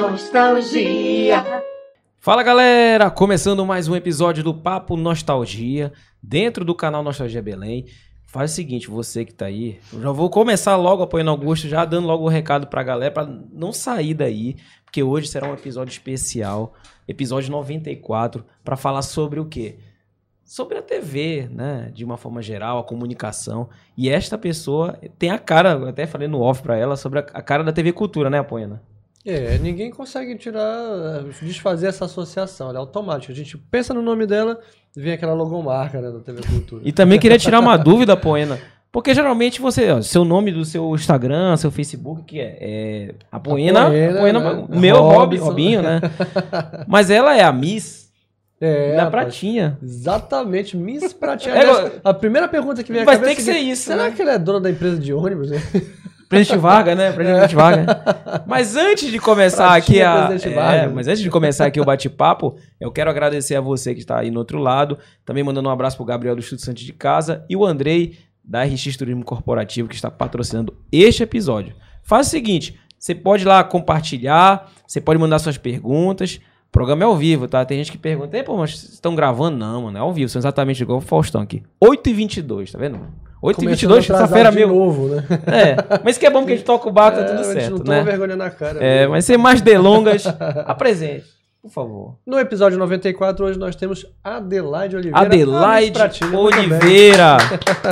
nostalgia. Fala galera, começando mais um episódio do Papo Nostalgia, dentro do canal Nostalgia Belém. Faz o seguinte, você que tá aí, eu já vou começar logo apoiando Augusto, já dando logo o recado pra galera, pra não sair daí, porque hoje será um episódio especial, episódio 94, pra falar sobre o quê? Sobre a TV, né, de uma forma geral, a comunicação. E esta pessoa tem a cara, eu até falei no off pra ela, sobre a, cara da TV Cultura, né, Apoiana? É, ninguém consegue tirar, desfazer essa associação, ela é automática. A gente pensa no nome dela, vem aquela logomarca né, da TV Cultura. E também queria tirar uma dúvida, Poena. Porque geralmente você, ó, seu nome do seu Instagram, seu Facebook, que é, é a Poena, Apoena, Poena, né? meu Rob. Robinho, né? Mas ela é a Miss É, da rapaz. Pratinha. Exatamente, Miss Pratinha. É, a primeira pergunta que vem à Mas cabeça tem que é a ser isso, Será né? que ela é dona da empresa de ônibus? né? Presidente Vargas, né? Presidente Vargas. Mas antes de começar aqui Pratinha, a. É, mas antes de começar aqui o bate-papo, eu quero agradecer a você que está aí no outro lado. Também mandando um abraço pro Gabriel do Estúdio Santos de Casa e o Andrei da RX Turismo Corporativo que está patrocinando este episódio. Faz o seguinte: você pode ir lá compartilhar, você pode mandar suas perguntas. O programa é ao vivo, tá? Tem gente que pergunta, "Ei, pô, mas vocês estão gravando? Não, mano, é ao vivo. São exatamente igual o Faustão aqui. 8h22, tá vendo? 8h22, Começando atrasado sexta-feira meu. novo, né? É, mas que é bom que a gente toca o barco, tá É, tudo a gente certo, não toma né? vergonha na cara. É, mas sem mais delongas, apresente, por favor. No episódio 94, hoje nós temos Adelaide Oliveira. a Adelaide Pratinha, muito bem. Oliveira.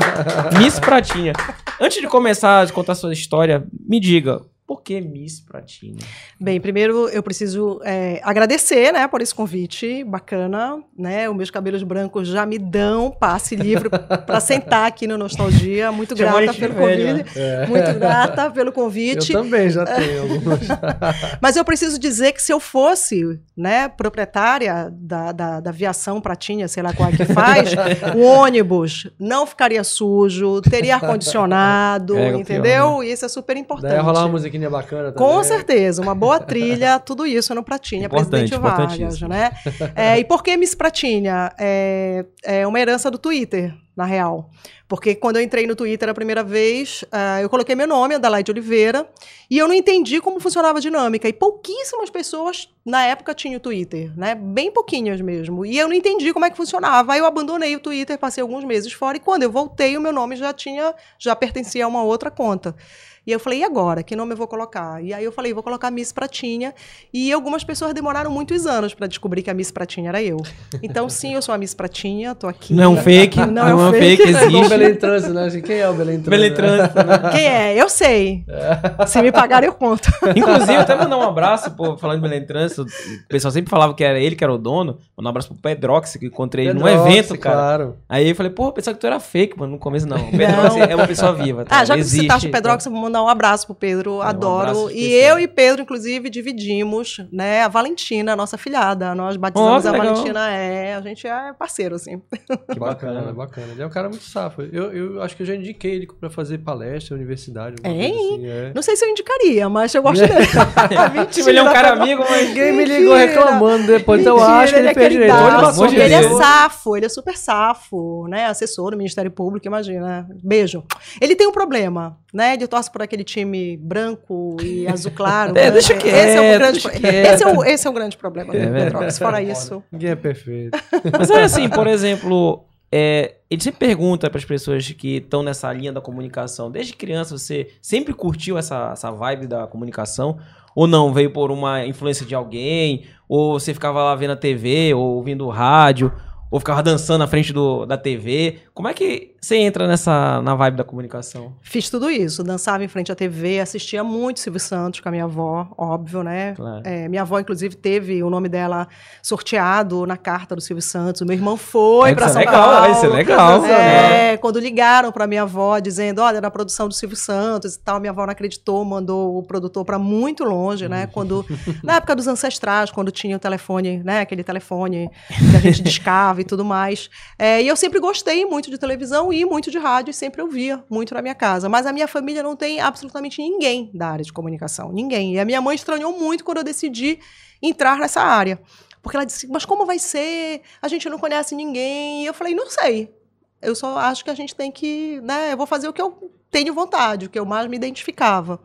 Miss Pratinha. Antes de começar a contar sua história, me diga, por que Miss Pratinha? Bem, primeiro eu preciso é, agradecer, né, por esse convite bacana, né? Os meus cabelos brancos já me dão passe livre para sentar aqui no Nostalgia. Muito grata pelo velho, convite. Muito grata pelo Eu convite. também já tenho algumas. Mas eu preciso dizer que se eu fosse, né, proprietária da, da, da aviação Pratinha, sei lá qual é que faz, o ônibus não ficaria sujo, teria ar-condicionado, É, o pior, entendeu? E isso é super importante. Daí rolar uma musiquinha bacana também. Com certeza, uma boa trilha, tudo isso no Pratinha, Importante, Presidente Vargas, né? É, e por que Miss Pratinha? É, é uma herança do Twitter, na real. Porque quando eu entrei no Twitter a primeira vez, ah, eu coloquei meu nome, Adelaide Oliveira, e eu não entendi como funcionava a dinâmica. E pouquíssimas pessoas na época tinham Twitter, né? Bem pouquinhas mesmo. E eu não entendi como é que funcionava. Aí eu abandonei o Twitter, passei alguns meses fora, e quando eu voltei, o meu nome já tinha, já pertencia a uma outra conta. E eu falei, e agora? Que nome eu vou colocar? E aí eu falei, vou colocar Miss Pratinha. E algumas pessoas demoraram muitos anos para descobrir que a Miss Pratinha era eu. Então, sim, eu sou a Miss Pratinha, tô aqui. Não é um fake, não, Não é é um um fake, fake. É igual o existe. Belém Trânsito, né? Quem é o Belém Trânsito? Belém Trânsito, né? Quem é? Eu sei. Se me pagar, eu conto. Inclusive, até mandar um abraço, pô, falando de Belém Trânsito, o pessoal sempre falava que era ele que era o dono. Mandar um abraço pro Pedrox, que eu encontrei ele num Pedrox, evento, cara. Claro. Aí eu falei, pô, pensava que tu era fake, mano. No começo não. O Pedrox é uma pessoa viva. tá? Ah, já que Existe, você citaste o Pedrox, eu vou mandar um abraço pro Pedro, um adoro. abraço e eu e Pedro, inclusive, dividimos, né, a Valentina, a nossa filhada. Nós batizamos a legal. Valentina, é, a gente é parceiro, assim. Que bacana, bacana. bacana. Ele é um cara muito safo. Eu, eu acho que eu já indiquei ele pra fazer palestra, universidade. Hein? assim, é. Não sei se eu indicaria, mas eu gosto dele. Tipo, ele é um cara amigo, mas... Ninguém me ligou Mentira. reclamando depois, então eu Mentira, acho que ele, é fez direito. Pelo amor de ele é safo, ele é super safo, né? Assessor do Ministério Público, imagina. Beijo. Ele tem um problema, né? De torce por aquele time branco e azul claro. É, né? deixa esse é o quieto, grande, deixa pro- quieto. esse, é o, esse é o grande problema do É. Pedrox. Fora isso. Ninguém é perfeito. Mas é assim, por exemplo, é, ele sempre pergunta para as pessoas que estão nessa linha da comunicação, desde criança você sempre curtiu essa, essa vibe da comunicação? Ou não? Veio por uma influência de alguém? Ou você ficava lá vendo a TV ou ouvindo rádio? Ou ficava dançando na frente do, da TV? Como é que você entra nessa na vibe da comunicação? Fiz tudo isso. Dançava em frente à TV, assistia muito Silvio Santos com a minha avó, óbvio, né? Claro. É, minha avó, inclusive, teve o nome dela sorteado na carta do Silvio Santos. O meu irmão foi Isso para é São legal, Paulo. isso é legal. É, quando ligaram para minha avó dizendo, olha, na produção do Silvio Santos e tal, minha avó não acreditou, mandou o produtor para muito longe, né? Quando na época dos ancestrais, quando tinha o telefone, né? Aquele telefone que a gente discava e tudo mais. É, e eu sempre gostei muito de televisão e muito de rádio, e sempre ouvia muito na minha casa. Mas a minha família não tem absolutamente ninguém da área de comunicação, ninguém. E a minha mãe estranhou muito quando eu decidi entrar nessa área. Porque ela disse, mas como vai ser? A gente não conhece ninguém. E eu falei, não sei. Eu só acho que a gente tem que, né? Eu vou fazer o que eu tenho vontade, o que eu mais me identificava.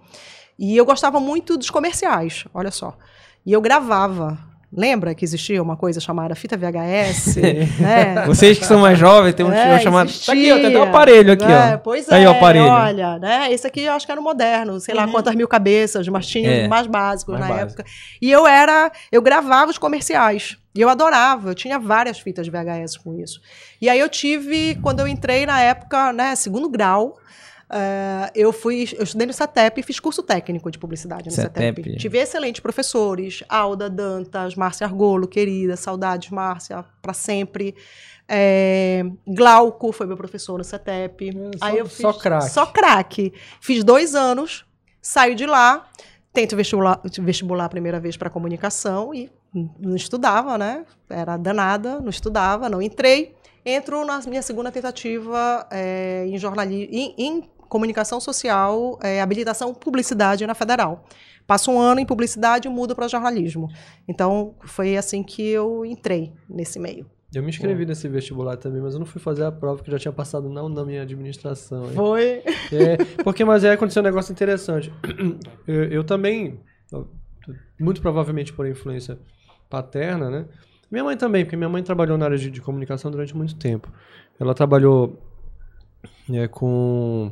E eu gostava muito dos comerciais, olha só. E eu gravava. Lembra que existia uma coisa chamada fita VHS? né? Vocês que são mais jovens, tem um É, chamado. Tá aqui, ó, tem até existia, um aparelho aqui, né? ó. Pois é, aí aparelho. olha, né? Esse aqui eu acho que era o moderno, sei lá quantas mil cabeças, mas tinha É, mais básicos mais na básico. época. E eu era, eu gravava os comerciais. E eu adorava, eu tinha várias fitas de VHS com isso. E aí eu tive, quando eu entrei na época, né, segundo grau, eh, eu fui, eu estudei no CETEP e fiz curso técnico de publicidade no CETEP. CETEP. Tive excelentes professores, Alda Dantas, Márcia Argolo, querida, saudades, Márcia, para sempre. É, Glauco foi meu professor no CETEP. É, só- Aí eu só fiz- craque. Só craque. Fiz dois anos, saio de lá, tento vestibular, vestibular a primeira vez para comunicação e não estudava, né? Era danada, não estudava, não entrei. Entro na minha segunda tentativa é, em jornalismo, em, em comunicação social, é, habilitação publicidade na federal. Passo um ano em publicidade e mudo para jornalismo. Então foi assim que eu entrei nesse meio. Eu me inscrevi nesse vestibular também, mas eu não fui fazer a prova que eu já tinha passado não na minha administração. hein? Foi. É, porque, mas aí aconteceu um negócio interessante. Eu, eu também, muito provavelmente por influência paterna, né? Minha mãe também, porque minha mãe trabalhou na área de, de comunicação durante muito tempo. Ela trabalhou é, com,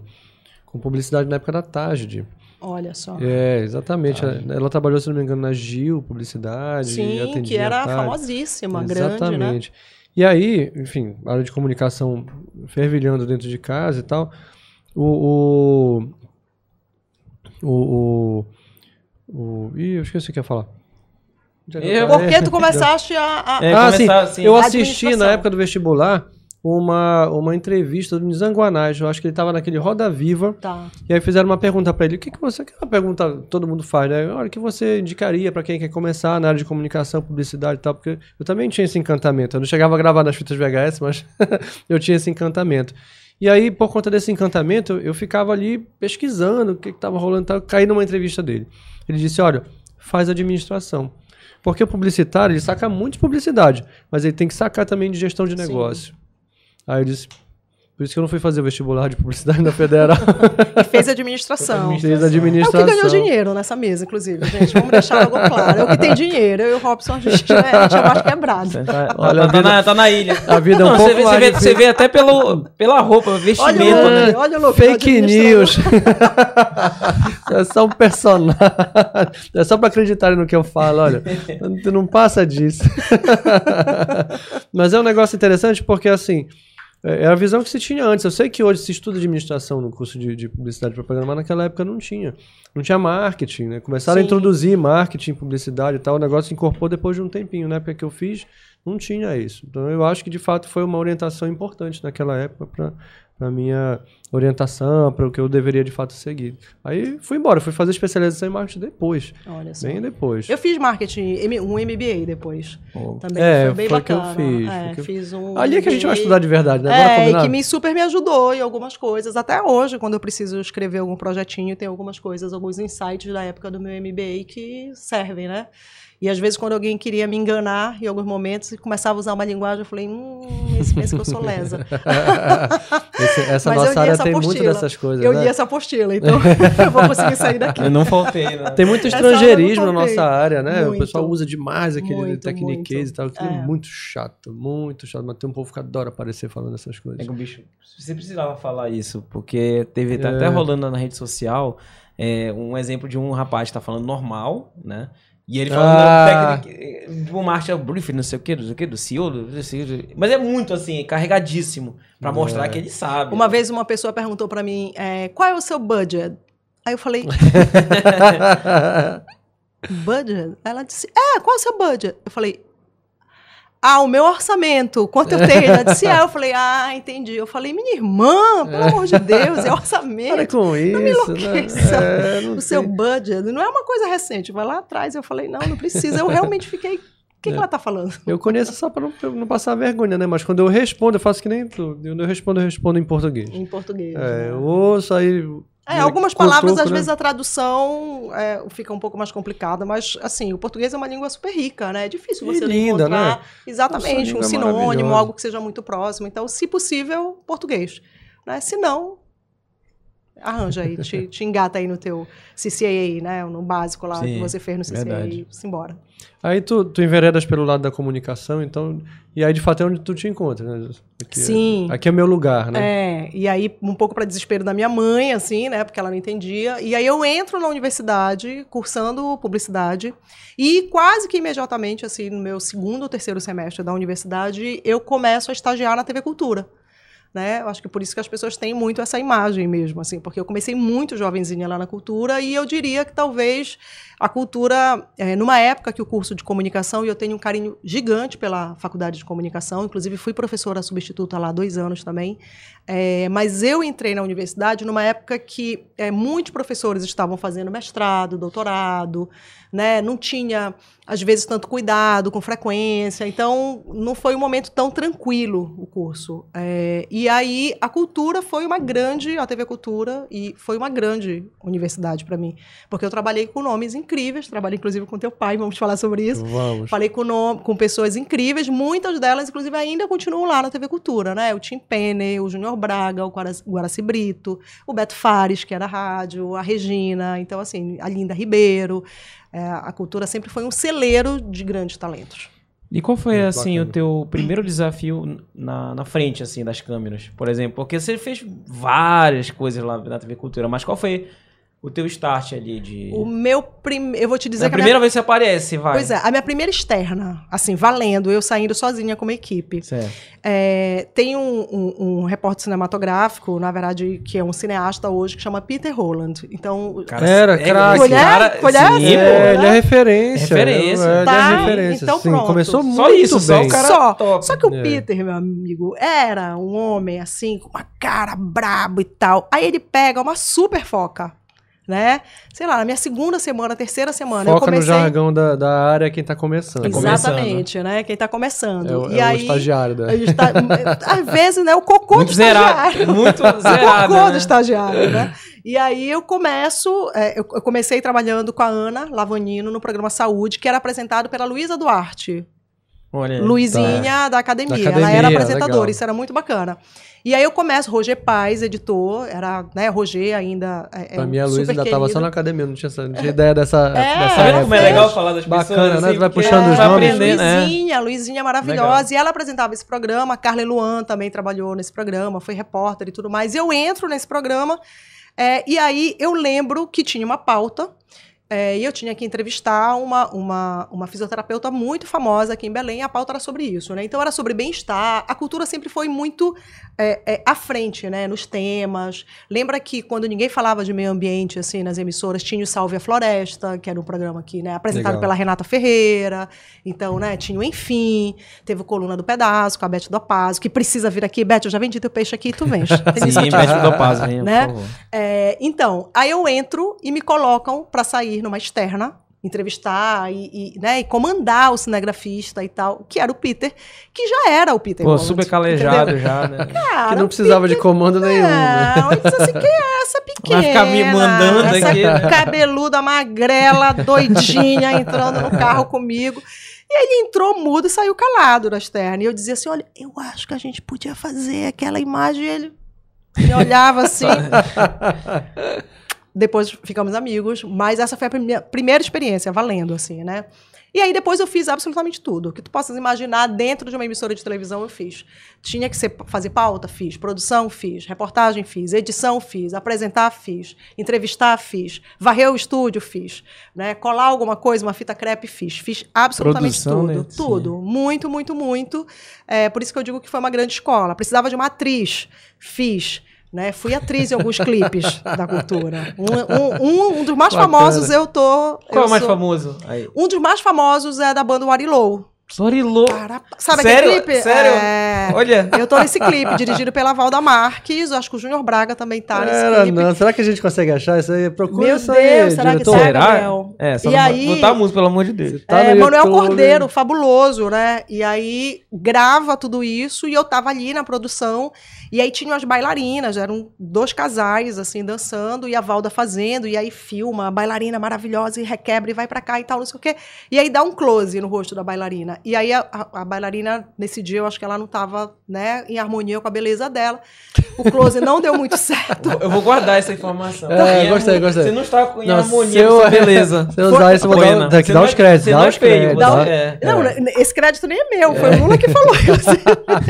com publicidade na época da Tarde. Olha só. É, exatamente. Ela trabalhou, se não me engano, na Gil Publicidade. Sim, que era famosíssima, grande, né? Exatamente. E aí, enfim, a área de comunicação fervilhando dentro de casa e tal, o. O. O. o, o ih, eu esqueci o que ia falar. Eu- falei. Porque tu começaste a. a- É, ah, sim. assim, eu assisti na época do vestibular uma, uma entrevista do Nizanguanais. Eu acho que ele estava naquele Roda Viva. Tá. E aí fizeram uma pergunta pra ele. O que, que você. Que é uma pergunta todo mundo faz, né? Olha, o que você indicaria pra quem quer começar na área de comunicação, publicidade e tal? Porque eu também tinha esse encantamento. Eu não chegava a gravar nas fitas VHS, mas eu tinha esse encantamento. E aí, por conta desse encantamento, eu ficava ali pesquisando o que estava rolando. e tal. Caí numa entrevista dele. Ele disse: Olha, faz administração. Porque o publicitário, ele saca muito de publicidade, mas ele tem que sacar também de gestão de Sim. Aí eu disse: Por isso que eu não fui fazer vestibular de publicidade na federal. E fez administração. Fez É o administração. que ganhou dinheiro nessa mesa, inclusive, gente. Vamos deixar algo claro. É o que tem dinheiro. Eu e o Robson, a gente, né, a gente é mais quebrado. Tá, Olha, tá- a tá vida- na, tá na ilha. a vida é um Não, pouco você vê, mais você, vê, difícil. você vê até pelo, pela roupa, vestimento, Olha o né? olha o. Fake news. é só um personagem. É só pra acreditarem no que eu falo, olha. Tu não passa disso. Mas é um negócio interessante porque, assim, é a visão que se tinha antes. Eu sei que hoje se estuda administração no curso de, de publicidade e propaganda, mas naquela época não tinha. Não tinha marketing, né? Começaram a Sim. introduzir marketing, publicidade e tal. O negócio se incorporou depois de um tempinho. Na época que eu fiz, não tinha isso. Então eu acho que de fato foi uma orientação importante naquela época para para minha orientação, para o que eu deveria de fato seguir. Aí fui embora, fui fazer especialização em marketing depois, Olha só. bem depois. Eu fiz marketing, um MBA depois. Também É, foi bem foi que eu bacana. fiz, É, que fiz um Ali é que a gente vai estudar de verdade, né? Bora É, e combinar? que me super me ajudou em algumas coisas. Até hoje, quando eu preciso escrever algum projetinho, tem algumas coisas, alguns insights da época do meu MBA que servem, né? E às vezes, quando alguém queria me enganar em alguns momentos e começava a usar uma linguagem, eu falei, hum, esse pensa que eu sou lesa. Esse- essa Mas nossa área essa tem muito dessas coisas, eu né? li essa apostila, então eu vou conseguir sair daqui. Eu não faltei, né? Tem muito estrangeirismo na nossa área, né? O Muito. pessoal usa demais aquele Muito, tecniquez muito. e tal. Aquilo é. É. muito chato, muito chato. Mas tem um povo que adora aparecer falando essas coisas. É que o bicho, você precisava falar isso, porque teve tá É. até rolando na rede social é, um exemplo de um rapaz que tá falando normal, né? E ele falando Ah. técnica, do Marshall Brief, não sei o que, não sei o que, do CEO, do, do CEO, do- mas é muito assim, carregadíssimo, pra mostrar É. que ele sabe. Uma vez uma pessoa perguntou pra mim, é, qual é o seu budget? Aí eu falei, budget? Ela disse, é, qual é o seu budget? Eu falei, ah, o meu orçamento, quanto eu tenho? Ela disse, é. Eu falei, ah, entendi. Eu falei, minha irmã, pelo amor de Deus, é Para orçamento. com isso. me enlouqueça. Né? É, não O seu tem- budget não é uma coisa recente. Vai lá atrás. Eu falei, não, não precisa. Eu realmente fiquei. O que, que ela tá falando? Eu conheço só para não, não passar vergonha, né? Mas quando eu respondo, eu faço que nem tu. Quando eu respondo, eu respondo em português. Em português. É, né? eu ouço aí. É, algumas palavras, às né? vezes, a tradução é, fica um pouco mais complicada, mas, assim, o português é uma língua super rica, né? É difícil você linda, encontrar né? exatamente Nossa, um sinônimo, algo que seja muito próximo. Então, se possível, português. Né? Se não, arranja aí, te, te engata aí no teu CCAA, né? No básico lá Sim, que você fez no CCAA verdade. e simbora. Aí tu, tu enveredas pelo lado da comunicação, então. E aí, de fato, é onde tu te encontra, né? Aqui é- Sim. aqui é meu lugar, né? É, e aí um pouco para desespero da minha mãe, assim, né, porque ela não entendia. E aí eu entro na universidade cursando publicidade e quase que imediatamente, assim, no meu segundo ou terceiro semestre da universidade, eu começo a estagiar na TV Cultura. Né? Eu acho que por isso que as pessoas têm muito essa imagem mesmo, assim, porque eu comecei muito jovenzinha lá na cultura e eu diria que talvez a cultura, é, numa época que o curso de comunicação, e eu tenho um carinho gigante pela faculdade de comunicação, inclusive fui professora substituta lá dois anos também, é, mas eu entrei na universidade numa época que é, muitos professores estavam fazendo mestrado, doutorado, né? não tinha, às vezes, tanto cuidado com frequência, então não foi um momento tão tranquilo o curso. É, e aí a cultura foi uma grande, a TV Cultura, e foi uma grande universidade para mim, porque eu trabalhei com nomes incríveis, trabalhei inclusive com teu pai, vamos falar sobre isso. Vamos. Falei com, no- com pessoas incríveis, muitas delas, inclusive, ainda continuam lá na TV Cultura, né? O Tim Penny, o Júnior Braga, o Guaraci Brito, o Beto Fares, que era rádio, a Regina, então, assim, a Linda Ribeiro. É, a cultura sempre foi um celeiro de grandes talentos. E qual foi, assim, o teu primeiro desafio na, na frente, assim, das câmeras? Por exemplo, porque você fez várias coisas lá na TV Cultura, mas qual foi o teu start ali de... O meu primeiro. Eu vou te dizer Na que a primeira minha... vez que você aparece, vai. Pois é, a minha primeira externa, assim, valendo, eu saindo sozinha como equipe. Certo. É, tem um, um, um repórter cinematográfico, na verdade, que é um cineasta hoje, que chama Peter Holland. Então, Cara, Era, é, craque. esse cara- Conhece? sim, É, pô. ele é referência. Referência. É, ele Tá, é referência. então sim, pronto. começou muito Só isso, só bem. o cara Só. top. Só que o É. Peter, meu amigo, era um homem assim, com uma cara brabo e tal. Aí ele pega uma super foca, né? Sei lá, na minha segunda semana, terceira semana, eu Foca no comecei. jargão da, da área quem tá começando. Tá começando, Exatamente, né? Quem tá começando. É, o- e é o aí. estagiário, né? a gente tá- às vezes, né? O cocô Muito do zerado. estagiário. Muito O zerado, cocô né? do estagiário, né? E aí eu começo, é, eu eu comecei trabalhando com a Ana Lavanino no programa Saúde, que era apresentado pela Luísa Duarte. Olha. Luizinha da academia. Da Ela academia, era apresentadora, legal. isso era muito bacana. E aí eu começo, Roger Paz, editor, era, né, Roger ainda. É, é Pra um mim, a Luísa super ainda tava só na academia, não tinha, essa- não tinha ideia dessa, É, dessa Tá época. como é legal falar das pessoas? Bacana, né? assim, Tu vai porque puxando os vai nomes. né? Luizinha, Luizinha maravilhosa. E ela apresentava esse programa. A Carla Luan também trabalhou nesse programa, foi repórter e tudo mais. E eu entro nesse programa. é, e aí eu lembro que tinha uma pauta. É, e eu tinha que entrevistar uma, uma, uma fisioterapeuta muito famosa aqui em Belém. E a pauta era sobre isso, né? Então era sobre bem-estar. A cultura sempre foi muito é, é, à frente, né? Nos temas. Lembra que quando ninguém falava de meio ambiente, assim, nas emissoras, tinha o Salve a Floresta, que era um programa aqui, né? Apresentado Legal. pela Renata Ferreira. Então, né, tinha o Enfim, teve o Coluna do Pedaço, com a Beth do Apazo, que precisa vir aqui. Beth, eu já vendi teu peixe aqui, tu vens. Sim, aqui. mete o paz, Né? por favor. É, então, aí eu entro e me colocam para sair numa externa, entrevistar e, e, né, e comandar o cinegrafista e tal, que era o Peter, que já era o Peter. Pô, Holland, super entendeu? calejado já, né? Cara, Que não precisava de comando nenhum. né? não, ele disse assim, quem é essa pequena? Vai ficar me mandando essa aqui, né? cabeluda, magrela, doidinha, entrando no carro comigo. E ele entrou mudo e saiu calado da externa. E eu dizia assim, olha, eu acho que a gente podia fazer aquela imagem. E ele me olhava assim, depois ficamos amigos, mas essa foi a prime- primeira experiência, valendo, assim, né? E aí depois eu fiz absolutamente tudo. O que tu possas imaginar dentro de uma emissora de televisão eu fiz. Tinha que ser, fazer pauta, fiz. Produção, fiz. Reportagem, fiz. Edição, fiz. Apresentar, fiz. Entrevistar, fiz. Varrer o estúdio, fiz. Né? Colar alguma coisa, uma fita crepe, fiz. Fiz absolutamente Produção, tudo. né? Tudo. Muito, muito, muito. É, por isso que eu digo que foi uma grande escola. Precisava de uma atriz. Fiz. Né? Fui atriz em alguns clipes da cultura. Um, um- um- dos mais Bacana. famosos eu tô. Qual é o mais sou- famoso? Aí. um dos mais famosos é da banda Warilou. Sorilô. Cara, sabe Sério? aquele clipe? Sério? É, Olha. Eu tô nesse clipe, dirigido pela Valda Marques. Acho que o Júnior Braga também tá nesse Era, clipe. não. Será que a gente consegue achar isso aí? Procura Meu isso aí, Deus, será que diretor. será? Será? Gabriel. É, só E não aí- botar a música, pelo amor de Deus. Tá é, Manuel YouTube. Cordeiro, fabuloso, né? E aí grava tudo isso e eu tava ali na produção. E aí tinham as bailarinas, eram dois casais, assim, dançando, e a Valda fazendo, e aí filma a bailarina maravilhosa e requebra e vai pra cá e tal, não sei o quê. E aí dá um close no rosto da bailarina. E aí a, a- a bailarina, nesse dia, eu acho que ela não tava, né, em harmonia com a beleza dela. O close não deu muito certo. Eu vou guardar essa informação. É, gostei, gostei. Você não está em Não, harmonia com sua beleza. Se eu usar isso, eu vou dar, dar não os é- créditos. Você Dá não é os créditos. dá- dá- é. Não, esse crédito nem é meu, foi o Lula que falou isso.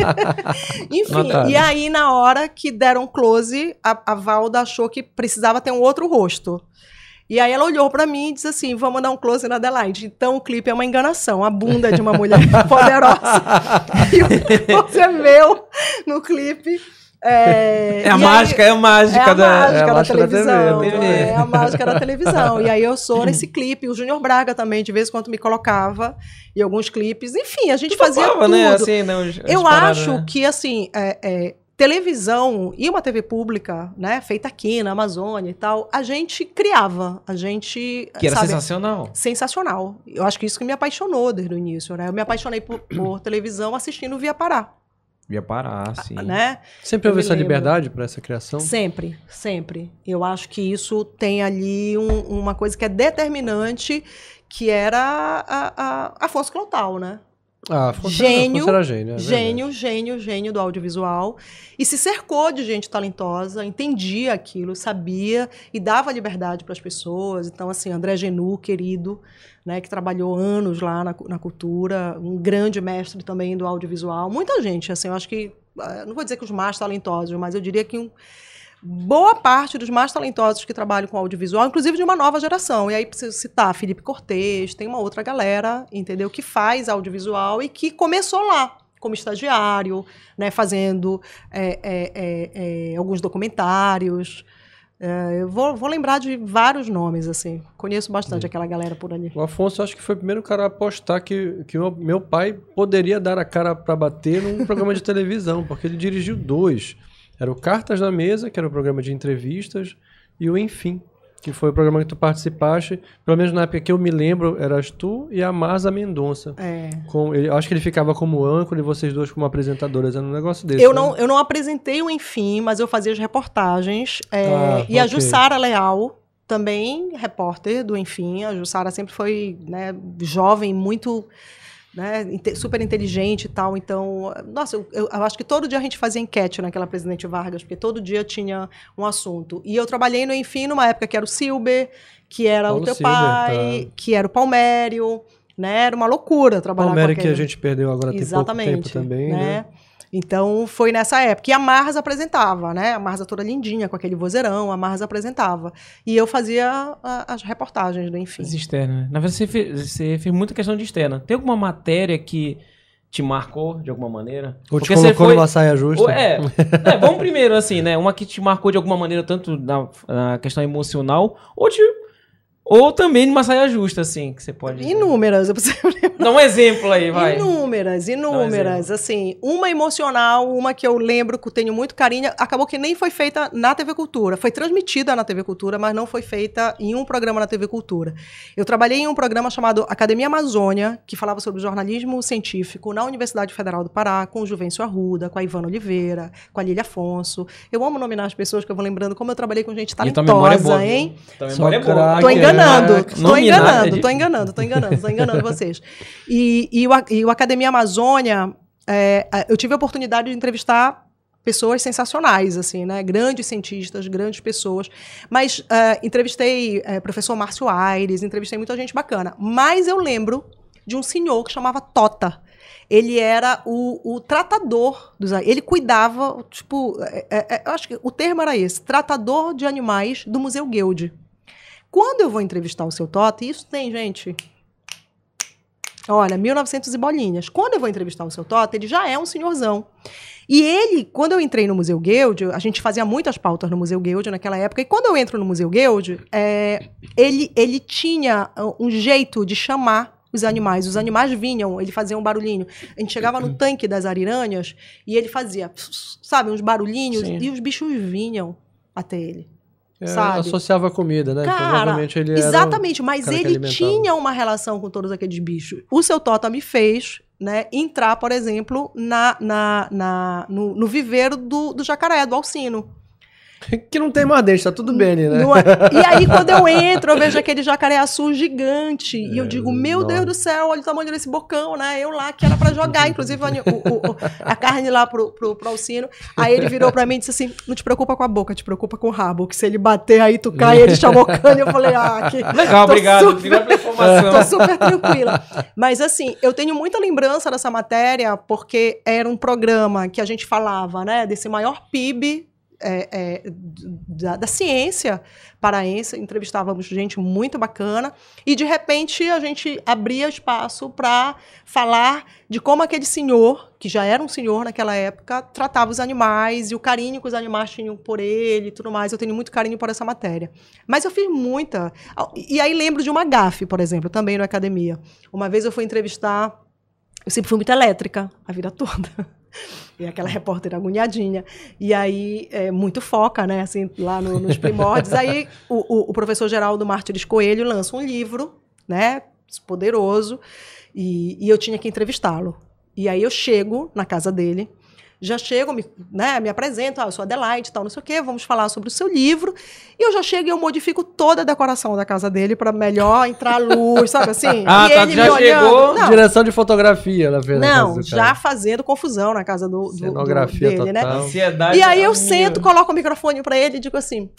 Enfim, Notável. e aí na hora que deram close, a, a Valda achou que precisava ter um outro rosto. E aí ela olhou pra mim e disse assim, vamos dar um close na Adelaide. Então o clipe é uma enganação, a bunda é de uma mulher poderosa. e o close é meu no clipe. É, É a e aí- mágica, é a mágica é a da. mágica é a da mágica da TV, televisão. é a mágica da televisão. E aí eu sou nesse clipe. O Júnior Braga também, de vez em quando, me colocava em alguns clipes. Enfim, a gente fazia Topava, tudo. né? Assim, né, os- as eu acho né? que, assim, é, é, televisão e uma TV pública, né, feita aqui na Amazônia e tal, a gente criava. A gente. Que era sabe, sensacional. sensacional. Eu acho que isso que me apaixonou desde o início, né? Eu me apaixonei por, por televisão assistindo Via Pará, Ia parar, sim. né? Sempre Eu houve essa lembro. liberdade para essa criação? Sempre, sempre. Eu acho que isso tem ali um- uma coisa que é determinante, que era a, a, Afonso Clotal, né? Ah, Gênio, era gênio. é gênio, gênio, gênio do audiovisual. E se cercou de gente talentosa, entendia aquilo, sabia e dava liberdade para as pessoas. Então, assim, André Genu, querido, né, que trabalhou anos lá na, na cultura, um grande mestre também do audiovisual. Muita gente, assim, eu acho que, ah, não vou dizer que os mais talentosos, mas eu diria que um, boa parte dos mais talentosos que trabalham com audiovisual, inclusive de uma nova geração. E aí preciso citar Felipe Cortez, tem uma outra galera, entendeu, que faz audiovisual e que começou lá como estagiário, né, fazendo é, é, é, é, alguns documentários. É, eu vou, vou lembrar de vários nomes, assim. Conheço bastante aquela galera por ali. O Afonso, acho que foi o primeiro cara a apostar que, que o meu pai poderia dar a cara para bater num programa de televisão, porque ele dirigiu dois. Era o Cartas na Mesa, que era o programa de entrevistas, e o Enfim, que foi o programa que tu participaste. Pelo menos na época que eu me lembro, eras tu e a Marza Mendonça. É. Com, ele, acho que ele ficava como âncora e vocês dois como apresentadoras. Era um negócio desse. Eu né? não, eu não apresentei o Enfim, mas eu fazia as reportagens. é, Ah, e a ok. Jussara Leal, também repórter do Enfim. A Jussara sempre foi né, jovem, muito né, super inteligente e tal. Então, nossa, eu, eu- eu acho que todo dia a gente fazia enquete naquela Presidente Vargas, porque todo dia tinha um assunto. E eu trabalhei no Enfim numa época que era o Silber, que era Paulo o teu Silber, pai, tá. que era o Palmério. Né, era uma loucura trabalhar Palmeiras com que a aquele. gente perdeu agora tem pouco tempo também, né? Então foi nessa época. E a Marras apresentava, né? A Marras toda lindinha, com aquele vozeirão, a Marras apresentava. E eu fazia a- as reportagens do Enfim. As externas. né? Na verdade, você fez, você fez muita questão de externa. Tem alguma matéria que te marcou de alguma maneira? Ou te Porque você colocou foi- numa saia justa. Ou- é, é, vamos primeiro, assim, né? Uma que te marcou de alguma maneira, tanto na, na questão emocional, ou, te, ou também numa saia justa, assim, que você pode. Inúmeras, eu preciso Dá um exemplo aí, vai. Inúmeras, inúmeras. Assim, uma emocional, uma que eu lembro que eu tenho muito carinho, acabou que nem foi feita na TV Cultura. Foi transmitida na TV Cultura, mas não foi feita em um programa na TV Cultura. Eu trabalhei em um programa chamado Academia Amazônia, que falava sobre jornalismo científico na Universidade Federal do Pará, com o Juvencio Arruda, com a Ivana Oliveira, com a Lília Afonso. Eu amo nominar as pessoas que eu vou lembrando, como eu trabalhei com gente E tua memória é talentosa, boa, hein? Tua Só memória é boa. Tô Ai, enganando, é enganando, tô enganando, tô enganando, tô enganando vocês. E, e, o, e o Academia Amazônia, é, a- eu tive a oportunidade de entrevistar pessoas sensacionais, assim, né? Grandes cientistas, grandes pessoas. Mas eh, entrevistei eh, professor Márcio Aires, entrevistei muita gente bacana. Mas eu lembro de um senhor que chamava Tota. Ele era o, o tratador dos Ele cuidava, tipo, é, é, é, eu acho que o termo era esse, tratador de animais do Museu Guild. Quando eu vou entrevistar o seu Tota, e isso tem, gente. Olha, 1900 e bolinhas. Quando eu vou entrevistar o seu Tota, ele já é um senhorzão. E ele, quando eu entrei no Museu Guild, a gente fazia muitas pautas no Museu Guild naquela época, e quando eu entro no Museu Guild, é, ele, ele tinha uh, um jeito de chamar os animais. Os animais vinham, ele fazia um barulhinho. A gente chegava no tanque das ariranhas e ele fazia, sabe, uns barulhinhos, Sim. e os bichos vinham até ele. É, Sabe? associava a comida, né? Cara, Provavelmente ele era Exatamente, mas cara ele tinha uma relação com todos aqueles bichos. O seu Tota me fez né, entrar, por exemplo, na, na, na- no, no viveiro do, do jacaré, do alcino. Que não tem mais dente, tá tudo bem ali, né? É? E aí, quando eu entro, eu vejo aquele jacaré azul gigante. e eu digo, meu nossa. Deus do céu, olha o tamanho desse bocão, né? Eu lá, que era pra jogar, inclusive, o, o- a carne lá pro, pro, pro Alcino. Aí ele virou pra mim e disse assim: não te preocupa com a boca, te preocupa com o rabo. Que se ele bater aí, tu cai, ele chabocando. Eu falei, ah, que. Legal, obrigado. Obrigado pela informação. Tô super tranquila. Mas assim, eu tenho muita lembrança dessa matéria, porque era um programa que a gente falava, né, desse maior PIB é, é, da, da ciência paraense, entrevistávamos gente muito bacana, e de repente a gente abria espaço para falar de como aquele senhor, que já era um senhor naquela época, tratava os animais e o carinho que os animais tinham por ele e tudo mais. Eu tenho muito carinho por essa matéria. Mas eu fiz muita. E aí lembro de uma gafe, por exemplo, também na academia. Uma vez eu fui entrevistar. Eu sempre fui muito elétrica a vida toda. E aquela repórter agoniadinha. E aí, é, muito foca, né? Assim, lá no- nos primórdios. Aí, o, o- professor Geraldo Martires Coelho lança um livro, né? Poderoso. E, e eu tinha que entrevistá-lo. E aí, eu chego na casa dele. Já chego, me, né, me apresento, ah, eu sou Adelaide e tal, não sei o quê, vamos falar sobre o seu livro. E eu já chego e eu modifico toda a decoração da casa dele para melhor entrar a luz, sabe assim? Ah, e tá, ele já me olhando. chegou, Não, Direção de fotografia, na verdade. não, já fazendo confusão na casa do, do, do dele, né? total. Ansiedade. E aí eu é sento, minha. coloco o microfone pra ele e digo assim: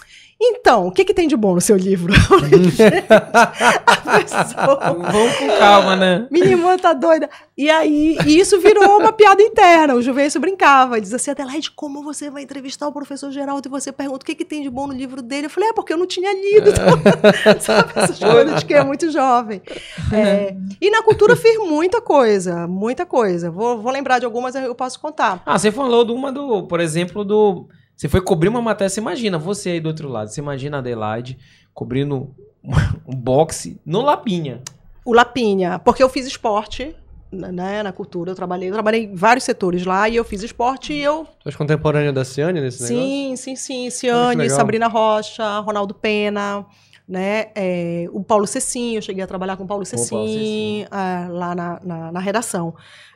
então, o que, que tem de bom no seu livro? a pessoa, Vamos com calma, né? Menina, tá doida. E aí, e isso virou uma piada interna. O Juvencio brincava, diz assim, Adelaide, como você vai entrevistar o professor Geraldo e você pergunta o que, que tem de bom no livro dele? Eu falei, é porque eu não tinha lido. Então, sabe, essas coisas de quem é muito jovem. É, e na cultura fiz muita coisa, muita coisa. Vou, vou lembrar de algumas, eu posso contar. Ah, você falou de uma do, por exemplo, do. Você foi cobrir uma matéria, você imagina, você aí do outro lado, você imagina a Adelaide cobrindo um boxe no Lapinha. O Lapinha, porque eu fiz esporte né, na cultura, eu trabalhei, eu trabalhei em vários setores lá e eu fiz esporte e eu Tu és contemporânea da Ciane nesse negócio? Sim, sim, sim. Ciane. Sabrina Rocha, Ronaldo Pena, né? é, o Paulo Cecim, eu cheguei a trabalhar com o Paulo Paulo Cecim Cecim. ah, lá na, na, na redação.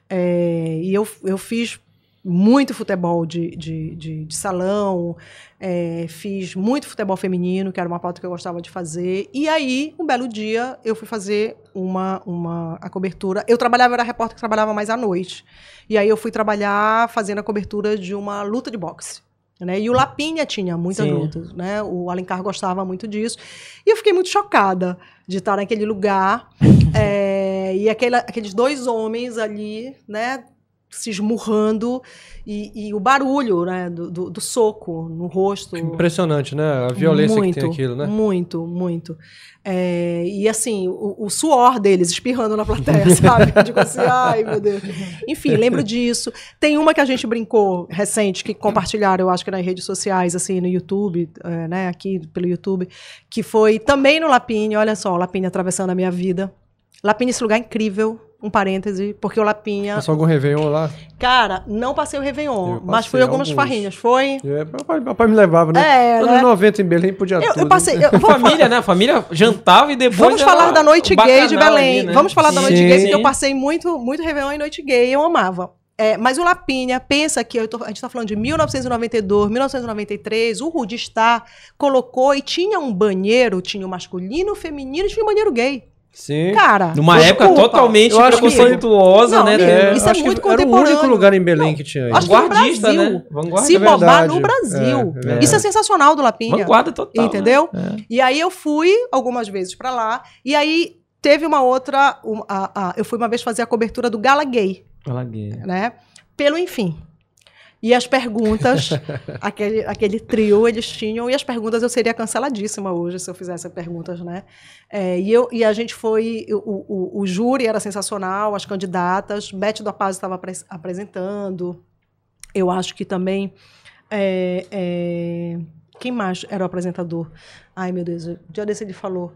É, e eu, eu fiz muito futebol de, de, de, de salão, é, fiz muito futebol feminino, que era uma pauta que eu gostava de fazer. E aí, um belo dia, eu fui fazer uma, uma a cobertura. Eu trabalhava, era repórter que trabalhava mais à noite. E aí eu fui trabalhar fazendo a cobertura de uma luta de boxe. Né? E o Lapinha tinha muitas Sim. lutas, né? O Alencar gostava muito disso. E eu fiquei muito chocada de estar naquele lugar. é, e aquela- aqueles dois homens ali, né? Se esmurrando. E, e o barulho, né? Do, do- do soco no rosto. Impressionante, né? A violência que tem aquilo, né? Muito, muito. É, e assim, o, o suor deles espirrando na plateia, sabe? Eu digo assim, ai meu Deus. Enfim, lembro disso. Tem uma que a gente brincou recente, que compartilharam, eu acho que nas redes sociais, assim, no YouTube, é, né? Aqui pelo YouTube, que foi também no Lapine, olha só, o Lapine atravessando a minha vida. Lapine, esse lugar é incrível. Um parêntese, porque o Lapinha. Passou algum Réveillon lá? Cara, não passei o Réveillon, Eu mas passei fui algumas alguns. farrinhas, foi? Eu- Meu pai, meu pai me levava, né? É, Anos né? 90 em Belém podia Eu, tudo. eu passei. eu- vou- Família, né? A família jantava e depois. Vamos era falar da noite o gay de Belém. ali, né? Vamos falar da noite Sim. gay, porque eu passei muito, muito Réveillon em noite gay, eu amava. É, mas o Lapinha, pensa que eu tô- a gente está falando de 1992, 1993, o Rudistar colocou e tinha um banheiro, tinha o masculino, o feminino e tinha um banheiro gay. Sim. Cara, Numa época desculpa. totalmente Eu preconceituosa, né? amigo, É, isso é que muito Era o único contemporâneo. lugar em Belém Não, que tinha isso. Vanguardista, né? Vanguarda. Se É bombar no Brasil. É, é. Isso é sensacional do Lapinha. Vanguarda total. né? Entendeu? É. E aí eu fui algumas vezes pra lá. E aí teve uma outra. um, a- a- eu fui uma vez fazer a cobertura do Gala Gay, Fala gay. né? Pelo Enfim. E as perguntas, aquele, aquele trio eles tinham, e as perguntas eu seria canceladíssima hoje se eu fizesse perguntas, né? É, e, eu, e a gente foi. O, o, o júri era sensacional, as candidatas, Beth do Apaz estava apres- apresentando. Eu acho que também. é, é, quem mais era o apresentador? Ai, meu Deus, o dia desse ele falou.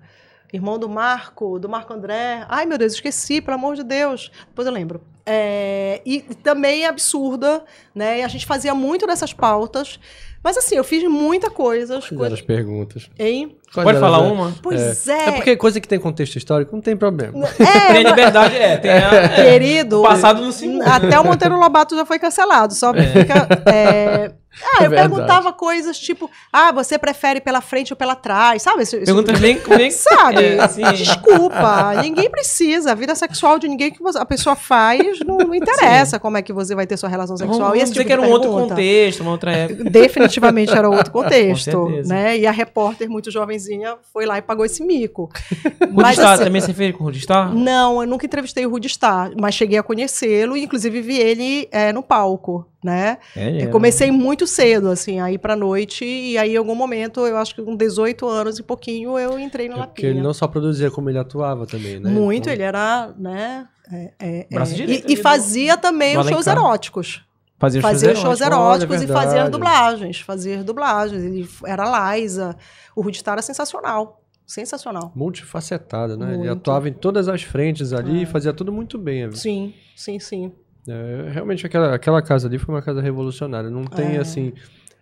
Irmão do Marco, do Marco André. Ai, meu Deus, esqueci, pelo amor de Deus. Depois eu lembro. É, e também é absurda, né? E a gente fazia muito dessas pautas. Mas assim, eu fiz muita coisa. Quais eram as perguntas? Hein? Quais Pode falar as- uma? Pois é. É porque coisa que tem contexto histórico não tem problema. É, Tem liberdade, é. Tem a, é. querido. O passado não se muda. Até o Monteiro Lobato já foi cancelado. Só fica. é, Ah, É eu verdade. perguntava coisas tipo: ah, você prefere pela frente ou pela trás? Sabe? Esse- Pergunta bem, bem Sabe? É, assim, Desculpa, ninguém precisa. A vida sexual de ninguém que você- a pessoa faz não, não interessa como é que você vai ter sua relação sexual. vamos, e vamos esse dizer tipo que era um outro pergunta, contexto, uma outra época. Definitivamente era outro contexto, né? E a repórter, muito jovenzinha, foi lá e pagou esse mico. Rudistar, assim, também você fez com o Rudistar? Não, eu nunca entrevistei o Rudistar, mas cheguei a conhecê-lo e inclusive vi ele é, no palco, né? É, Eu comecei muito cedo, assim, a ir pra noite, e aí em algum momento, eu acho que com 18 anos e pouquinho, eu entrei no É porque Lapinha. ele não só produzia, como ele atuava também, né? Muito, Então, ele era, né? é, é, Braço é, direito e, e fazia também os shows eróticos. Fazia, Fazia os eróticos. shows eróticos Olha, e fazia as verdade. dublagens. As dublagens. Ele era Liza. O Rudistar era sensacional. Sensacional. Multifacetada, né? Ele Muito. atuava em todas as frentes ali É. e fazia tudo muito bem. né? Sim, sim, sim. É, realmente, aquela, aquela casa ali foi uma casa revolucionária. Não tem, É. assim...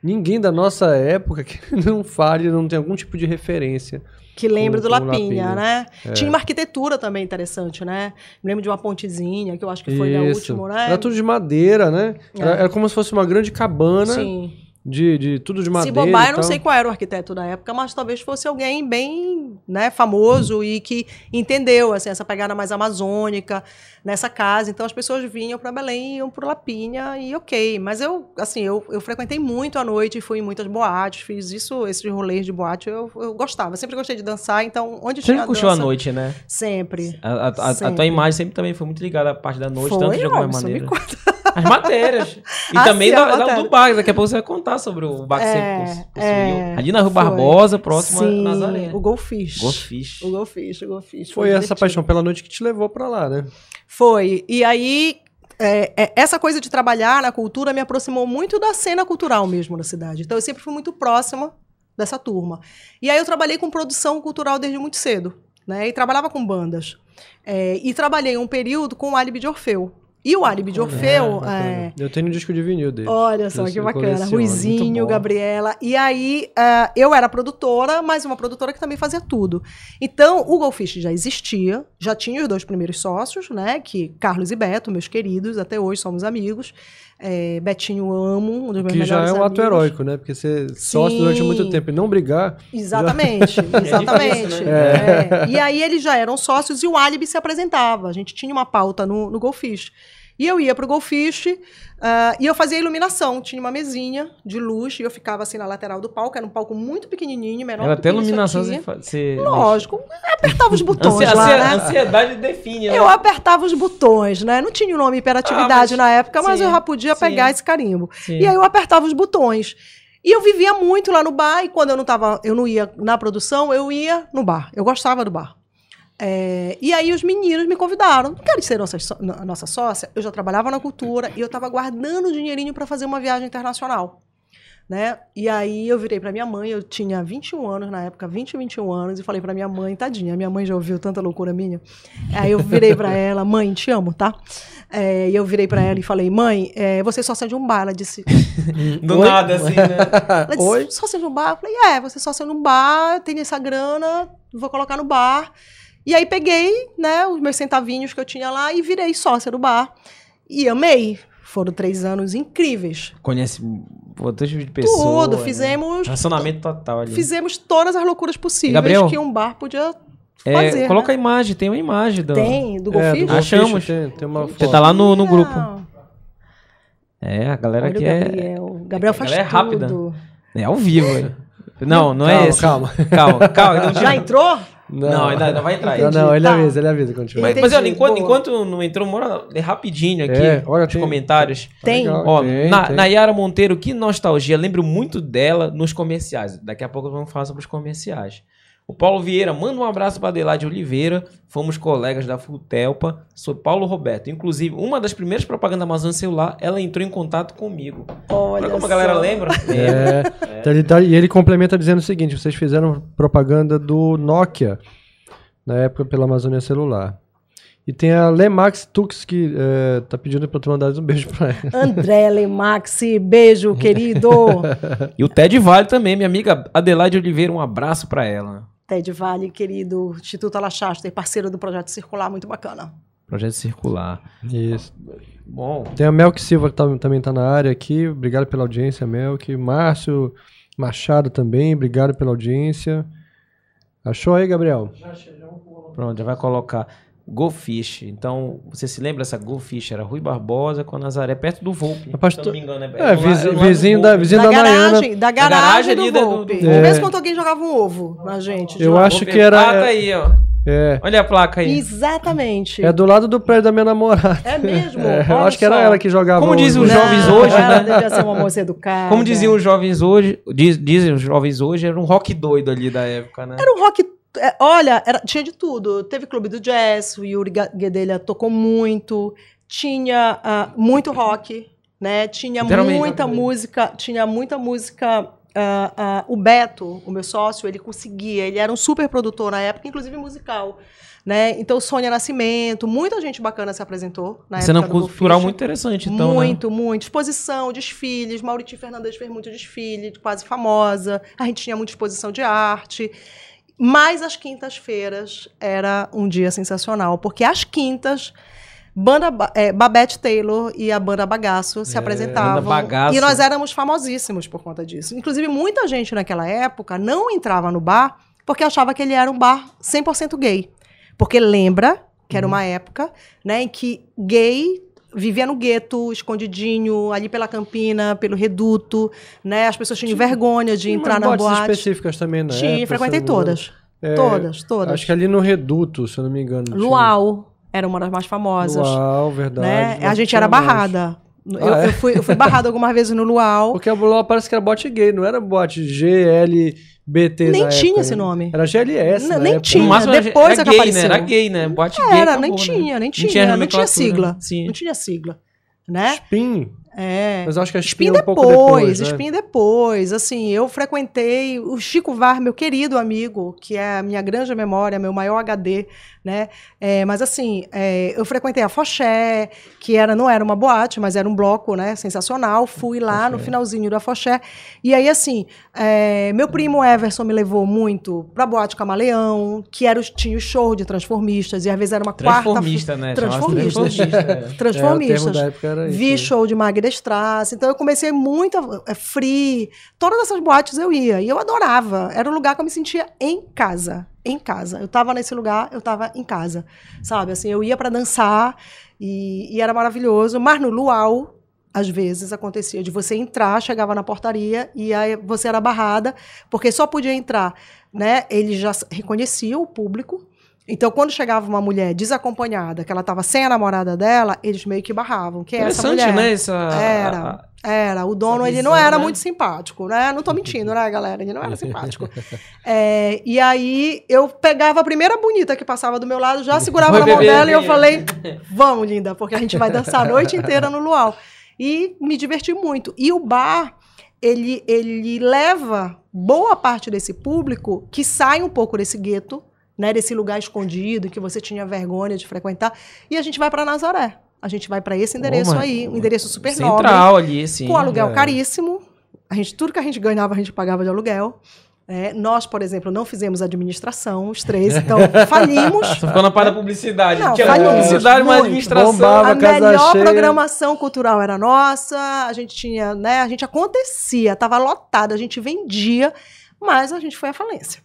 Ninguém da nossa época que não fale, não tem algum tipo de referência. Que lembra Com- do Lapinha, Lapinha. né? É. Tinha uma arquitetura também interessante, né? Me lembro de uma pontezinha, que eu acho que foi da Isso. última, né? Era tudo de madeira, né? Era, É. era como se fosse uma grande cabana Sim. De, de tudo de Se madeira. bobar, e eu não sei qual era o arquiteto da época, mas talvez fosse alguém bem né, famoso e que entendeu assim, essa pegada mais amazônica nessa casa. Então as pessoas vinham para Belém, iam para Lapinha e ok. Mas eu, assim, eu, eu frequentei muito à noite, fui em muitas boates, fiz isso, esses rolês de boate, eu, eu gostava. Sempre gostei de dançar, então onde Sempre tinha curtiu a noite, né? Sempre. A, a- a- a Sempre. tua imagem sempre também foi muito ligada à parte da noite, Foi, tanto de alguma me maneira. conta. As matérias. E Ah, também sim, da, a da- do bar. Daqui a pouco você vai contar sobre o que É, você cons- construiu. é, Ali na Rua foi. Barbosa, próximo Sim, a Nazaré. o Golfish. Golfish. O Golfish, o Golfish. Foi essa divertido. paixão pela noite que te levou pra lá, né? Foi. E aí, é, é, essa coisa de trabalhar na cultura me aproximou muito da cena cultural mesmo da cidade. Então, eu sempre fui muito próxima dessa turma. E aí, eu trabalhei com produção cultural desde muito cedo. Né? E trabalhava com bandas. É, e trabalhei um período com o Álibi de Orfeu. E o Álibi de Orfeu... é, Eu tenho um disco de vinil dele. Olha só que bacana. coleciono, Ruizinho. Gabriela. E aí, eh, eu era produtora, mas uma produtora que também fazia tudo. Então, o Golfish já existia, já tinha os dois primeiros sócios, né? Que Carlos e Beto, meus queridos, até hoje somos amigos. Eh, Betinho amo, um dos meus Que já é um ato amigos. heróico, né? Porque ser sócio durante muito tempo e não brigar. Exatamente, exatamente. difícil, né? É. E aí eles já eram sócios e o Alibi se apresentava. A gente tinha uma pauta no, no Golfish. E eu ia pro Golfish ah, e eu fazia iluminação. Tinha uma mesinha de luz e eu ficava assim na lateral do palco. Era um palco muito pequenininho, menor do até iluminação você, você Lógico, apertava os botões lá, né? Ansiedade define, né? Eu apertava os botões, né? Não tinha o nome hiperatividade Ah, mas- na época, mas sim, eu já podia sim. pegar esse carimbo. Sim. E aí eu apertava os botões. E eu vivia muito lá no bar, e quando eu não tava, eu não ia na produção, eu ia no bar. Eu gostava do bar. É, e aí os meninos me convidaram. Não quero ser nossa, nossa sócia? Eu já trabalhava na cultura e eu estava guardando dinheirinho para fazer uma viagem internacional. Né? E aí eu virei para minha mãe, eu tinha 21 anos na época, 20, 21 anos, e falei para minha mãe, tadinha, minha mãe já ouviu tanta loucura minha. Aí eu virei para ela, mãe, te amo, tá? É, e eu virei para ela e falei, mãe, é, você é sócia de um bar. Ela disse, Do Oi? nada, assim, né? ela disse, Oi? sócia de um bar? Eu falei, é, você é sócia de um bar, tem essa grana, vou colocar no bar. E aí peguei, né, os meus centavinhos que eu tinha lá e virei sócia do bar. E amei. Foram três anos incríveis. Conhece outro tipo de pessoa. Tudo, né? fizemos, Relacionamento total ali. fizemos todas as loucuras possíveis Gabriel? que um bar podia É, fazer. coloca né? a imagem, tem uma imagem. Do... Tem, do É, Golfish? do Golfish Achamos. Tem, tem uma Você foto. tá lá no, no grupo. É, a galera Olha aqui o é, Gabriel. Gabriel a faz galera é rápida. tudo. é ao vivo. é. Não, não Calma, é esse. calma. Calma, calma. Já entrou? Não, ainda, ainda vai entrar. Não, não, ele Tá. avisa, ele avisa quando tiver. Mas, Entendi, mas olha, enquanto, boa. enquanto não entrou, mora é rapidinho aqui É, olha, nos tem- comentários. Tem. Legal, Ó, tem, Na, tem. Nayara Monteiro, que nostalgia. Lembro muito dela nos comerciais. Daqui a pouco vamos falar sobre os comerciais. O Paulo Vieira, manda um abraço para Adelaide Oliveira. Fomos colegas da Futelpa. Sou Paulo Roberto. Inclusive, uma das primeiras propagandas da Amazon Celular, ela entrou em contato comigo. Olha, Olha como a galera lembra. É, então ele tá- e ele complementa dizendo o seguinte: vocês fizeram propaganda do Nokia na época pela Amazônia Celular. E tem a Lemax Tux que é, tá pedindo pra tu mandar um beijo pra ela. André Lemaxi, beijo, querido. E o Ted Vale também, minha amiga Adelaide Oliveira, um abraço para ela. Ted Vale, querido. Instituto Alachaster, parceiro do Projeto Circular, muito bacana. Projeto Circular. Isso. Bom, Tem a Melk Silva que tá- também tá na área aqui. Obrigado pela audiência, Melk. Márcio Machado também, obrigado pela audiência. Achou aí, Gabriel? Pronto, já vai colocar Goldfish. Então, você se lembra dessa Goldfish? Era Rui Barbosa com a Nazaré, perto do Volpe. Rapaz, se não me engano. É, do lado- vizi- do lado do vizinho da, vizinho da da, garagem, da garagem garagem ali do da- do- Volpe. do- É. vez quando alguém jogava um ovo na gente. Eu lá. acho Volpe. que era- Ah, tá aí, ó. É, Olha a placa aí. Exatamente. é do lado do prédio da minha namorada. É mesmo? É, eu acho que era ela que jogava. Como o- diz os Não, jovens hoje, ela né? devia ser uma moça educada. Como diziam os jovens hoje, diz- dizem os jovens hoje, era um rock doido ali da época, né? Era um rock. É, olha, era- tinha de tudo. Teve clube do jazz, o Yuri Guedelha tocou muito. Tinha ah, muito rock, né? Tinha muita música. Tinha muita música. ah, ah, o Beto, o meu sócio, ele conseguia. Ele era um super produtor na época, inclusive musical. Né? Então, Sônia Nascimento, muita gente bacana se apresentou na Cena época do cultural muito interessante, então, né? muito, muito. Exposição, desfiles. Mauriti Fernandes fez muito desfile, quase famosa. A gente tinha muita exposição de arte. Mas as quintas-feiras era um dia sensacional, porque às quintas, banda Ba- é, Babette Taylor e a banda Bagaço se É, apresentavam. Bagaço. E nós éramos famosíssimos por conta disso. Inclusive, muita gente naquela época não entrava no bar porque achava que ele era um bar 100% gay. Porque lembra que era uma época né, em que gay vivia no gueto, escondidinho, ali pela Campina, pelo Reduto, né? As pessoas tinham vergonha de Tinha entrar na boate. específicas também, né? Tinha, frequentei todas. É, todas, todas. Acho que ali no Reduto, se eu não me engano. tinha. Luau era uma das mais famosas. Luau, verdade. né? A gente tinha era mais. Eu, Ah, é? eu fui, eu fui barrada algumas vezes no Luau. Porque a Luau parece que era bote gay, não era bote GLBT Nem na tinha época, esse né? nome. Era GLS na nem época. tinha. Depois era é que gay, apareceu. né? Era gay, né? Boate gay. Era, nem né? tinha, nem tinha. Não tinha não tinha sigla. Sim. Não tinha sigla. Né? Spin. É. Mas eu acho que a Spin, Spin é um pouco depois, depois, né? Spin depois. Assim, eu frequentei o Chico Var, meu querido amigo, que é a minha grande memória, meu maior HD, né? É, mas assim, é, eu frequentei a Foché, que era, não era uma boate, mas era um bloco, né? Sensacional. Fui lá no finalzinho da Foché. E aí, assim, é, meu primo Everson me levou muito pra Boate Camaleão, que era, o- tinha o show de transformistas, e às vezes era uma quarta. Transformista, né? Chamava-se Transformistas. Transformista, é. É, o termo Transformistas. era isso. Vi né? show de Magda Strass, então eu comecei muito a, é, free, todas essas boates eu ia e eu adorava. Era um lugar que eu me sentia em casa, em casa. Eu tava nesse lugar, eu tava em casa, sabe? Assim, eu ia para dançar e, e era maravilhoso. Mas no Luau, às vezes acontecia de você entrar, chegava na portaria e aí você era barrada, porque só podia entrar, né? Ele já reconhecia o público. Então, quando chegava uma mulher desacompanhada, que ela estava sem a namorada dela, eles meio que barravam. Quem é essa mulher? né? Essa, Era. Era, o dono, Essa ele não visão, era né? muito simpático, né? Não tô mentindo, né, galera? Ele não era simpático. É, e aí, eu pegava a primeira bonita que passava do meu lado, já segurava Vai na mão beber, dela e eu falei, vamos, linda, porque a gente vai dançar a noite inteira no luau. E me diverti muito. E o bar, ele, ele leva boa parte desse público que sai um pouco desse gueto, né, desse lugar escondido que você tinha vergonha de frequentar, e a gente vai para Nazaré. A gente vai para esse endereço mas- aí, um endereço super nobre Central ali, assim. com aluguel é. caríssimo. A gente, tudo que a gente ganhava, a gente pagava de aluguel. É, nós, por exemplo, não fizemos administração, os três, então falimos. Só ficou na parte da publicidade. Não, Tinha falhamos publicidade, mas administração. Bombava. A casa melhor cheia. programação cultural era nossa, a gente tinha, né? A gente acontecia, estava lotado, a gente vendia, mas a gente foi à falência.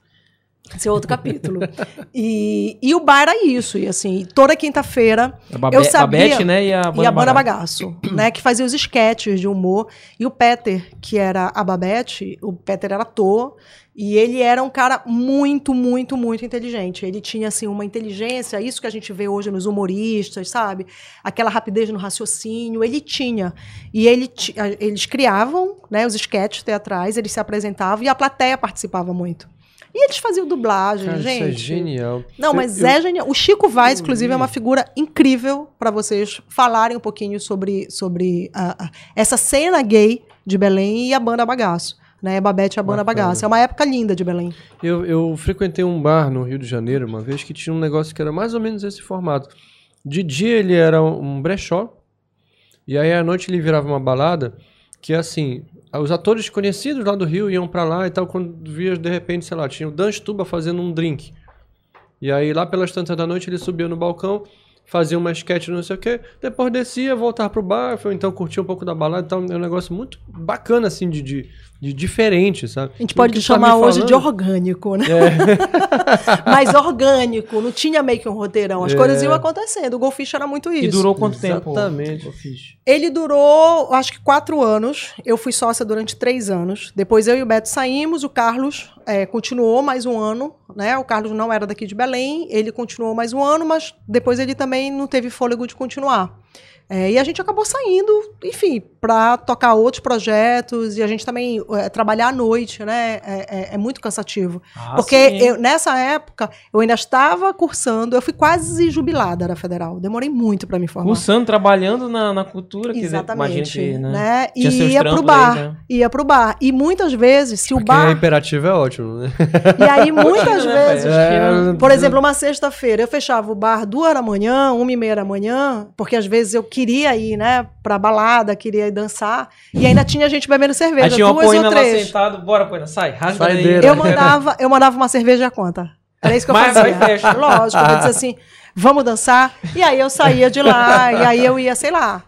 Esse é outro capítulo. E, e o bar era isso. E assim, toda quinta-feira eu sabia. Babette, né? E a e a Banda Bagaço. Né? Que fazia os esquetes de humor. E o Peter, que era a Babette, o Peter era ator. E ele era um cara muito, muito, muito inteligente. Ele tinha, assim, uma inteligência, isso que a gente vê hoje nos humoristas, sabe? Aquela rapidez no raciocínio, ele tinha. E ele eles criavam né, os esquetes teatrais, eles se apresentavam e a plateia participava muito. E eles faziam dublagem, Cara, gente. isso é genial. Não, mas eu- é genial. O Chico Vaz, inclusive, é uma figura incrível para vocês falarem um pouquinho sobre, sobre a- a- essa cena gay de Belém e a banda Bagaço. Né? Babette e a banda Bacana. Bagaço. É uma época linda de Belém. Eu, eu frequentei um bar no Rio de Janeiro uma vez que tinha um negócio que era mais ou menos esse formato. De dia ele era um brechó, e aí à noite ele virava uma balada que assim, os atores conhecidos lá do Rio iam pra lá e tal, quando via de repente, sei lá, tinha o Dan Stuba fazendo um drink. E aí lá pelas tantas da noite ele subia no balcão, fazia uma sketch não sei o quê, depois descia, voltava pro bar, foi, então curtia um pouco da balada, então é um negócio muito bacana assim de, de, de diferente, sabe? A gente pode chamar hoje de orgânico, né? Mas orgânico, não tinha meio que um roteirão. As É. coisas iam acontecendo. O Golfish era muito isso. E durou quanto tempo? Exatamente. o Fish? Ele durou, acho que quatro anos. Eu fui sócia durante três anos. Depois eu e o Beto saímos. O Carlos eh, continuou mais um ano. Né? O Carlos não era daqui de Belém. Ele continuou mais um ano, mas depois ele também não teve fôlego de continuar. Eh, e a gente acabou saindo, enfim, para tocar outros projetos. E a gente também eh, trabalhar à noite, né? É, é- é muito cansativo. Ah, Porque eu- nessa época eu ainda estava cursando. Eu fui quase jubilada da federal. Demorei muito para me formar. Cursando, trabalhando na, na cultura, que Exatamente. que, né? né? Tinha E ia pro bar. aí, né? Ia pro bar. E muitas vezes, se o é bar. imperativo é ótimo, né? E aí, muitas né, vezes. É, Por exemplo, uma sexta-feira, eu fechava o bar duas da manhã, uma e meia da manhã, porque às vezes eu queria ir, né, pra balada, queria ir dançar, e ainda tinha gente bebendo cerveja, Aí tinha uma duas poina ou lá três. sentado, bora, poina, sai, rasga daí. Eu mandava, eu mandava uma cerveja à conta. Era isso que eu Mas fazia. vai festa. Lógico, eu dizia assim, vamos dançar. E aí eu saía de lá, e aí eu ia, sei lá,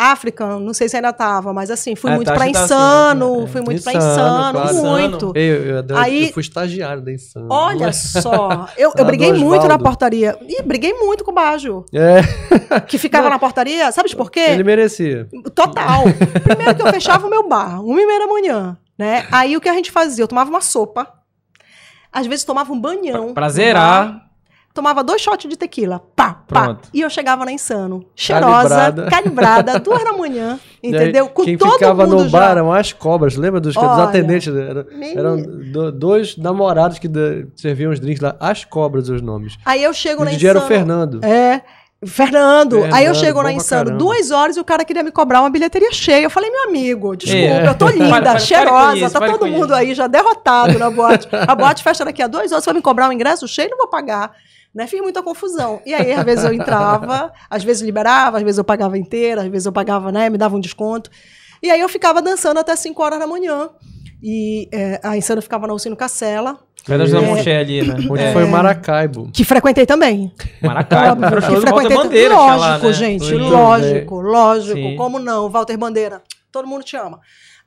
África, não sei se ainda tava, mas assim, fui Ah, muito tá, pra que tá assim, Insano, né? fui muito pra Insano, claro. muito. Eu, eu, eu, Aí- eu fui estagiário da Insano. Olha só, eu, eu briguei muito na portaria. E briguei muito com o Bajo, É, que ficava na portaria. Sabe por quê? ele merecia. Total. Primeiro que eu fechava o meu bar, uma e meia da manhã, né? Aí o que a gente fazia? Eu tomava uma sopa, às vezes tomava um banhão. Pra- pra zerar. Tomava dois shots de tequila, pá, pá. Pronto. E eu chegava na Insano, cheirosa, Calibrada. calibrada, duas da manhã, E aí, entendeu? Com Quem todo ficava mundo no já. bar eram as cobras, lembra dos, dos Olha, atendentes? Era- eram do- dois namorados que serviam os drinks lá, as cobras os nomes. Aí eu chego O na DJ era o Insano. Fernando. É. Fernando, aí eu Fernando, chego pra Insano, duas horas e o cara queria me cobrar uma bilheteria cheia. Eu falei, meu amigo, desculpa, É. eu tô linda, com cheirosa, isso, tá todo mundo aí já derrotado na boate. A boate fecha daqui a duas horas, você vai me cobrar um ingresso cheio, não vou pagar. Né? Fiz muita confusão. E aí, às vezes eu entrava, às vezes liberava, às vezes eu pagava inteira, às vezes eu pagava, né, me dava um desconto. E aí eu ficava dançando até 5 horas da manhã. E é, a Insano ficava na Alcino Cacela, Pedras da É. Monché ali, né? Onde É. foi o Maracaibo. que frequentei também. Maracaibo, que frequentei Bandeira, lógico, tinha lá, né? gente, lógico, lógico. Sim. Como não? Walter Bandeira, todo mundo te ama.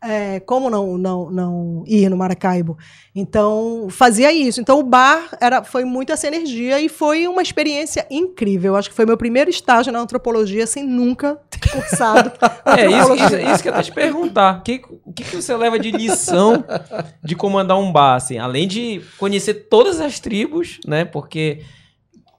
É, como não, não, não ir no Maracaibo? Então, fazia isso. Então, o bar era, foi muito essa energia e foi uma experiência incrível. Acho que foi meu primeiro estágio na antropologia sem nunca ter cursado É, isso, isso, isso que eu ia te perguntar. Que- O que, que você leva de lição de comandar um bar, assim? Além de conhecer todas as tribos, né? Porque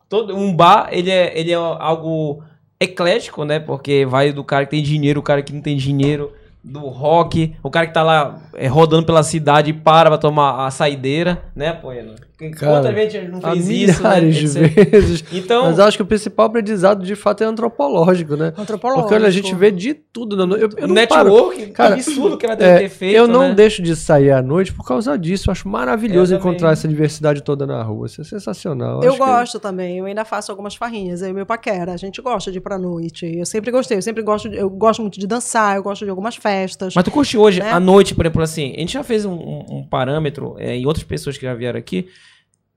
todo, um bar, ele é, ele é algo eclético, né? Porque vai do cara que tem dinheiro, o cara que não tem dinheiro, do rock, o cara que tá lá é, rodando pela cidade e para pra tomar a saideira, né, Poena? Cara, Quanta gente não fez isso, né? milhares de etc. vezes. Então, Mas acho que o principal aprendizado, de fato, é antropológico, né? Antropológico. Porque olha, a gente vê de tudo. no- Eu, eu o network, Cara, absurdo que ela É, deve ter feito, eu não né? deixo de sair à noite por causa disso. Eu acho maravilhoso Eu também. encontrar essa diversidade toda na rua. Isso é sensacional. Eu acho que- gosto também, eu ainda faço algumas farrinhas. Eu e meu paquera, a gente gosta de ir pra noite. Eu sempre gostei, eu sempre gosto, de- eu gosto muito de dançar, eu gosto de algumas festas. Mas tu curte hoje, Né? à noite, por exemplo, assim, a gente já fez um, um- um parâmetro, é, em outras pessoas que já vieram aqui,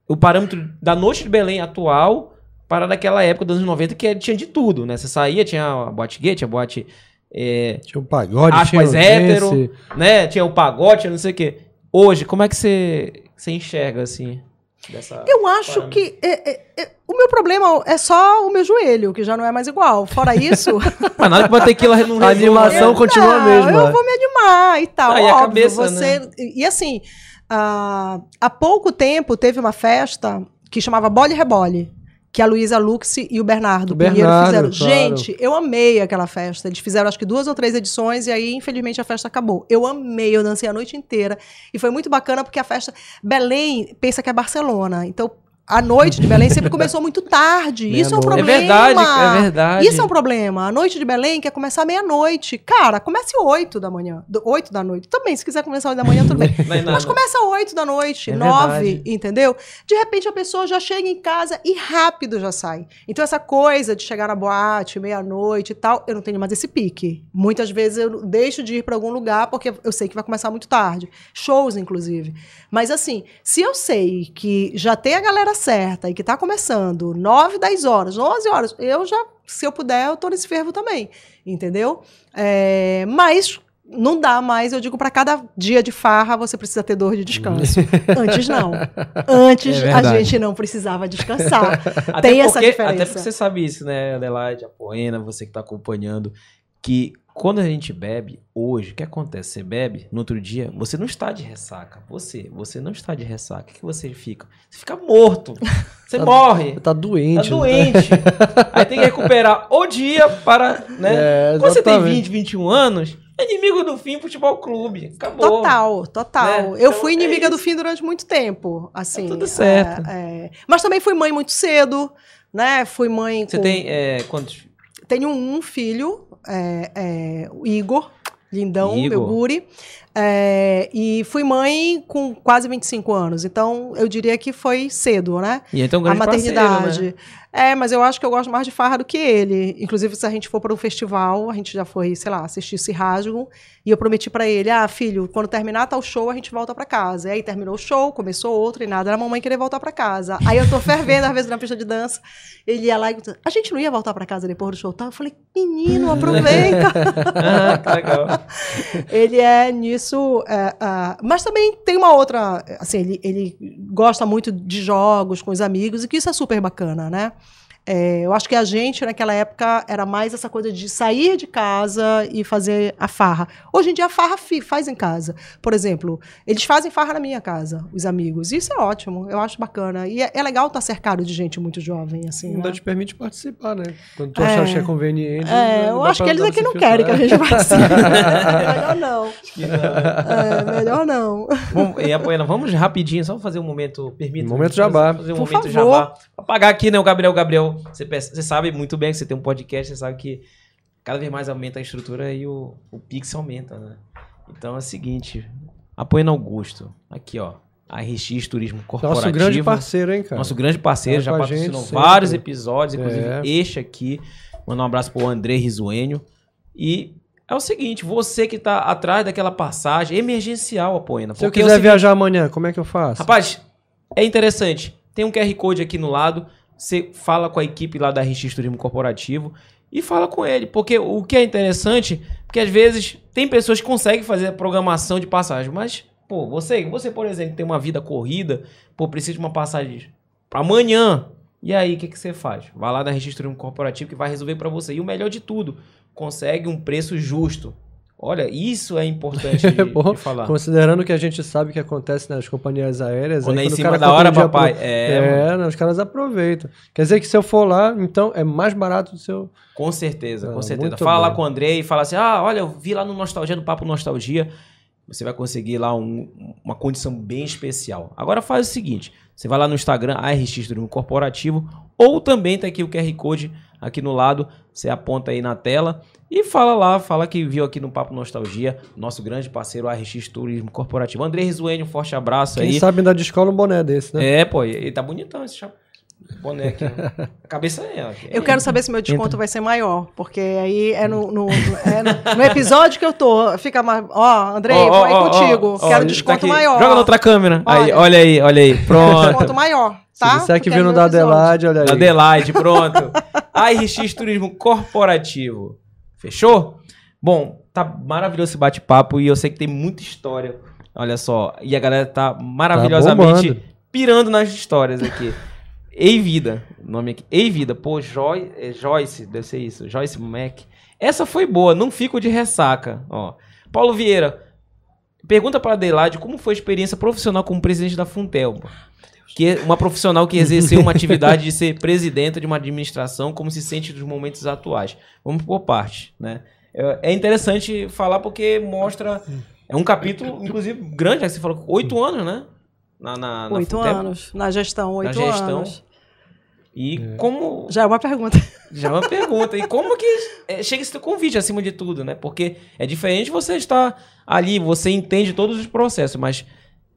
o parâmetro da noite de Belém atual para daquela época dos anos 90, que tinha de tudo, né? Você saía, tinha a boate gay, tinha a boate, é, Tinha um pagode, Acho tinha mais um hétero. né? Tinha o pagode, tinha não sei o quê. Hoje, como é que você, você enxerga, assim? dessa Eu acho parâmetro? que é- é- é- o meu problema é só o meu joelho, que já não é mais igual. Fora isso, Mas nada que vai ter que ir lá no A animação né? continua a Não, mesma. Eu vou me animar e tal. Ah, e a óbvio, cabeça, você. né? E assim, ah, há pouco tempo teve uma festa que chamava Bole Rebole. Que a Luísa Lux e o Bernardo O Pinheiro Bernardo, fizeram. claro. Gente, eu amei aquela festa. Eles fizeram acho que duas ou três edições e aí, infelizmente, a festa acabou. Eu amei, eu dancei a noite inteira. E foi muito bacana porque a festa. Belém pensa que é Barcelona. Então, a noite de Belém sempre começou muito tarde. Isso é um Meia-noite. problema. É verdade, é verdade. Isso é um problema. A noite de Belém quer começar meia-noite. Cara, comece 8 da manhã. Do- 8 da noite. Também, se quiser começar 8 da manhã, tudo bem. É. Mas começa 8 da noite, É 9, verdade. entendeu? De repente a pessoa já chega em casa e rápido já sai. Então essa coisa de chegar na boate, meia-noite e tal, eu não tenho mais esse pique. Muitas vezes eu deixo de ir para algum lugar porque eu sei que vai começar muito tarde. Shows, inclusive. Mas assim, se eu sei que já tem a galera certa e que tá começando 9, 10 horas, 11 horas, eu já, se eu puder, eu tô nesse fervo também. Entendeu? É, mas não dá mais, eu digo, para cada dia de farra você precisa ter dor de descanso. Antes não. Antes É a gente não precisava descansar. Até Tem essa porque- diferença. Até porque você sabe isso, né, Adelaide, a Poena, você que tá acompanhando, que quando a gente bebe, hoje, o que acontece? Você bebe, no outro dia, você não está de ressaca. Você, você não está de ressaca. O que, você fica? Você fica morto. Você morre. Tá Tá doente. né? doente. Aí tem que recuperar o dia para, né? É, Quando você tem exatamente. 20, 21 anos, é inimigo do fim futebol clube. Acabou. Total, total. Né? Eu Então, fui é inimiga do isso. fim durante muito tempo, assim. Tá tudo certo. é, é. Mas também fui mãe muito cedo, né? Fui mãe Você com- tem é, quantos? Tenho um filho, é, é, o Igor, lindão, Igor. meu guri. É, e fui mãe com quase 25 anos. Então, eu diria que foi cedo, né? E então um a maternidade. parceiro, né? É, mas eu acho que eu gosto mais de farra do que ele. Inclusive, se a gente for para um festival, a gente já foi, sei lá, assistir esse rasgo. E eu prometi para ele: ah, filho, quando terminar tal show, a gente volta para casa. E aí terminou o show, começou outro e nada. Era a mamãe querer voltar para casa. Aí eu tô fervendo, às vezes, na pista de dança. Ele ia lá e a gente não ia voltar para casa depois do show, tá? Eu falei: menino, aproveita. Ah, que legal. ele é nisso. É, ah, mas também tem uma outra. Assim, ele, ele gosta muito de jogos com os amigos, e que isso é super bacana, né? É, eu acho que a gente, naquela época, era mais essa coisa de sair de casa e fazer a farra. Hoje em dia, a farra faz em casa. Por exemplo, eles fazem farra na minha casa, os amigos. Isso é ótimo, eu acho bacana. E é, é legal estar cercado de gente muito jovem, assim. Ainda Né? te permite participar, né? Quando tu É. achar que é conveniente. É, eu acho que eles aqui pra não se querem que a filtrar. gente participe. melhor não. É, melhor não. Vamos, e Apoena, vamos rapidinho, só fazer um momento, permita. Momento jabá. Fazer um Por momento favor. jabá. Pra pagar aqui, né, o Gabriel, Gabriel, você, você sabe muito bem que você tem um podcast, você sabe que cada vez mais aumenta a estrutura e o, o Pix aumenta, né? Então é o seguinte, Apoena Augusto, aqui ó, a RX Turismo Corporativo. Nosso grande parceiro, hein, cara? Nosso grande parceiro, Tá já patrocinou sempre. vários episódios, inclusive É. este aqui. Mandar um abraço pro André Risuênio. E é o seguinte, você que tá atrás daquela passagem emergencial, Apoena. Se eu é quiser seguinte- viajar amanhã, como é que eu faço? Rapaz, é interessante. Tem um QR Code aqui no lado. Você fala com a equipe lá da RX Turismo Corporativo e fala com ele. Porque o que é interessante, porque às vezes tem pessoas que conseguem fazer a programação de passagem, mas, pô, você, você por exemplo, tem uma vida corrida, pô, precisa de uma passagem para amanhã. E aí, o que, que você faz? Vai lá na RX Turismo Corporativo que vai resolver para você. E o melhor de tudo, consegue um preço justo. Olha, isso é importante de, Bom, de falar. Considerando que a gente sabe o que acontece nas companhias aéreas. Quando aí é em cima cara da hora, papai. pro- É. É, não, os caras aproveitam. Quer dizer que se eu for lá, então é mais barato do seu. Com certeza, com Ah, certeza. muito Fala lá bem. com o Andrei e fala assim: ah, olha, eu vi lá no Nostalgia, no Papo Nostalgia. Você vai conseguir lá um- uma condição bem especial. Agora faz o seguinte: você vai lá no Instagram, ARX Turismo Corporativo, ou também tá aqui o QR Code aqui no lado, você aponta aí na tela e fala lá, fala que viu aqui no Papo Nostalgia, nosso grande parceiro ARX Turismo Corporativo. André Risuênio, um forte abraço Quem aí. sabe dar de escola um boné desse, né? É, pô, ele tá bonitão esse chapéu. Boné aqui. ó. A cabeça é ela. Eu quero saber se meu desconto vai ser maior, porque aí é no, no, é no- no episódio que eu tô. Fica mais. Ó, Andrei, aí ó, ó, contigo. ó, quero tá desconto aqui. maior. Joga na outra câmera. Aí, Olha. olha aí, olha aí. Quero Pronto. desconto maior, tá? Se disser que é viu no meu da. Adelaide, olha aí. Adelaide, pronto. ARX Turismo Corporativo. Fechou? Bom, tá maravilhoso esse bate-papo e eu sei que tem muita história. Olha só. E a galera tá maravilhosamente bombando. pirando nas histórias aqui. Ei Vida, nome aqui. Ei Vida, pô, Joy, é Joyce, deve ser isso, Joyce Mac. Essa foi boa, não fico de ressaca, ó. Paulo Vieira, pergunta para Adelaide como foi a experiência profissional como presidente da Funtel. Que é uma profissional que exerceu uma atividade de ser presidenta de uma administração, como se sente nos momentos atuais. Vamos por parte, né? É é interessante falar porque mostra. É um capítulo, inclusive, grande, né? Você falou oito anos, né? Na, na, na Oito anos. Na gestão, oito gestão. anos. E como. Já é uma pergunta. Já é uma pergunta. E como que é, chega esse convite acima de tudo, né? Porque é diferente você estar ali, você entende todos os processos, mas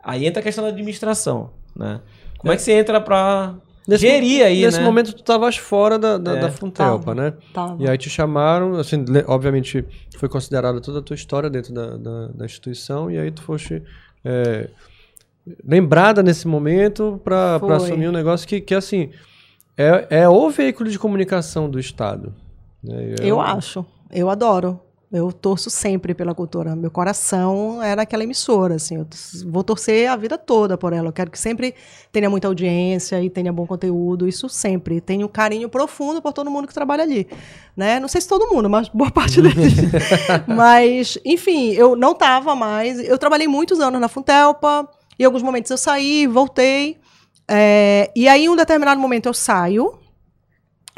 aí entra a questão da administração, né? Como é, que você entra pra Nesse, gerir aí, Nesse né? momento tu estavas fora da, da, É. da Funtelpa, Tava. né? Tava. E aí te chamaram, assim, obviamente foi considerada toda a tua história dentro da, da, da instituição, e aí tu foste é, lembrada nesse momento para assumir um negócio que, que assim, é, é o veículo de comunicação do Estado. né? É Eu acho. Eu adoro. Eu torço sempre pela cultura. Meu coração era aquela emissora, assim. Eu vou torcer a vida toda por ela. Eu quero que sempre tenha muita audiência e tenha bom conteúdo. Isso sempre. Tenho um carinho profundo por todo mundo que trabalha ali. Né? Não sei se todo mundo, mas boa parte deles. mas, enfim, eu não estava mais. Eu trabalhei muitos anos na Funtelpa. Em alguns momentos eu saí, voltei. É, e aí, em um determinado momento, eu saio.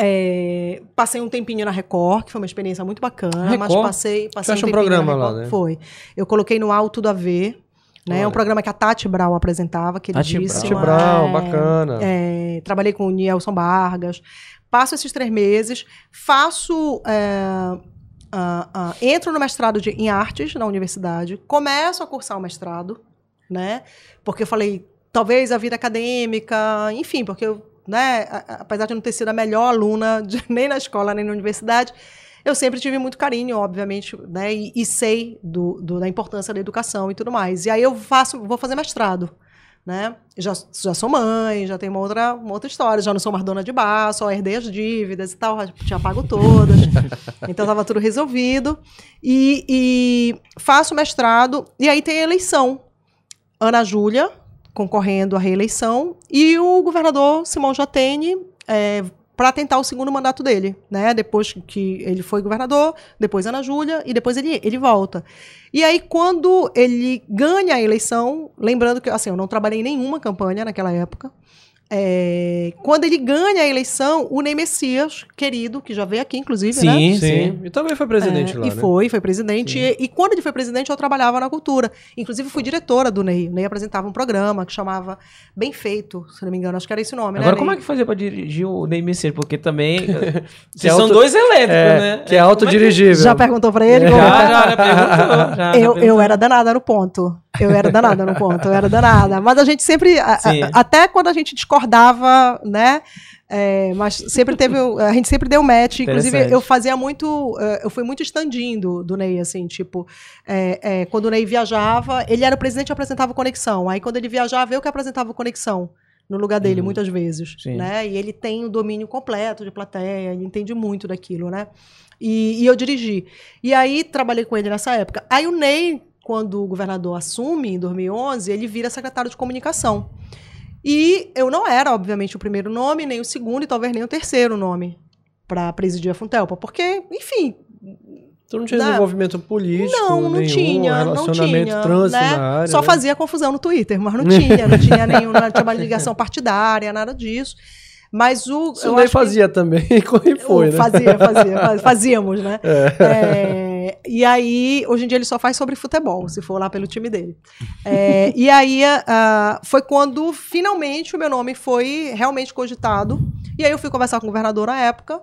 É, passei um tempinho na Record, que foi uma experiência muito bacana, mas Record? passei, passei acha um na programa lá, Record. né? Foi. Eu coloquei no Alto da V, né? É um programa que a Tati Brau apresentava, queridíssima. Tati Brown, é, bacana. é, trabalhei com o Nielson Vargas. Passo esses três meses, faço. é, ah, ah, entro no mestrado de- em artes na universidade, começo a cursar o mestrado, né? Porque eu falei, talvez a vida acadêmica, enfim, porque eu, né, apesar de não ter sido a melhor aluna de- nem na escola nem na universidade, eu sempre tive muito carinho, obviamente, né? E, e sei do, do- da importância da educação e tudo mais. E aí eu faço, vou fazer mestrado. Né? Já, já sou mãe, já tenho uma outra, uma outra história, já não sou mais dona de bar, só herdei as dívidas e tal, já pago todas. então estava tudo resolvido. E, e faço mestrado, e aí tem a eleição. Ana Júlia concorrendo à reeleição e o governador Simão Jatene para tentar o segundo mandato dele, né? Depois que ele foi governador, depois Ana Júlia e depois ele, ele volta. E aí quando ele ganha a eleição, lembrando que assim, eu não trabalhei nenhuma campanha naquela época, é, quando ele ganha a eleição, o Ney Messias, querido, que já veio aqui, inclusive, né? Sim, sim. Sim. E também foi presidente É, lá, e né? foi, foi presidente. E, e quando ele foi presidente, eu trabalhava na cultura. Inclusive, fui diretora do Ney. O Ney apresentava um programa que chamava Bem Feito, se não me engano, acho que era esse o nome, Agora, né? como é que fazia pra dirigir o Ney Messias? Porque também. eh, Que é são auto- dois elétricos, É, né? que é Como autodirigível. Já perguntou pra ele? Já, Como é? já, já perguntou. Já, já eu, eu era danada no ponto. Eu era danada no ponto, eu era danada. Mas a gente sempre, a- a- até quando a gente discordava, né? é, mas sempre teve, a gente sempre deu match. Inclusive, eu fazia muito, eh, eu fui muito stand-in do, do Ney, assim, tipo, é, é, quando o Ney viajava, ele era o presidente e apresentava Conexão. Aí quando ele viajava, eu que apresentava Conexão. No lugar dele, Uhum. muitas vezes. Sim. Né? E ele tem o domínio completo de plateia, ele entende muito daquilo, né? E, e eu dirigi. E aí trabalhei com ele nessa época. Aí o Ney, quando o governador assume, em 2011, ele vira secretário de comunicação. E eu não era, obviamente, o primeiro nome, nem o segundo e talvez nem o terceiro nome para presidir a Funtelpa, porque, enfim, Tu não tinha Não. desenvolvimento político não, não nenhum, tinha, não relacionamento, tinha, trânsito né? área. Só né? fazia confusão no Twitter, mas não tinha, não tinha nenhum, não tinha uma ligação partidária, nada disso. Mas o Isso eu acho que- fazia também, e foi, né? Fazia, fazia, faz- fazíamos, né? É, e aí, hoje em dia ele só faz sobre futebol, se for lá pelo time dele. É, e aí, ah, foi quando finalmente o meu nome foi realmente cogitado. E aí eu fui conversar com o governador na época.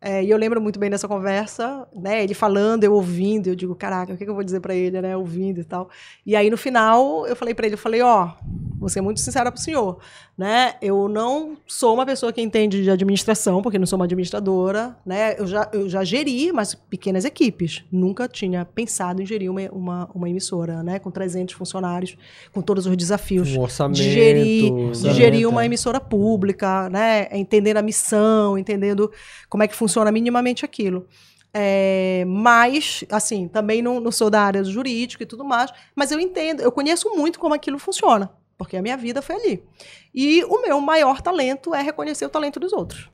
é, e eu lembro muito bem dessa conversa, né? Ele falando, eu ouvindo, eu digo, caraca, o que, que eu vou dizer pra ele, né? Ouvindo e tal. E aí, no final, eu falei pra ele, eu falei, ó, vou ser muito sincera pro senhor, né? Eu não sou uma pessoa que entende de administração, porque não sou uma administradora, né? Eu já, eu já geri, mas pequenas equipes. Nunca tinha pensado em gerir uma, uma, uma emissora, né? Com 300 funcionários, com todos os desafios Um orçamento. de gerir, de orçamento, gerir é. uma emissora pública, né? Entendendo a missão, entendendo como é que funciona minimamente aquilo. É, mas, assim, também não, não sou da área do jurídico e tudo mais, mas eu entendo, eu conheço muito como aquilo funciona. Porque a minha vida foi ali. E o meu maior talento é reconhecer o talento dos outros.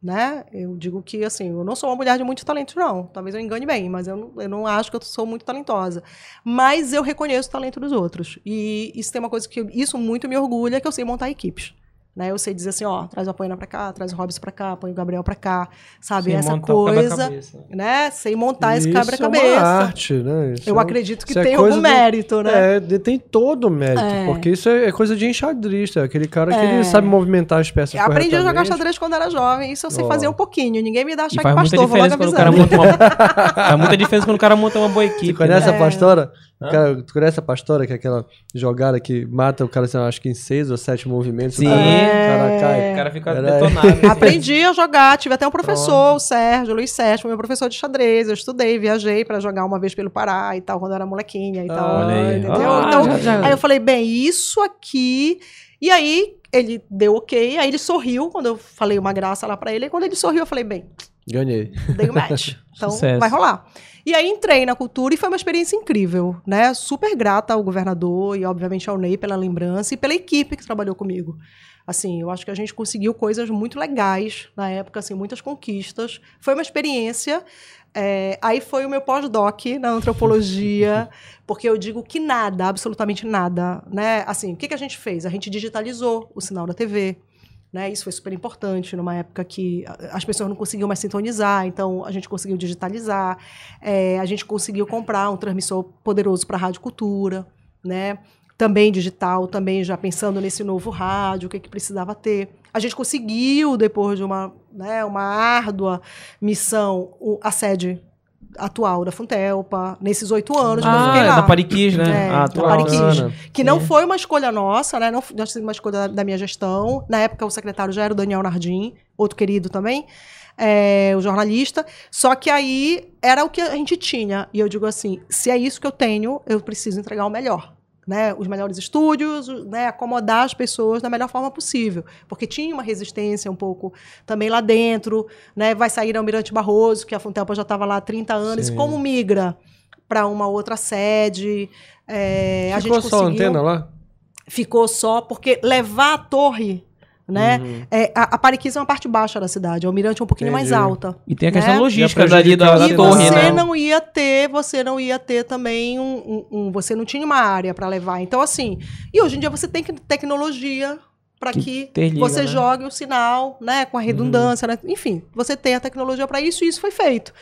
Né? Eu digo que assim, eu não sou uma mulher de muitos talentos, não. Talvez eu engane bem, mas eu não, eu não acho que eu sou muito talentosa. Mas eu reconheço o talento dos outros. E isso tem uma coisa que eu- isso muito me orgulha, que eu sei montar equipes. Né? Eu sei dizer assim, ó, traz a Poena pra cá, traz o Robson pra cá, põe o Gabriel pra cá, sabe? Sem Essa coisa, né? Sei montar esse Isso quebra-cabeça. É uma arte, né? Isso Eu é- acredito que isso é tem coisa algum do- mérito, né? É, de- tem todo o mérito, É. porque isso é, é coisa de enxadrista, é aquele cara que É. ele sabe movimentar as peças Eu aprendi a jogar xadrez quando era jovem, isso eu sei Ó. fazer um pouquinho. Ninguém me dá E faz muita pastor, vou logo diferença quando o cara avisando. monta uma. faz muita diferença quando o cara monta uma boa equipe. conhece né? a pastora? Hã? Cara, tu conhece a pastora, que é aquela jogada que mata o cara, assim, acho que em seis ou sete movimentos. Sim. o cara, o cara cai. O cara fica Era- detonado. Aprendi a jogar, tive até um professor, o Sérgio, Luiz Sérgio, meu professor de xadrez. Eu estudei, viajei pra jogar uma vez pelo Pará e tal, quando eu era molequinha e tal. Olha aí. Entendeu? Ah, então, já- já- aí eu falei, bem, isso aqui. E aí ele deu ok, aí ele sorriu quando eu falei uma graça lá pra ele. E quando ele sorriu, eu falei, bem, Ganhei. dei o match. Então Sucesso. vai rolar. E aí entrei na cultura e foi uma experiência incrível, né? Super grata ao governador e, obviamente, ao Ney pela lembrança e pela equipe que trabalhou comigo. Assim, eu acho que a gente conseguiu coisas muito legais na época, assim, muitas conquistas. Foi uma experiência. é, aí foi o meu pós-doc na antropologia, porque eu digo que nada, absolutamente nada, né? Assim, o que, que a gente fez? A gente digitalizou o sinal da TV. Né, isso foi super importante numa época que a- as pessoas não conseguiam mais sintonizar, então a gente conseguiu digitalizar, é, a gente conseguiu comprar um transmissor poderoso para a Rádio Cultura, né? também digital, também já pensando nesse novo rádio, o que, que precisava ter. A gente conseguiu, depois de uma, né, uma árdua missão, a sede atual da Funtelpa, nesses oito anos que eu Ah, é lá. da Pariquis, né? É, ah, da tu Pariquis. bacana. Que não foi uma escolha nossa, né? Não não foi uma escolha da, da minha gestão. Na época, o secretário já era o Daniel Nardim, outro querido também, é, o jornalista. Só que aí era o que a gente tinha. E eu digo assim: se é isso que eu tenho, eu preciso entregar o melhor. Né, os melhores estúdios, né, acomodar as pessoas da melhor forma possível. Porque tinha uma resistência um pouco também lá dentro. Né, vai sair Almirante Barroso, que a Funtelpa já estava lá há 30 anos. Sim. Como migra para uma outra sede? É, a Ficou gente só a conseguiu antena lá? ficou só porque levar a torre, né? Uhum. É, a, a é uma parte baixa da cidade, o Almirante é um pouquinho mais Entendi. alta. E tem a questão né? logística dali da, da a E torre, você né? não ia ter, você não ia ter também um, um- um- você não tinha uma área para levar. Então assim, e hoje em dia você tem que- tecnologia para Que que interliga, você né? jogue o sinal, né, com a redundância, né? enfim, você tem a tecnologia para isso e isso foi feito.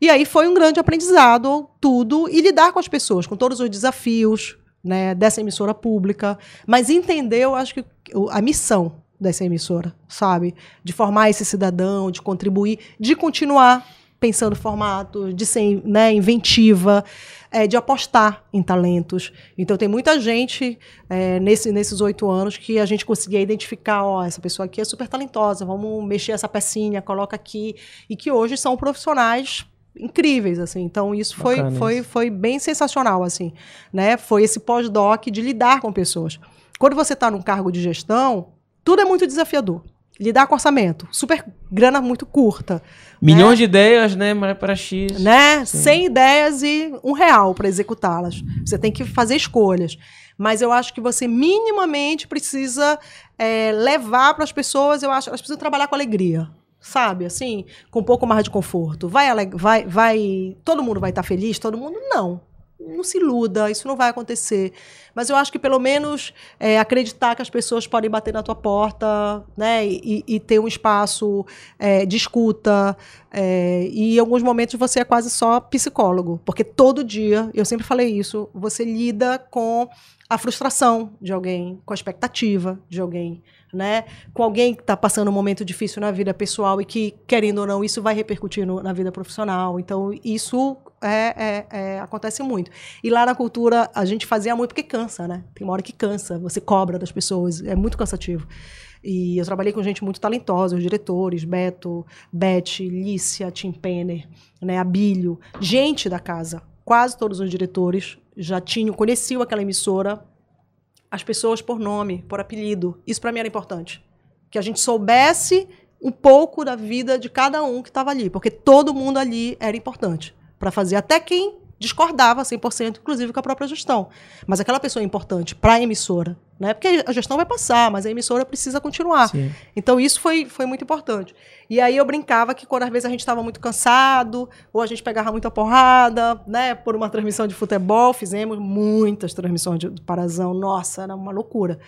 E aí foi um grande aprendizado tudo e lidar com as pessoas, com todos os desafios, né, dessa emissora pública, mas entender, eu acho que a missão dessa emissora, sabe? De formar esse cidadão, de contribuir, de continuar pensando formato, de ser né, inventiva, é, de apostar em talentos. Então tem muita gente é, nesse, nesses oito anos que a gente conseguia identificar, ó, essa pessoa aqui é super talentosa, vamos mexer essa pecinha, coloca aqui, e que hoje são profissionais incríveis, assim. Então isso foi, foi, isso. foi bem sensacional, assim, né? Foi esse pós-doc de lidar com pessoas. Quando você está num cargo de gestão, tudo é muito desafiador. Lidar com orçamento, super grana muito curta, Milhões de ideias, né? Mas para X. né? 100 ideias e um real para executá-las. Você tem que fazer escolhas. Mas eu acho que você minimamente precisa é, levar para as pessoas, eu acho, elas precisam trabalhar com alegria. Sabe, assim, com um pouco mais de conforto. Vai, vai, vai, todo mundo vai estar feliz? Todo mundo não. Não se iluda, isso não vai acontecer. Mas eu acho que pelo menos é, acreditar que as pessoas podem bater na tua porta, né? E, e ter um espaço é, de escuta. é, e em alguns momentos você é quase só psicólogo. Porque todo dia, eu sempre falei isso, você lida com a frustração de alguém, com a expectativa de alguém, né? Com alguém que está passando um momento difícil na vida pessoal e que, querendo ou não, isso vai repercutir no- na vida profissional. Então, isso é- é- é, acontece muito. E lá na cultura, a gente fazia muito porque cansa, né? Tem uma hora que cansa, você cobra das pessoas, é muito cansativo. E eu trabalhei com gente muito talentosa, os diretores, Beto, Beth, Lícia, Tim Penner, né, Abílio, gente da casa. Quase todos os diretores já tinham, conheciam aquela emissora, as pessoas por nome, por apelido. Isso para mim era importante. Que a gente soubesse um pouco da vida de cada um que estava ali, porque todo mundo ali era importante para fazer. Até quem discordava 100%, inclusive com a própria gestão. Mas aquela pessoa é importante para a emissora, né? Porque a gestão vai passar, mas a emissora precisa continuar. Sim. Então isso foi, foi muito importante. E aí eu brincava que quando às vezes a gente estava muito cansado, ou a gente pegava muita porrada, né, por uma transmissão de futebol, fizemos muitas transmissões de, de Parazão, nossa, era uma loucura.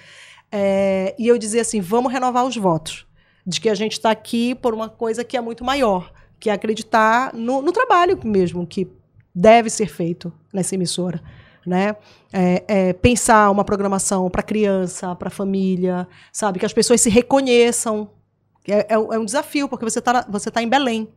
É, e eu dizia assim, vamos renovar os votos, de que a gente está aqui por uma coisa que é muito maior, que é acreditar no, no trabalho mesmo que deve ser feito nessa emissora. Né? É, é, pensar uma programação para criança, para família, sabe? Que as pessoas se reconheçam. É, é um é um desafio, porque você está você tá em Belém.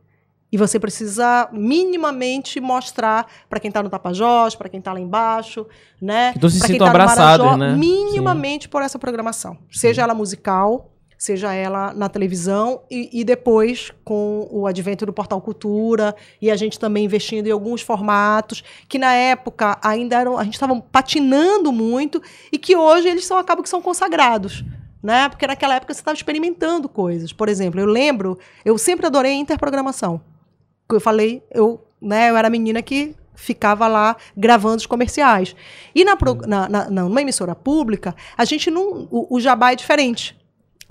E você precisa minimamente mostrar para quem está no Tapajós, para quem está lá embaixo, né? Que todos se sintam tá abraçados, né? Minimamente por essa programação. Seja ela musical, seja ela na televisão e, e depois com o advento do Portal Cultura e a gente também investindo em alguns formatos que na época ainda eram, a gente estava patinando muito e que hoje eles são acabam que são consagrados. Né? Porque naquela época você estava experimentando coisas. Por exemplo, eu lembro, eu sempre adorei interprogramação. Que Eu falei, eu, né, eu era menina que ficava lá gravando os comerciais. E na, pro- na, na, na- numa emissora pública, a gente não. O, o jabá é diferente.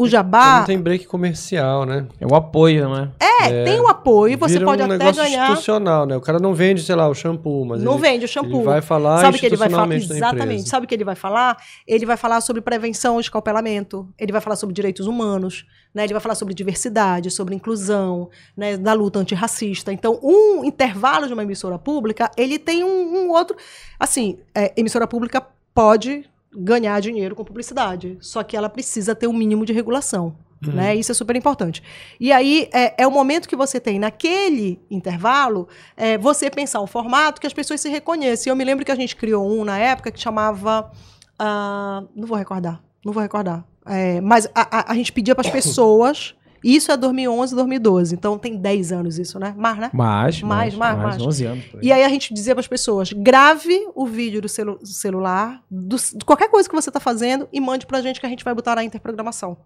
O jabá Não tem break comercial, né? É o apoio, né? é, tem o apoio, você Vira pode um até negócio ganhar. institucional, né? O cara não vende, sei lá, o shampoo, mas Não ele, vende o shampoo. ele vai falar Sabe o que ele vai falar? Exatamente. empresa. Sabe o que ele vai falar? Ele vai falar sobre prevenção ao escalpelamento, ele vai falar sobre direitos humanos, né? ele vai falar sobre diversidade, sobre inclusão, né? da luta antirracista. Então, um intervalo de uma emissora pública, ele tem um, um outro. Assim, é, emissora pública pode ganhar dinheiro com publicidade, só que ela precisa ter um mínimo de regulação. Uhum. Né? Isso é super importante. E aí é, é o momento que você tem naquele intervalo é, você pensar um formato que as pessoas se reconheçam. Eu me lembro que a gente criou um na época que chamava. ah, não vou recordar, não vou recordar. É, mas a, a- a gente pedia para as pessoas. Isso é 2011, 2012. Então tem 10 anos isso, né? Mais, né? Mais, Mais, mais, mais. 11 anos. E aí a gente dizia para as pessoas: grave o vídeo do, celu- celular, do- de qualquer coisa que você está fazendo, e mande pra gente que a gente vai botar na interprogramação.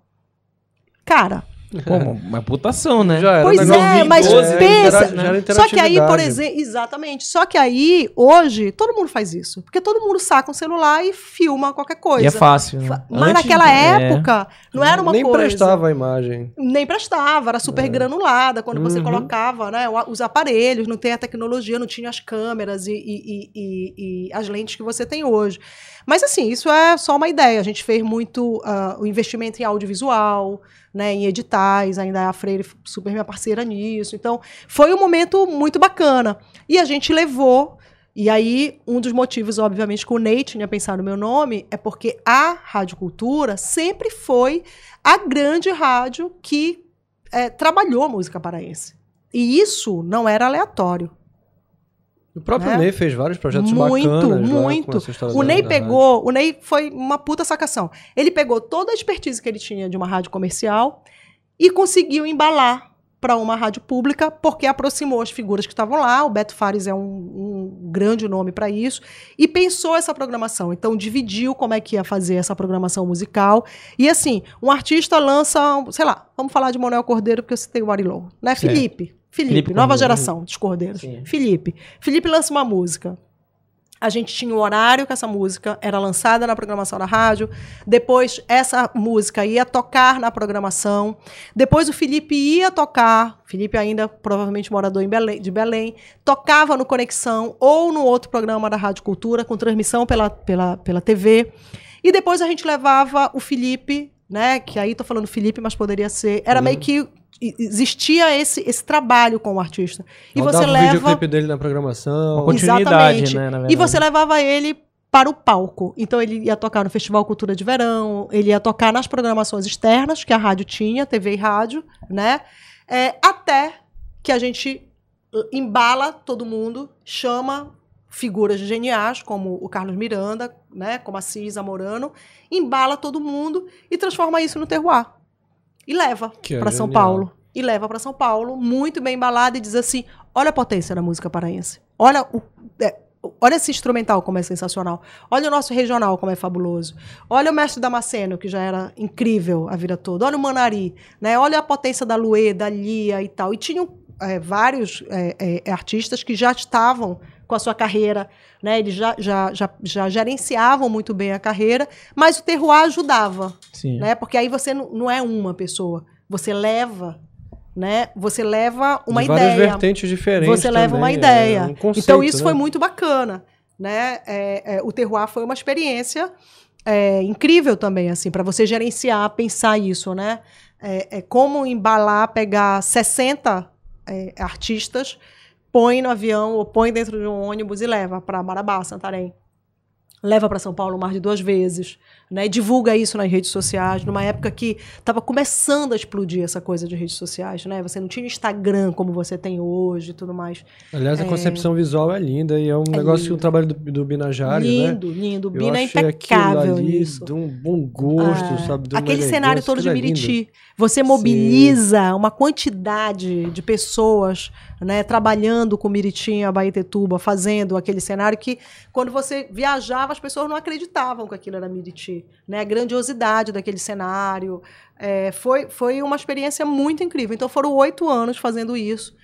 Cara, Pô, uma- putação, né? Já era Pois é, mas é, pensa, era Só que aí, por exemplo, exatamente. Só que aí, hoje, todo mundo faz isso. Porque todo mundo saca um celular e filma qualquer coisa. E é fácil, né? Fa- Mas Antes- naquela é. época, não era uma Nem coisa. prestava a imagem. Nem prestava, era super granulada quando você Uhum. colocava né, os aparelhos, não tem a tecnologia, não tinha as câmeras e, e- e- e- e as lentes que você tem hoje. Mas assim, isso é só uma ideia. A gente fez muito ah, o investimento em audiovisual, né, em editais, ainda a Freire super minha parceira nisso. Então, foi um momento muito bacana. E a gente levou. E aí, um dos motivos, obviamente, que o Ney tinha pensado no meu nome é porque a Rádio Cultura sempre foi a grande rádio que eh, trabalhou música paraense. E isso não era aleatório. O próprio Né? Ney fez vários projetos Muito, bacanas. muito. história O Ney pegou, o Ney foi uma puta sacação. Ele pegou toda a expertise que ele tinha de uma rádio comercial e conseguiu embalar para uma rádio pública, porque aproximou as figuras que estavam lá. O Beto Fares é um, um grande nome para isso. E pensou essa programação. Então, dividiu como é que ia fazer essa programação musical. E assim, um artista lança, sei lá, vamos falar de Manuel Cordeiro, porque eu citei o Arilou. Né? Certo. Felipe. Felipe, Felipe nova Cordeiro. geração dos Cordeiros. Sim. Felipe. Felipe lança uma música. A gente tinha o horário que essa música era lançada na programação da rádio. Depois, essa música ia tocar na programação. Depois, o Felipe ia tocar. Felipe, ainda provavelmente morador em Belém- de Belém, tocava no Conexão ou no outro programa da Rádio Cultura, com transmissão pela, pela, pela TV. E depois a gente levava o Felipe, né? Que aí tô falando Felipe, mas poderia ser. Era meio que existia esse, esse trabalho com o artista. E você o leva. videoclipe dele na programação. Uma continuidade, né, na E você levava ele para o palco. Então ele ia tocar no Festival Cultura de Verão, ele ia tocar nas programações externas que a rádio tinha, TV e rádio, né? É, até que a gente embala todo mundo, chama figuras geniais como o Carlos Miranda, né, como a Cisa Morano, embala todo mundo e transforma isso no terroir. E leva é para São. Paulo. E leva para São Paulo, muito bem embalado, e diz assim: olha a potência da música paraense. Olha o. é, Olha esse instrumental como é sensacional. Olha o nosso regional como é fabuloso. Olha o mestre Damasceno, que já era incrível a vida toda. Olha o Manari, né? Olha a potência da Luê, da Lia e tal. E tinham é, vários é, é, artistas que já estavam com a sua carreira, né? Eles já, já, já, já gerenciavam muito bem a carreira, mas o terroir ajudava, Sim. né? Porque aí você não, é uma pessoa, você leva, né? Você leva uma várias ideia. vertentes diferentes. Você leva uma também, ideia. é um conceito, então isso né? foi muito bacana, né? É, é, o terroir foi uma experiência é, incrível também, assim, para você gerenciar, pensar isso, né? É, é como embalar, pegar 60 é, artistas, põe no avião ou põe dentro de um ônibus e leva para Marabá, Santarém. Leva para São Paulo mais de duas vezes, né? Divulga isso nas redes sociais, numa época que estava começando a explodir essa coisa de redes sociais, né? Você não tinha Instagram como você tem hoje e tudo mais. Aliás, a concepção visual é linda e é um negócio que lindo. o trabalho do, do Binajari, né? lindo, lindo. Bina é impecável ali nisso. De um bom gosto, Ah, sabe? de Aquele cenário todo de é lindo. Miriti. Você mobiliza uma quantidade de pessoas né, trabalhando com Miriti Abaetetuba, fazendo aquele cenário que, quando você viajava, as pessoas não acreditavam que aquilo era Miriti. Né? A grandiosidade daquele cenário. É, foi, foi uma experiência muito incrível. Então, foram oito anos fazendo isso.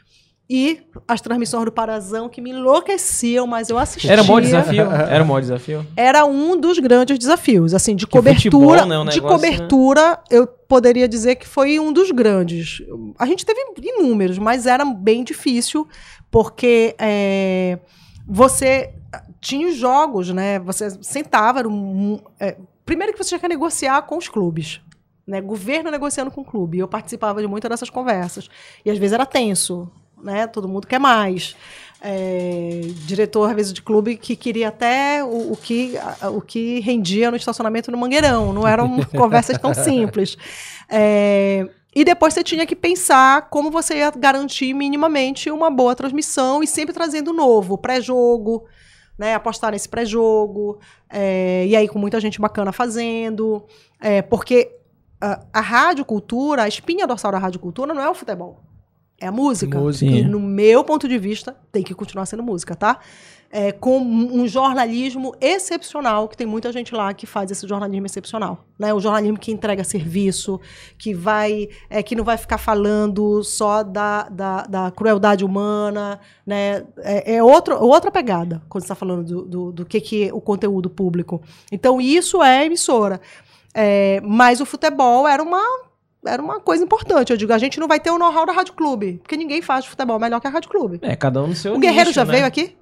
E as transmissões do Parazão que me enlouqueciam, mas eu assistia. Era o maior desafio? Era maior desafio? Era um dos grandes desafios, assim, de Que futebol, cobertura, né, um de negócio, cobertura, eu poderia dizer que foi um dos grandes. A gente teve inúmeros, mas era bem difícil porque é, você tinha os jogos, né? Você sentava, era um, é, primeiro que você tinha que negociar com os clubes. Né, governo negociando com o clube. Eu participava de muitas dessas conversas. E às vezes era tenso, né? Todo mundo quer mais. É, diretor, às vezes, de clube que queria até o, o que, o que rendia no estacionamento no Mangueirão. Não eram conversas tão simples. É, e depois você tinha que pensar como você ia garantir minimamente uma boa transmissão e sempre trazendo novo, pré-jogo, né, apostar nesse pré-jogo, é, e aí com muita gente bacana fazendo, é, porque a, a rádio cultura, a espinha dorsal da rádio cultura não é o futebol, é a música. Música. E no meu ponto de vista, tem que continuar sendo música, tá? É, com um jornalismo excepcional, que tem muita gente lá que faz esse jornalismo excepcional. Né? O jornalismo que entrega serviço, que vai é, que não vai ficar falando só da, da, da crueldade humana. Né? É, é outro, outra pegada quando você está falando do, do, do que, que é o conteúdo público. Então, isso é emissora. É, mas o futebol era uma, era uma coisa importante. Eu digo, a gente não vai ter o know-how da Rádio Clube, porque ninguém faz futebol melhor que a Rádio Clube. É, cada um no seu O Guerreiro nicho, já né? veio aqui?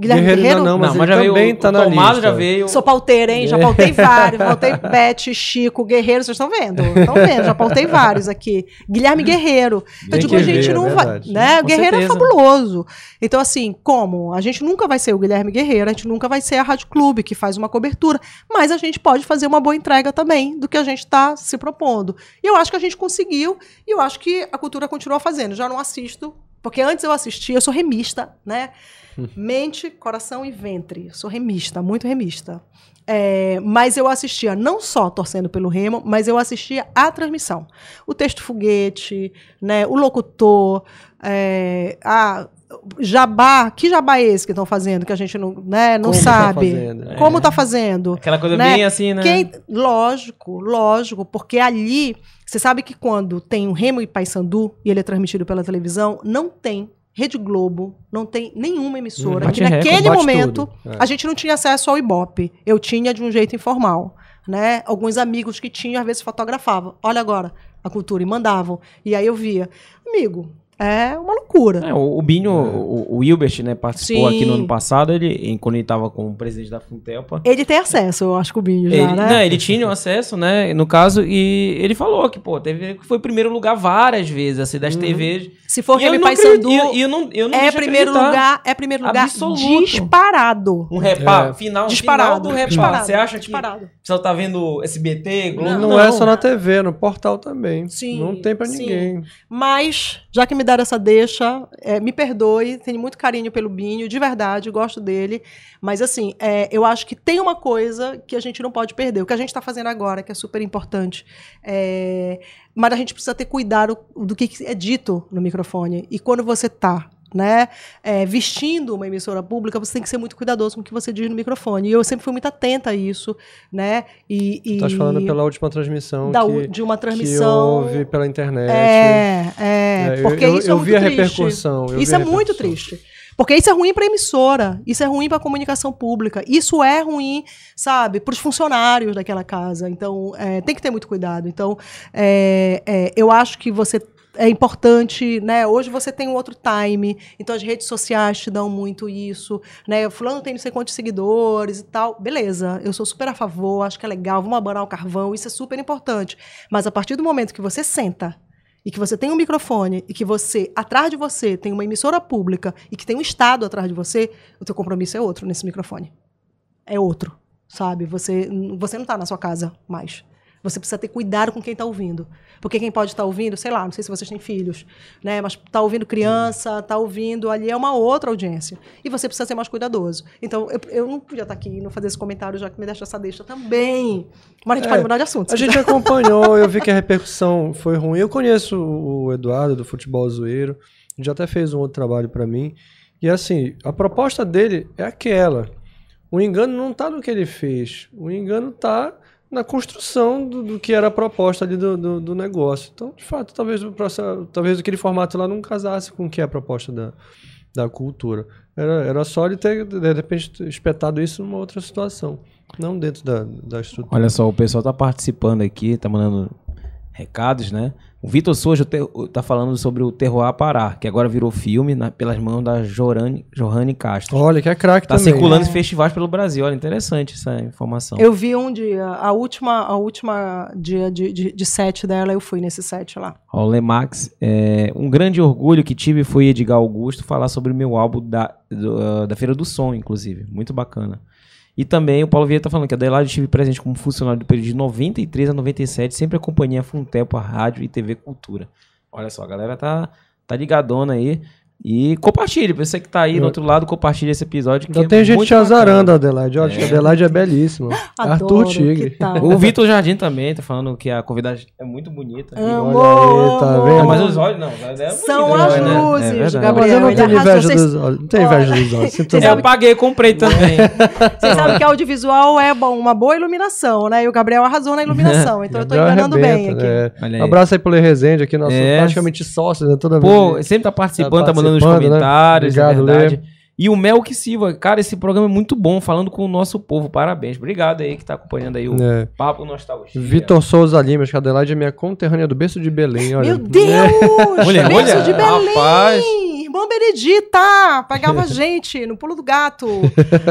Guilherme Guerreiro Guerreiro? não, mas Não, mas já veio também tá o na Tomado lista. já veio. Sou pauteira, hein? Já pautei vários. Pautei Beth, Chico, Guerreiro, vocês estão vendo? Estão vendo, já pautei vários aqui. Guilherme Guerreiro. Eu Tem digo, que a gente ver, não é vai. Né? O Guerreiro é certeza. fabuloso. Então, assim, como? A gente nunca vai ser o Guilherme Guerreiro, a gente nunca vai ser a Rádio Clube, que faz uma cobertura. Mas a gente pode fazer uma boa entrega também do que a gente está se propondo. E eu acho que a gente conseguiu, e eu acho que a cultura continua fazendo. Já não assisto, porque antes eu assistia, eu sou remista, né? Mente, coração e ventre. Sou remista, muito remista. É, mas eu assistia não só torcendo pelo Remo, mas eu assistia a transmissão. O texto foguete, né, o locutor, é, a jabá, que jabá é esse que estão fazendo que a gente não, né, não Como tá sabe? fazendo, é. Como tá fazendo? Aquela coisa né? bem assim, né? Quem- lógico, lógico, porque ali, você sabe que quando tem o Remo e Paysandu e ele é transmitido pela televisão, não tem Rede Globo, não tem nenhuma emissora. Hum, que naquele momento. É. a gente não tinha acesso ao Ibope. Eu tinha de um jeito informal, né? Alguns amigos que tinham às vezes fotografavam. Olha agora a cultura e mandavam. E aí eu via, amigo, é uma loucura. É, o, o Binho, o, o Hilbert, né, participou Sim. aqui no ano passado, ele, em- quando ele tava com o presidente da Funtelpa. Ele tem acesso, eu acho que o Binho já, Ele, né? não, ele tinha o acesso, né, no caso, e ele falou que, pô, teve, que foi primeiro lugar várias vezes, assim, das TVs. Se for eu não Paysandu, acredito- e eu, não, eu não é primeiro acreditar. lugar, é primeiro lugar Absoluto. disparado. Um repá, É. final, Disparado. final do repá. disparado. Você acha que disparado. você tá vendo SBT, Globo? Não, não é só na TV, no portal também. Sim, não tem pra sim. ninguém. Mas, já que me deram essa deixa, é, me perdoe, tenho muito carinho pelo Binho, de verdade, gosto dele. Mas, assim, é, eu acho que tem uma coisa que a gente não pode perder. O que a gente está fazendo agora, que é super importante. É, mas a gente precisa ter cuidado do que é dito no microfone. E quando você está né, é, vestindo uma emissora pública, você tem que ser muito cuidadoso com o que você diz no microfone. E eu sempre fui muito atenta a isso, né? E, e Estás falando pela última transmissão da, que, de uma que transmissão. houve pela internet. É, é, É, porque eu, isso é eu muito vi a triste. repercussão. Isso é muito triste. Porque isso é ruim para emissora, isso é ruim para a comunicação pública, isso é ruim, sabe, para os funcionários daquela casa. Então, é, tem que ter muito cuidado. Então, é, é, eu acho que você é importante, né? Hoje você tem um outro time, então as redes sociais te dão muito isso, né? Fulano tem não sei quantos seguidores e tal. Beleza, eu sou super a favor, acho que é legal, vamos abanar o carvão, isso é super importante. Mas a partir do momento que você senta e que você tem um microfone e que você, atrás de você, tem uma emissora pública e que tem um Estado atrás de você, o teu compromisso é outro nesse microfone. É outro, sabe? Você, você não está na sua casa mais. Você precisa ter cuidado com quem está ouvindo. Porque quem pode estar tá ouvindo, sei lá, não sei se vocês têm filhos, né? Mas está ouvindo criança, está ouvindo ali, é uma outra audiência. E você precisa ser mais cuidadoso. Então, eu, eu não podia estar tá aqui e não fazer esse comentário, já que me deixa essa deixa também. Mas a gente é, pode mudar de assunto. A gente quiser. acompanhou, eu vi que a repercussão foi ruim. Eu conheço o Eduardo do Futebol Zoeiro, já até fez um outro trabalho para mim. E assim, a proposta dele é aquela. O engano não está no que ele fez. O engano está na construção do, do, que era a proposta ali do, do, do, negócio. Então, de fato, talvez, o processo, talvez aquele formato lá não casasse com o que é a proposta da, da cultura. Era, era só ele ter, de repente, espetado isso numa outra situação, não dentro da, da estrutura. Olha só, o pessoal está participando aqui, está mandando recados, né? O Vitor Souza está falando sobre o Terroir Pará, que agora virou filme na, pelas mãos da Jorane, Johanne Castro. Olha, que é craque tá também. Está circulando é. em festivais pelo Brasil. Olha, interessante essa informação. Eu vi um dia, a última, a última dia de, de, de set dela, eu fui nesse set lá. Ó, o Lemax, é, um grande orgulho que tive foi Edgar Augusto falar sobre o meu álbum da, do, uh, da Feira do Som, inclusive. Muito bacana. E também o Paulo Vieira está falando que a Adelaide estive presente como funcionário do período de 93 a 97, sempre acompanhei a Funtempo, a rádio e TV Cultura. Olha só, a galera tá, tá ligadona aí. E compartilhe, você que tá aí do outro lado, compartilhe esse episódio. Então tem é gente te azarando, Adelaide. Olha, é. a Adelaide é belíssima. Adoro, Arthur Tigre. O Vitor Jardim também tá falando que a convidada é muito bonita. Amo, Olha aí, tá vendo? Mas os olhos não. É São as né? luzes, é Gabriel. Mas eu não tenho inveja dos olhos. Não tenho inveja dos olhos. É, eu paguei, comprei também. Vocês sabem que audiovisual é bom, uma boa iluminação, né? E o Gabriel arrasou na iluminação. Então eu tô enganando bem aqui. É. Um abraço aí pro Lê Rezende, aqui, nosso praticamente sócio, né? Toda Pô, sempre tá participando, tá mandando nos comentários comentários, né? Obrigado, é verdade. Lê. E o Melk Silva, cara, esse programa é muito bom, falando com o nosso povo. Parabéns. Obrigado aí que tá acompanhando aí o é. Papo Nostalgia. Vitor Souza Lima, acho que a Adelaide é minha conterrânea do berço de Belém, olha. Meu Deus! É. Olha, berço olha, de Belém! Rapaz. Irmã Benedita! Pegava gente no pulo do gato.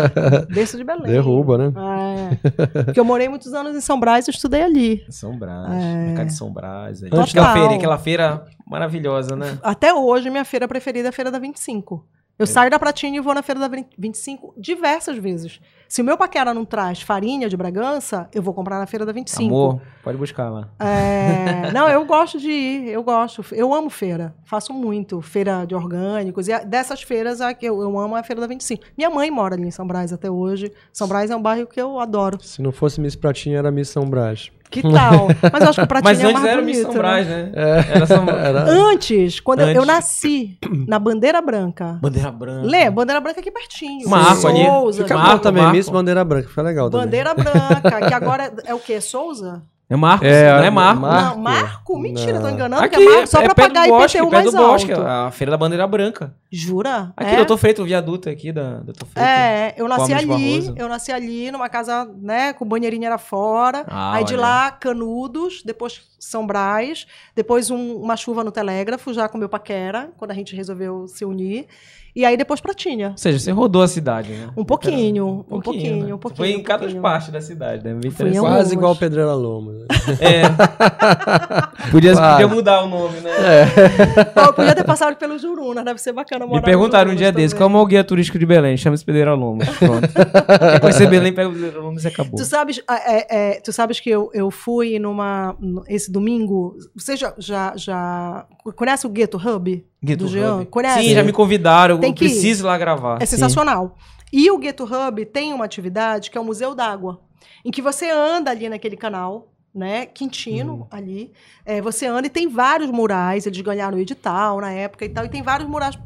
berço de Belém. Derruba, né? É. Porque eu morei muitos anos em São Brás e estudei ali. São Brás, é. mercado de São Brás. Aí. Aquela feira, aquela feira maravilhosa, né? Até hoje, minha feira preferida é a Feira da 25. Eu é. saio da Pratinha e vou na Feira da 25 diversas vezes. Se o meu paquera não traz farinha de Bragança, eu vou comprar na Feira da 25. Amor, pode buscar lá. É... não, eu gosto de ir, eu gosto. Eu amo feira, faço muito. Feira de orgânicos. E dessas feiras, a que eu, eu amo é a Feira da 25. Minha mãe mora ali em São Brás até hoje. São Brás é um bairro que eu adoro. Se não fosse Miss Pratinha, era Miss São Brás. Que tal? Mas eu acho que o pratinho Mas antes é mais era bonito, Miss São Brás, né? né? É. Era São... era... Antes, quando antes. Eu, eu, nasci na Bandeira Branca. Bandeira Branca. Lê, Bandeira Branca aqui pertinho. Marco ali. Souza. Fica Marco, também, Marco. Miss Bandeira Branca, foi legal Bandeira também. Branca, que agora é, é o quê? Souza? É Marcos, é, não é Marco. Marco. Não, Marco? Mentira, não. tô enganando. Aqui, é Marco, só é pra pagar bosque, IPTU mais do bosque, alto. A Feira da Bandeira Branca. Jura? Aqui, é? Doutor Feito, o viaduto aqui da Doutor Feito. É, eu nasci ali, eu nasci ali numa casa, né, com banheirinha era fora. Ah, aí olha. de lá, Canudos, depois São Brás, depois um, uma chuva no Telégrafo, já com meu paquera, quando a gente resolveu se unir. E aí depois Pratinha. Ou seja, você rodou a cidade, né? Um pouquinho, um pouquinho, um pouquinho. Né? Um pouquinho Foi em um cada pouquinho. parte da cidade, né? Quase igual Pedreira Loma. Né? É. podia, podia, mudar o nome, né? É. podia ter passado pelo Juruna, deve ser bacana morar Me perguntaram um dia desse, qual é o guia turístico de Belém? Chama-se Pedreira Loma. Pronto. Quer conhecer Belém, pega o Pedreira Loma e acabou. Tu sabes, é, é, tu sabes que eu, eu fui numa... Esse domingo, você já, já, já conhece o Gueto Hub? Gueto do Jean? Conhece? Sim, já me convidaram. Tem eu preciso ir lá gravar. É sensacional. Sim. E o Gueto Hub tem uma atividade que é o Museu d'Água, em que você anda ali naquele canal, né? Quintino, uhum. ali. É, você anda e tem vários murais, eles ganharam o edital na época e tal, e tem vários murais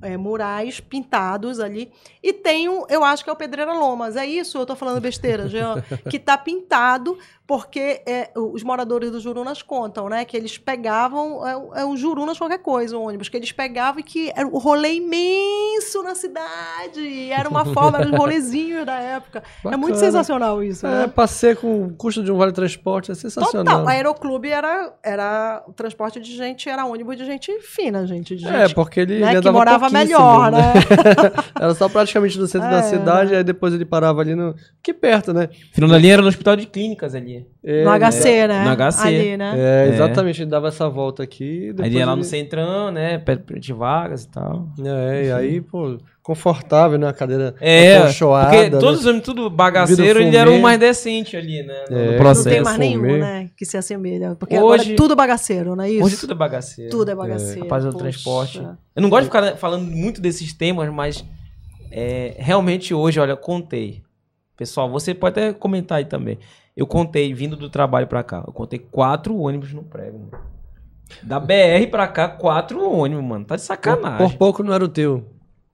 é, murais pintados ali. E tem um, eu acho que é o Pedreira Lomas. É isso? Eu tô falando besteira, Jean? que tá pintado porque é, os moradores do Jurunas contam, né? Que eles pegavam, é, é um Jurunas qualquer coisa, um ônibus, que eles pegavam e que era um rolê imenso na cidade. Era uma forma, era um rolezinho da época. É muito Bacana. sensacional isso, É, né? passeio com o custo de um vale transporte é sensacional. Total. Aeroclube era, era o transporte de gente, era ônibus de gente fina, gente. De É, gente porque ele, né, ele que morava melhor, né? Era só praticamente no centro da É, cidade, aí depois ele parava ali no. Que perto, né? Final da linha era no hospital de clínicas ali. É, no HC, né? No HC. Ali, né? É, É. exatamente, ele dava essa volta aqui. Aí ia lá ele- no centrão, né? Perto de vagas e tal. É, e aí, pô, confortável, né? A cadeira É, acolchoada, porque né? todos os homens tudo bagaceiro, ele era o mais decente ali, né? No, É, no não Não processo. tem mais nenhum, fumê. né? Que se assemelha. Porque Hoje- agora é tudo bagaceiro, não é isso? Hoje tudo é bagaceiro. Tudo é bagaceiro. Rapaz, o transporte. Eu não gosto de ficar falando muito desses temas, mas é, realmente hoje, olha, contei. Pessoal, você pode até comentar aí também. Eu contei, vindo do trabalho pra cá, eu contei quatro ônibus no prego. Mano. Da BR pra cá, quatro ônibus, mano. Tá de Por, sacanagem. por pouco não era o teu.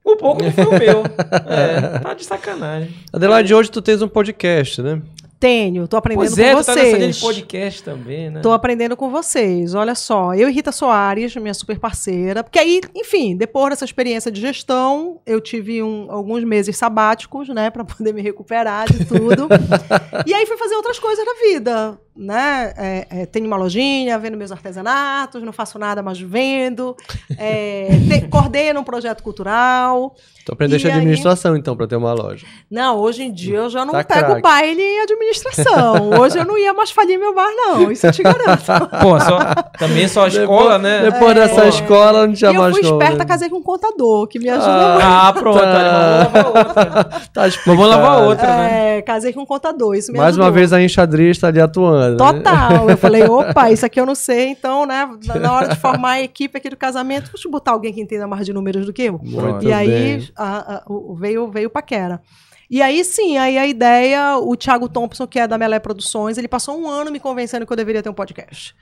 Por pouco não foi o meu. É, tá de sacanagem. Adelaide, hoje tu tens um podcast, né? Tenho, tô aprendendo Pois é, com tá nessa vocês. podcast também, né? Tô aprendendo com vocês. Olha só, eu e Rita Soares, minha super parceira, porque aí, enfim, depois dessa experiência de gestão, eu tive um- alguns meses sabáticos, né, para poder me recuperar de tudo. e aí fui fazer outras coisas na vida, né? É, é, tenho uma lojinha, vendo meus artesanatos, não faço nada, mas vendo. É, te- coordeno um projeto cultural. Tu aprendeste E aí- administração, então, pra ter uma loja. Não, hoje em dia eu já não Tá pego craque. baile em administração. Hoje eu não ia mais falir meu bar, não. Isso eu te garanto. Pô, só, também só a escola, né? Depois dessa É. escola, não tinha E eu mais fui como, esperta, né? casei com um contador, que me ajuda muito. Ah, pronto. Tá. olha, vamos lavar outra. Tá. Vamos lavar outra, né? É, casei com um contador, isso me Mais uma ajudou. vez a enxadrez tá ali atuando. né? Total. Eu falei, opa, isso aqui eu não sei, então, né, na- hora de formar a equipe aqui do casamento, deixa eu botar alguém que entenda mais de números do que eu. Muito e aí bem. a- a- o- veio, veio o paquera. E aí sim, aí a ideia, o Thiago Thompson, que é da Melé Produções, ele passou um ano me convencendo que eu deveria ter um podcast.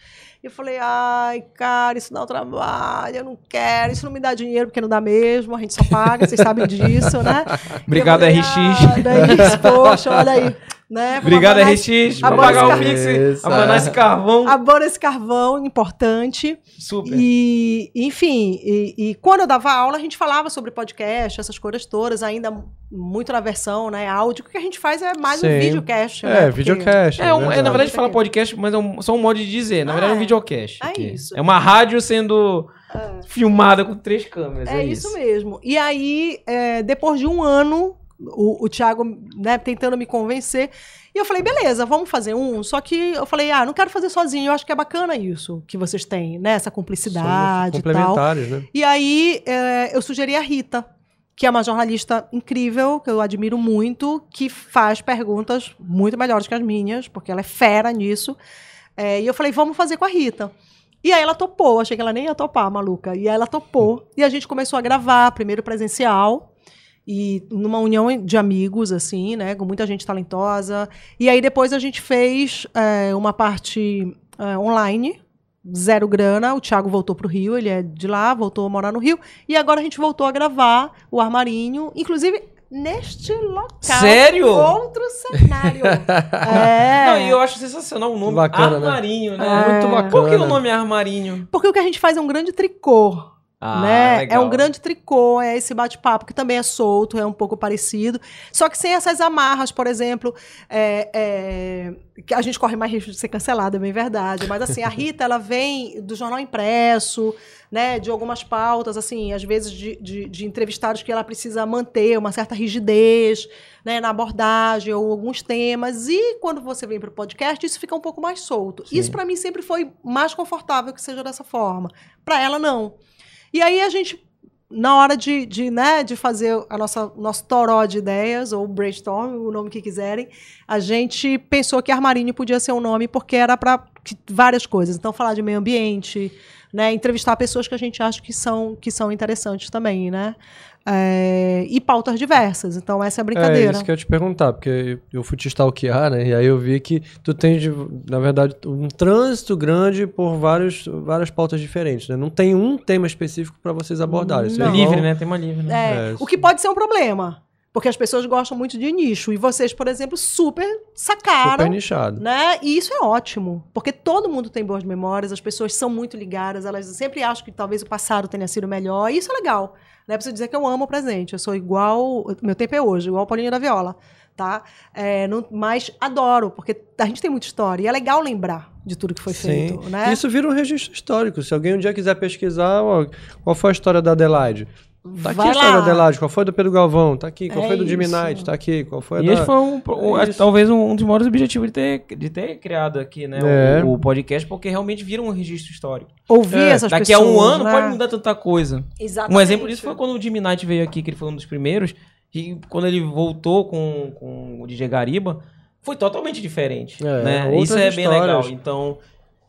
Eu falei, ai, cara, isso dá um trabalho, eu não quero, isso não me dá dinheiro, porque não dá mesmo, a gente só paga, vocês sabem disso, né? Obrigado, falei, RX. Ah, daí, poxa, olha aí. Né? Obrigado, abanar- RX, pra abanar pagar o esse Pix, abanar esse carvão. Abana esse carvão, importante. Super. E, enfim, e, e quando eu dava aula, a gente falava sobre podcast, essas coisas todas, ainda muito na versão, né, áudio. O que a gente faz é mais um Sim. videocast, né? É, porque- videocast. É, um- é, na verdade. fala podcast, mas é um- só um modo de dizer. Na Ah, verdade, é um é. videocast. É aqui. isso. É uma rádio sendo filmada com três câmeras. É, isso mesmo. E aí, é, depois de um ano, o, o Thiago, né, tentando me convencer, e eu falei, beleza, vamos fazer um. Só que eu falei, ah, não quero fazer sozinho, eu acho que é bacana isso que vocês têm, né? Essa Somos cumplicidade e tal. complementares, né? E aí é, eu sugeri a Rita, que é uma jornalista incrível, que eu admiro muito, que faz perguntas muito melhores que as minhas, porque ela é fera nisso. É, e eu falei, vamos fazer com a Rita. E aí ela topou, achei que ela nem ia topar, maluca. E aí ela topou. E a gente começou a gravar, primeiro presencial, e numa união de amigos, assim, né? Com muita gente talentosa. E aí depois a gente fez é, uma parte é, online, zero grana. O Thiago voltou pro Rio, ele é de lá, voltou a morar no Rio. E agora a gente voltou a gravar o Armarinho, inclusive neste local. Sério? Outro cenário. é. Não, e eu acho sensacional o nome. Bacana, né? Armarinho, né? É. Muito bacana. Por que o nome é Armarinho? Porque o que a gente faz é um grande tricô. Ah, né? legal. É um grande tricô, é esse bate-papo que também é solto, é um pouco parecido. Só que sem essas amarras, por exemplo, é, é, que a gente corre mais risco de ser cancelado, é bem verdade. Mas assim, a Rita, ela vem do jornal impresso, né? De algumas pautas, assim, às vezes de, de, de entrevistados que ela precisa manter uma certa rigidez né, na abordagem ou alguns temas. E quando você vem para o podcast, isso fica um pouco mais solto. Isso para mim sempre foi mais confortável que seja dessa forma. Para ela, não. E aí a gente, na hora de, de, né, de fazer a nossa nosso toró de ideias, ou brainstorm, o nome que quiserem, a gente pensou que Armarinho podia ser um nome porque era para várias coisas. Então, falar de meio ambiente, né, entrevistar pessoas que a gente acha que são, que são interessantes também, né? É, e pautas diversas. Então, essa é a É brincadeira. isso que eu ia te perguntar, porque eu fui te stalkear, né? E aí eu vi que tu tens, de- na verdade, um trânsito grande por vários, várias pautas diferentes, né? Não tem um tema específico para vocês abordarem. Não. Vocês É livre, vão- né? Tema livre, né? É, É, o que pode ser um problema. Porque as pessoas gostam muito de nicho. E vocês, por exemplo, super sacaram. Super nichado. Né? E isso é ótimo, porque todo mundo tem boas memórias, as pessoas são muito ligadas, elas sempre acham que talvez o passado tenha sido melhor, e isso é legal. Não é preciso dizer que eu amo o presente, eu sou igual, meu tempo é hoje, igual o Paulinho da Viola, tá? É, não- mas adoro, porque a gente tem muita história, e é legal lembrar de tudo que foi feito, né? Isso vira um registro histórico. Se alguém um dia quiser pesquisar, ó, qual foi a história da Adelaide? Tá aqui Vai a história lá. da Adelaide, qual foi do Pedro Galvão? Tá aqui, qual É foi do Jimmy isso. Knight? Tá aqui, qual foi a E da... esse foi um, um- É talvez um, um dos maiores objetivos de ter, de ter criado aqui, né? É. O, o podcast, porque realmente vira um registro histórico. Ouvir É, essas Daqui pessoas. a um ano né? pode mudar tanta coisa. Exatamente. Um exemplo disso foi quando o Jimmy Knight veio aqui, que ele foi um dos primeiros. E quando ele voltou com, com o DJ Gariba, foi totalmente diferente. É, né? Isso é bem histórias. legal. Então.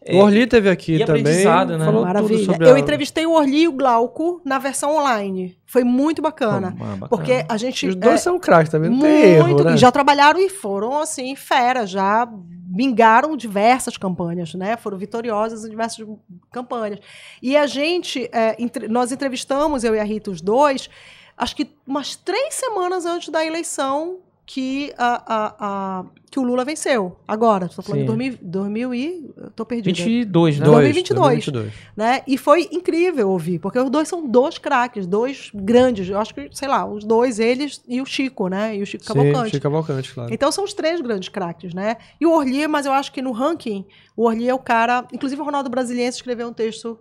É, O Orli teve aqui E também. aprendizado, né? Falou Maravilha. tudo sobre Eu a- entrevistei o Orli e o Glauco na versão online. Foi muito bacana. Ah, bacana. Porque a gente. Os dois é, são craques também, não tem erro, muito, né? Já trabalharam e foram, assim, fera, já bingaram diversas campanhas, né? Foram vitoriosas em diversas campanhas. E a gente, é, entre- nós entrevistamos, eu e a Rita, os dois, acho que umas três semanas antes da eleição que, a, a- a- que o Lula venceu. Agora, estou falando Sim. de 2000, 2000 e... Eu tô perdida. 22, né? Dois. Dois, 2022. 2022. né? E foi incrível ouvir, porque os dois são dois craques, dois grandes. Eu acho que, sei lá, os dois, eles e o Chico, né? E o Chico Sim, Cavalcante. Chico Cavalcante, claro. Então são os três grandes craques, né? E o Orli, mas eu acho que no ranking, o Orli é o cara. Inclusive, o Ronaldo Brasiliense escreveu um texto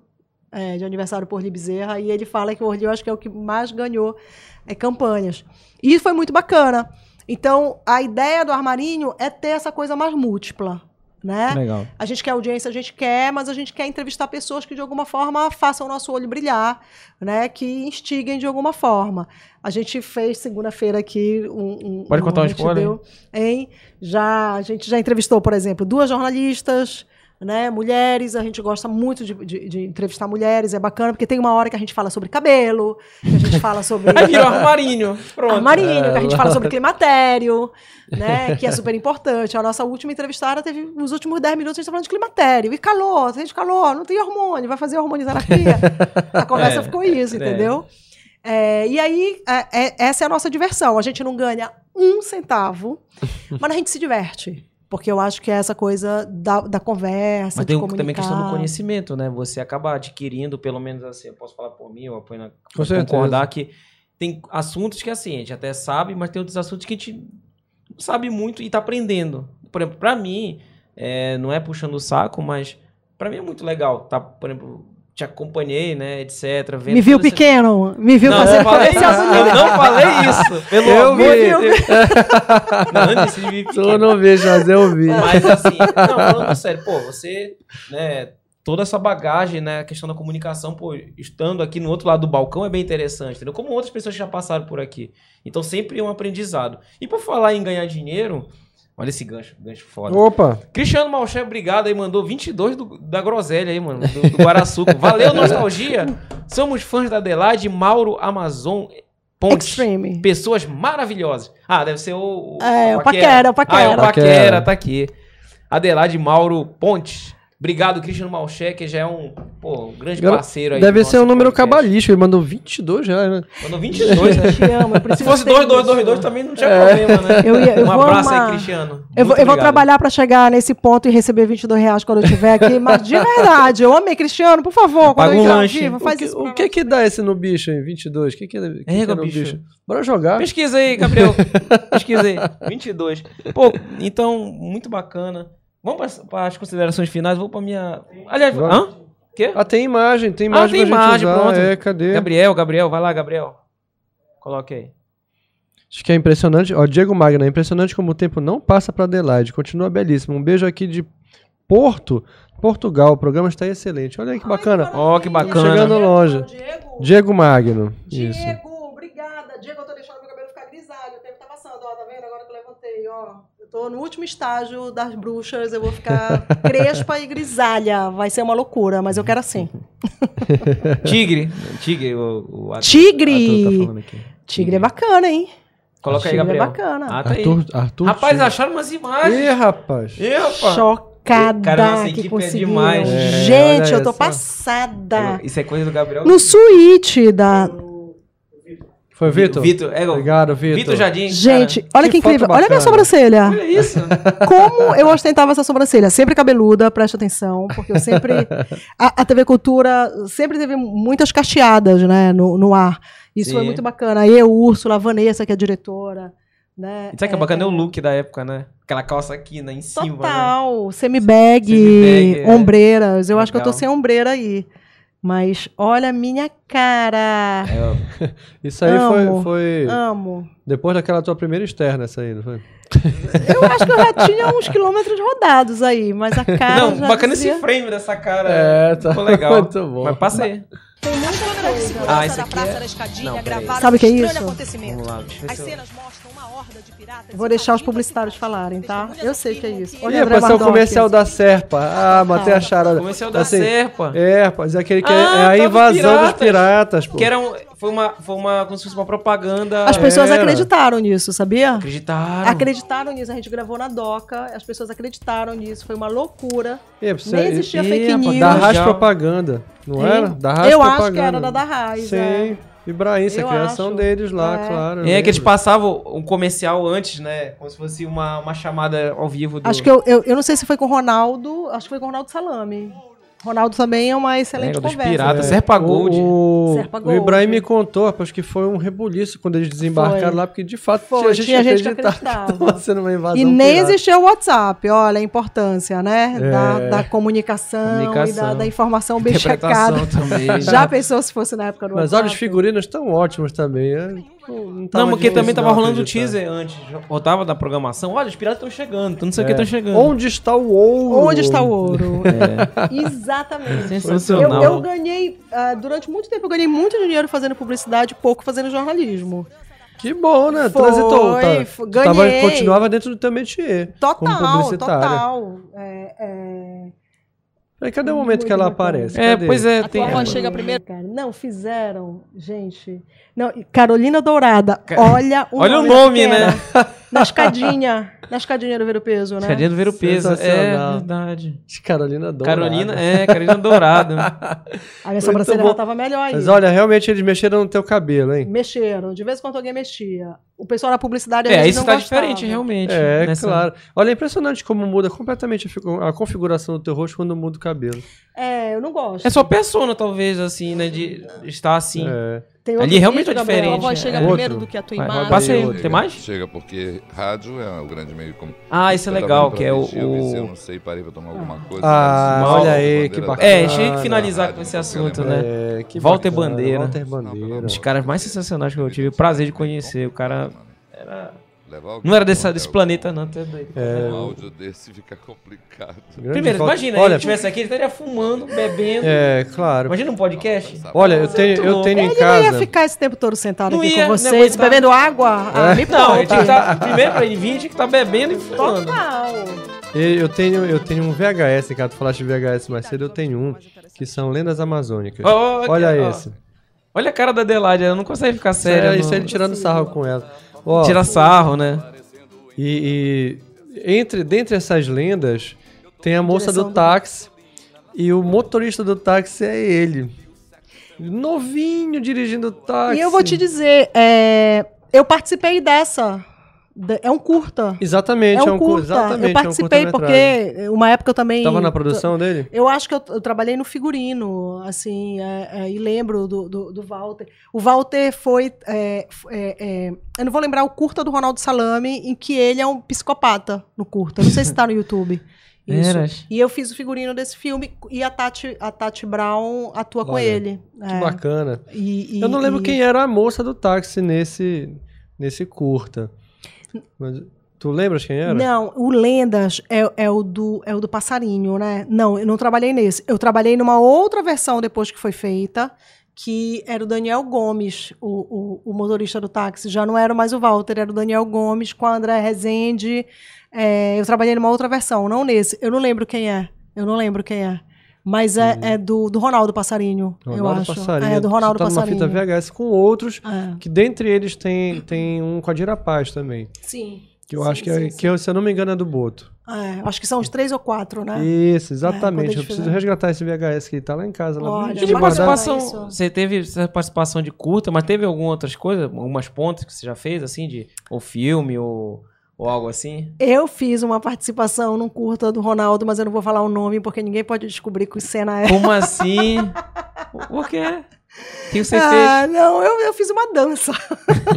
é, de aniversário por Orli Bezerra, e ele fala que o Orli eu acho que é o que mais ganhou é, campanhas. E isso foi muito bacana. Então, a ideia do armarinho é ter essa coisa mais múltipla, né? Legal. A gente quer audiência, a gente quer, mas a gente quer entrevistar pessoas que de alguma forma façam o nosso olho brilhar, né? Que instiguem de alguma forma. A gente fez segunda-feira aqui um, um Pode contar um spoiler? deu, hein? Já a gente já entrevistou, por exemplo, duas jornalistas, né? Mulheres. A gente gosta muito de, de- de entrevistar mulheres. É bacana porque tem uma hora que a gente fala sobre cabelo, que a gente fala sobre Aí virou armarinho. Pronto. armarinho, que a gente fala sobre climatério, né? Que é super importante. A nossa última entrevistada teve nos últimos 10 minutos a gente tá falando de climatério. E calor, tem de calor, não tem hormônio, vai fazer hormonioterapia. A conversa É, ficou isso, é. entendeu? É, e aí, é- é- essa é a nossa diversão. A gente não ganha um centavo, mas a gente se diverte. Porque eu acho que é essa coisa da, da conversa, Mas de tem comunicar. também questão do conhecimento, né? Você acaba adquirindo, pelo menos assim, eu posso falar por mim, eu apoio na, concordar que tem assuntos que assim, a gente até sabe, mas tem outros assuntos que a gente não sabe muito e tá aprendendo. Por exemplo, pra mim, é, não é puxando o saco, mas pra mim é muito legal, tá? Por exemplo, te acompanhei, né, etc. Vendo Me viu essa- pequeno? Me viu Não, fazer eu falei isso, eu não falei isso. Pelo Eu amor de vi. Deus. Não, de me Eu pequeno. não vejo, mas eu vi. Mas assim, não, falando sério, pô, você, né, toda essa bagagem, né, a questão da comunicação, pô, estando aqui no outro lado do balcão é bem interessante, entendeu? Como outras pessoas já passaram por aqui. Então sempre é um aprendizado. E por falar em ganhar dinheiro, olha esse gancho, gancho foda. Opa, Cristiano Malché, obrigado aí, mandou 22 do- da Groselha aí, mano, do, do Guaraçuco. Valeu, nostalgia. Somos fãs da Adelaide, Mauro Amazon Ponte. Extreme. Pessoas maravilhosas. Ah, deve ser o. o É, o Paquera, o Paquera. Ah, é o Paquera, Paquera. tá aqui. Adelaide Mauro Pontes. Obrigado, Cristiano Malché, que já é um, pô, um grande parceiro aí. deve ser um número podcast. cabalístico. Ele mandou 22 já, né? Mandou 22, né? Te amo, eu Se fosse ter 2, 2, isso. 2, 2 também não tinha É. problema, né? Eu ia- eu um abraço amar. aí, Cristiano. Eu vou, eu vou trabalhar pra chegar nesse ponto e receber 22 reais quando eu estiver aqui, mas de verdade, eu amei, Cristiano, por favor, quando Paga eu um O faz que, isso. o que que dá esse no bicho aí? 22? O que que, que, que Égua, é no bicho. bicho? Bora jogar. Pesquisa aí, Gabriel. Pesquisa aí. 22. Pô, então, muito bacana. Vamos para as considerações finais. Vou para minha. Aliás, Vamos. hã? Quê? Ah, tem imagem, tem imagem tem pra gente imagem, usar. pronto. É, cadê? Gabriel, Gabriel, vai lá, Gabriel. Coloque aí. Acho que é impressionante. Ó, Diego Magna, é impressionante como o tempo não passa pra Adelaide. Continua belíssimo. Um beijo aqui de Porto, Portugal. O programa está excelente. Olha aí que bacana. Ó, que bacana. Chegando longe. Diego, Diego Magno. Isso. Diego, obrigada. Diego, eu tô deixando meu cabelo ficar grisalho. O tempo tá passando, ó, tá vendo? Agora que eu levantei, ó. Tô no último estágio das bruxas, eu vou ficar crespa e grisalha. Vai ser uma loucura, mas eu quero assim. Tigre. Tigre, o, o ator- Tigre. ator tá falando aqui. Tigre é bacana, hein? Coloca aí, Tigre é Gabriel. bacana. Ah, tá aí. Arthur, Arthur Rapaz, Tigre. acharam umas imagens. Ih, rapaz. Ih, rapaz. Chocada Cara, nossa que equipe é conseguiram. demais. É, Gente, eu tô essa. passada. Isso é coisa do Gabriel. No suíte da. Foi o Vitor? Vitor, é, Obrigado, Vitor. Vitor Jardim. Gente, cara. olha que que incrível. foto Olha a minha bacana. sobrancelha. Olha isso. Como eu ostentava essa sobrancelha? Sempre cabeluda, presta atenção, porque eu sempre. A, a TV Cultura sempre teve muitas cacheadas, né, no, no ar. Isso foi Sim. muito bacana. Aí eu, Úrsula, a Vanessa, que é a diretora. Né? E sabe que é bacana é o look da época, né? Aquela calça aqui, né? Em cima, né? Total, semi-bag, Semi-bag, é. ombreiras. Eu acho que eu tô Legal. sem ombreira aí. Mas olha a minha cara. É, Isso aí Amo. foi, foi Amo. depois daquela tua primeira externa, essa aí, não foi? Eu acho que eu já tinha uns quilômetros rodados aí, mas a cara. Não, já bacana dizia... esse frame dessa cara. É, tá. Ficou legal. Muito bom. Mas passei. Muita coisa. Ah, esse aqui é... Não, peraí. Sabe o que é isso? Vamos lá, ver se eu... mostram uma horda de piratas. Vou deixar os publicitários falarem, tá? Eu sei que é isso. Olha o André rapaz, é o comercial da Serpa. Ah, matei a charada. Comercial da Assim, Serpa. É, rapaz, é aquele que é- Ah, é a invasão dos piratas. pô. Que era um, foi uma, foi uma, como se fosse uma propaganda. As pessoas Era. acreditaram nisso, sabia? acreditaram. Acreditaram nisso. A gente gravou na DOCA, as pessoas acreditaram nisso. Foi uma loucura. É, Nem existia fake news. Da Raiz. Propaganda, não era? Da Raiz Eu Propaganda. acho que era da da Raiz. Sim, é. Ibrahim, a Eu criação acho. deles lá, É. claro. eu É que eles lembro. passavam um comercial antes, né? Como se fosse uma, uma chamada ao vivo do. Acho que eu, eu, eu não sei se foi com o Ronaldo, acho que foi com o Ronaldo Salame. Ronaldo também é uma excelente É, dos conversa. piratas. É, Serpa Gold. O, Serpa o Gold. Ibrahim me contou, rapaz, que foi um rebuliço quando eles desembarcaram Foi. lá, porque de fato Foi, tinha gente tinha gente que acreditava que sendo uma invasão E nem pirata. existia o WhatsApp, olha a importância, né? É. Da, da comunicação, e Comunicação. da, da informação bem checada. Também. Já pensou se fosse na época do Mas WhatsApp? olha, os figurinos estão ótimos também. é, Não, tava Não, porque também tava não rolando o teaser antes. Rodava da programação. Olha, os piratas estão chegando. Não sei o que É. estão chegando. Onde está o ouro? Onde está o ouro? É. Exatamente. Eu, Sensacional. eu ganhei, ah, durante muito tempo, eu ganhei muito dinheiro fazendo publicidade, pouco fazendo jornalismo. Que bom, né? Foi, Transitou. Tá, tu tava, ganhei. continuava dentro do teu métier. Total, total. É, é... Aí, cadê o momento que ela bacana. aparece? É, Cadê? pois é. A Tem... é, chega primeiro. Cara, não, fizeram, gente. Não, Carolina Dourada, olha o Olha o nome, nome, da né? Na escadinha. Na escadinha do Ver o Peso, né? Escadinha do ver o peso. É verdade. Carolina Dourada. Carolina, é, Carolina Dourado. A minha sobrancelha já tava melhor aí. Mas olha, realmente eles mexeram no teu cabelo, hein? Mexeram. De vez em quando alguém mexia. O pessoal da publicidade às É, vezes isso não tá gostava. diferente, realmente. É, nessa- claro. Olha, é impressionante como muda completamente a configuração do teu rosto quando muda o cabelo. É, eu não gosto. É só persona, talvez, assim, né? De estar assim. É. Tem Ali realmente é vídeo, A diferente. tua voz chega É. primeiro Outro. do que a tua Vai, imagem. passa aí. Tem mais? Chega, porque rádio é o grande meio como. Ah, isso é legal, que é o. Eu, não sei, parei pra tomar alguma coisa. Ah, mas- olha aí, que bacana. É, a gente tinha que finalizar com esse assunto, né? É, que Walter bacana, Bandeira. Walter Bandeira. Um dos caras mais sensacionais que eu tive o prazer de conhecer. O cara era. Não era dessa, desse planeta, não. Até doido. É. Um áudio desse fica complicado. Grande Primeiro, Walter- imagina, olha, ele estivesse aqui, ele estaria fumando, bebendo. É, claro. Imagina um podcast. Olha, eu tenho, eu tenho em Ele não ia casa. ficar esse tempo todo sentado Não aqui ia, com vocês, aguentava. bebendo água. Ah, me Não, ele tinha que poupa. tá, primeiro pra ele vir, tinha que estar bebendo e fumando. Total. Eu tenho, eu tenho um VHS, cara. Tu falaste de VHS mais cedo, eu tenho um, que são lendas amazônicas. Ó, ó, Olha aqui, ó. esse. Olha a cara da Adelaide, ela não consegue ficar Sério, séria. isso é ele tirando sarro com ela. Ó, Tira sarro, né? E, e entre, dentre essas lendas, tem a moça do do- táxi. E o motorista do táxi é ele. Novinho dirigindo o táxi. E eu vou te dizer, é, eu participei dessa. É um curta. Exatamente, é é um um, cu- curta. Exatamente, eu participei é um porque uma época eu também. Tava na produção dele? Eu acho que eu, eu trabalhei no figurino, assim, é, é, e lembro do, do, do Walter. O Walter foi. é, é, é, eu não vou lembrar o curta do Ronaldo Salame, em que ele é um psicopata no curta. Não sei se tá no YouTube. Isso. Eras. E eu fiz o figurino desse filme e a Tati, a Tati Brown atua com ele. Que É. bacana. E- e- eu não lembro e- quem era a moça do táxi nesse, nesse curta. Mas, tu lembras quem era? Não, o Lendas é, é, o do, é o do passarinho, né? Não, eu não trabalhei nesse. Eu trabalhei numa outra versão depois que foi feita, que era o Daniel Gomes, o, o, o motorista do táxi. Já não era mais o Walter, era o Daniel Gomes com a André Rezende. É, eu trabalhei numa outra versão, não nesse. Eu não lembro quem é. Eu não lembro quem é. Mas é, é do, do Ronaldo Passarinho, eu Ronaldo acho. Passarinho. É, do Ronaldo Você tá Passarinho. numa fita VHS com outros, É. que dentre eles tem, tem um com a Dira Paz também. Sim. Que eu Sim, acho que, é, sim, que eu, se eu não me engano, é do Boto. É, acho que são os três ou quatro, né? Isso, É, exatamente. eles eu preciso fizeram. resgatar esse VHS que tá lá em casa. Lá Olha, E de participação, isso. você teve essa participação de curta, mas teve algumas outras coisas, algumas pontas que você já fez, assim, de ou filme ou, ou algo assim? Eu fiz uma participação num curta do Ronaldo, mas eu não vou falar o nome porque ninguém pode descobrir que cena é. Como assim? Por quê? O que você fez? Ah, não, eu, eu fiz uma dança.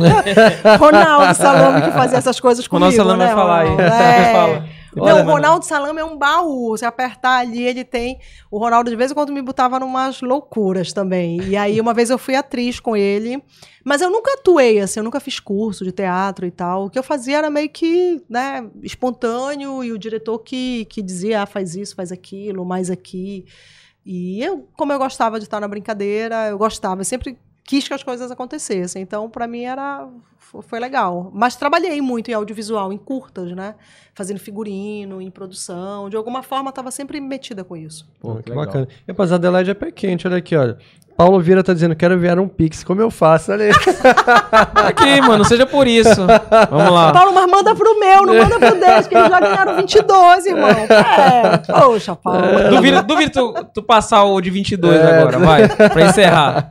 Ronaldo Salame que fazia essas coisas comigo, Ronaldo Salame né, vai falar aí. É. Fala. Não, Olha, o Ronaldo Salame é um baú. Se apertar ali, ele tem. O Ronaldo, de vez em quando, me botava numas loucuras também. E aí, uma vez eu fui atriz com ele. Mas eu nunca atuei, assim, eu nunca fiz curso de teatro e tal. O que eu fazia era meio que, né, espontâneo, e o diretor que, que dizia, ah, faz isso, faz aquilo, mais aqui. E eu, como eu gostava de estar na brincadeira, eu gostava, eu sempre quis que as coisas acontecessem. Então, para mim era foi legal. Mas trabalhei muito em audiovisual, em curtas, né? Fazendo figurino, em produção. De alguma forma, estava sempre metida com isso. Pô, que legal. bacana. E rapaz, a Adelaide é pé quente, olha aqui, olha. Paulo Vieira tá dizendo, quero enviar um Pix. Como eu faço? Olha aí. Aqui, mano, seja por isso. Vamos lá. Paulo, mas manda pro meu, não manda pro deles, que eles já ganharam 22, irmão. É, poxa, Paulo. Duvido, duvido tu, tu passar o de 22 É. agora, vai, pra encerrar.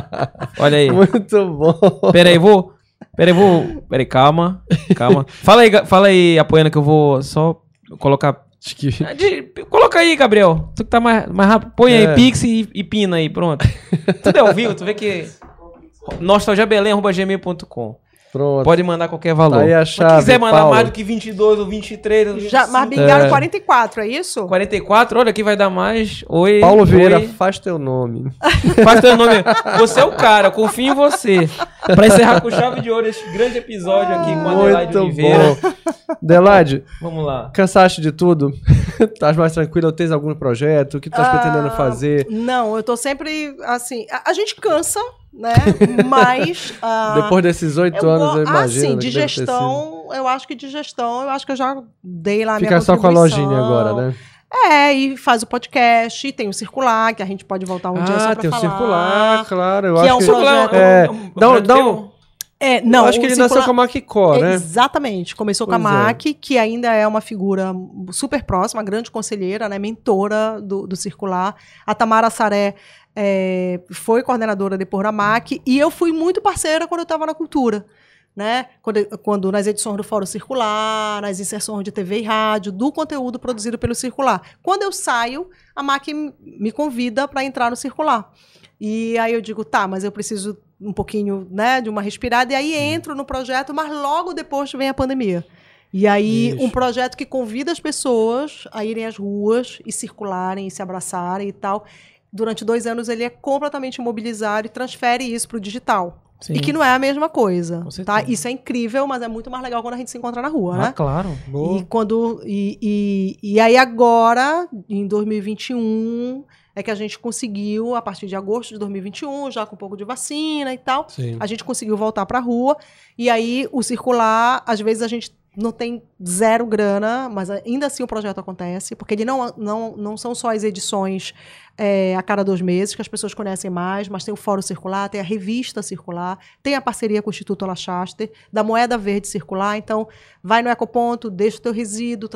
Olha aí. Muito bom. Pera aí, vou. Pera aí, vou. Pera aí, calma. Calma. Fala aí, fala aí, apoiando que eu vou só colocar. Acho que... Ah, de- Coloca aí, Gabriel. Tu que tá mais, mais rápido. Põe aí, É. Pix e, e pina aí, pronto. Tudo é ao vivo, tu vê que. nostalgiabelém.gmail.com Pronto. Pode mandar qualquer valor. Tá aí a Mas se quiser mandar Paulo. mais do que 22 ou 23 ou 25, Já, mas bingaram É. 44, é isso? 44, olha aqui vai dar mais. Oi. Paulo Vieira, oi. faz teu nome. Faz teu nome. Você é o cara, eu confio em você. Pra encerrar com chave de ouro esse grande episódio aqui com a Adelaide Muito Oliveira. bom. Adelaide, Vamos lá. cansaste de tudo? Estás mais tranquila? Tens algum projeto? O que tu estás pretendendo Ah, fazer? Não, eu tô sempre assim. A, a gente cansa, né? Mas. ah, Depois desses oito anos, eu imagino. Ah, sim, né, de gestão, eu acho que de gestão, eu acho que eu já dei lá a minha Fica só com a lojinha agora, né? É, e faz o podcast, tem o circular, que a gente pode voltar um dia só ah, pra tem o circular, claro. Eu que acho é um que... projeto- É, um- um dá um- dá um- É, não, eu acho que ele nasceu circular- com a Maquicó, né? Exatamente. Começou com a Pois é. MAC, que ainda é uma figura super próxima, grande conselheira, né, mentora do, do Circular. A Tamara Saré é, foi coordenadora depois da MAC, e eu fui muito parceira quando eu estava na cultura. Né? Quando, quando nas edições do Fórum Circular, nas inserções de TV e rádio, do conteúdo produzido pelo Circular. Quando eu saio, a MAC me convida para entrar no Circular. E aí eu digo, tá, mas eu preciso um pouquinho, né, de uma respirada, e aí entro no projeto, mas logo depois vem a pandemia. E aí, Ixi. um projeto que convida as pessoas a irem às ruas e circularem, e se abraçarem e tal. Durante dois anos, ele é completamente imobilizado e transfere isso para o digital. Sim. E que não é a mesma coisa, tá? Isso é incrível, mas é muito mais legal quando a gente se encontra na rua, Ah, né? claro. E quando e, e, e aí agora, em 2021, é que a gente conseguiu, a partir de agosto de 2021, já com um pouco de vacina e tal, Sim. a gente conseguiu voltar para a rua. E aí o circular, às vezes a gente não tem zero grana, mas ainda assim o projeto acontece, porque ele não, não, não são só as edições é, a cada dois meses, que as pessoas conhecem mais, mas tem o Fórum Circular, tem a Revista Circular, tem a parceria com o Instituto Alachaster, da Moeda Verde Circular. Então, vai no Ecoponto, deixa o teu resíduo,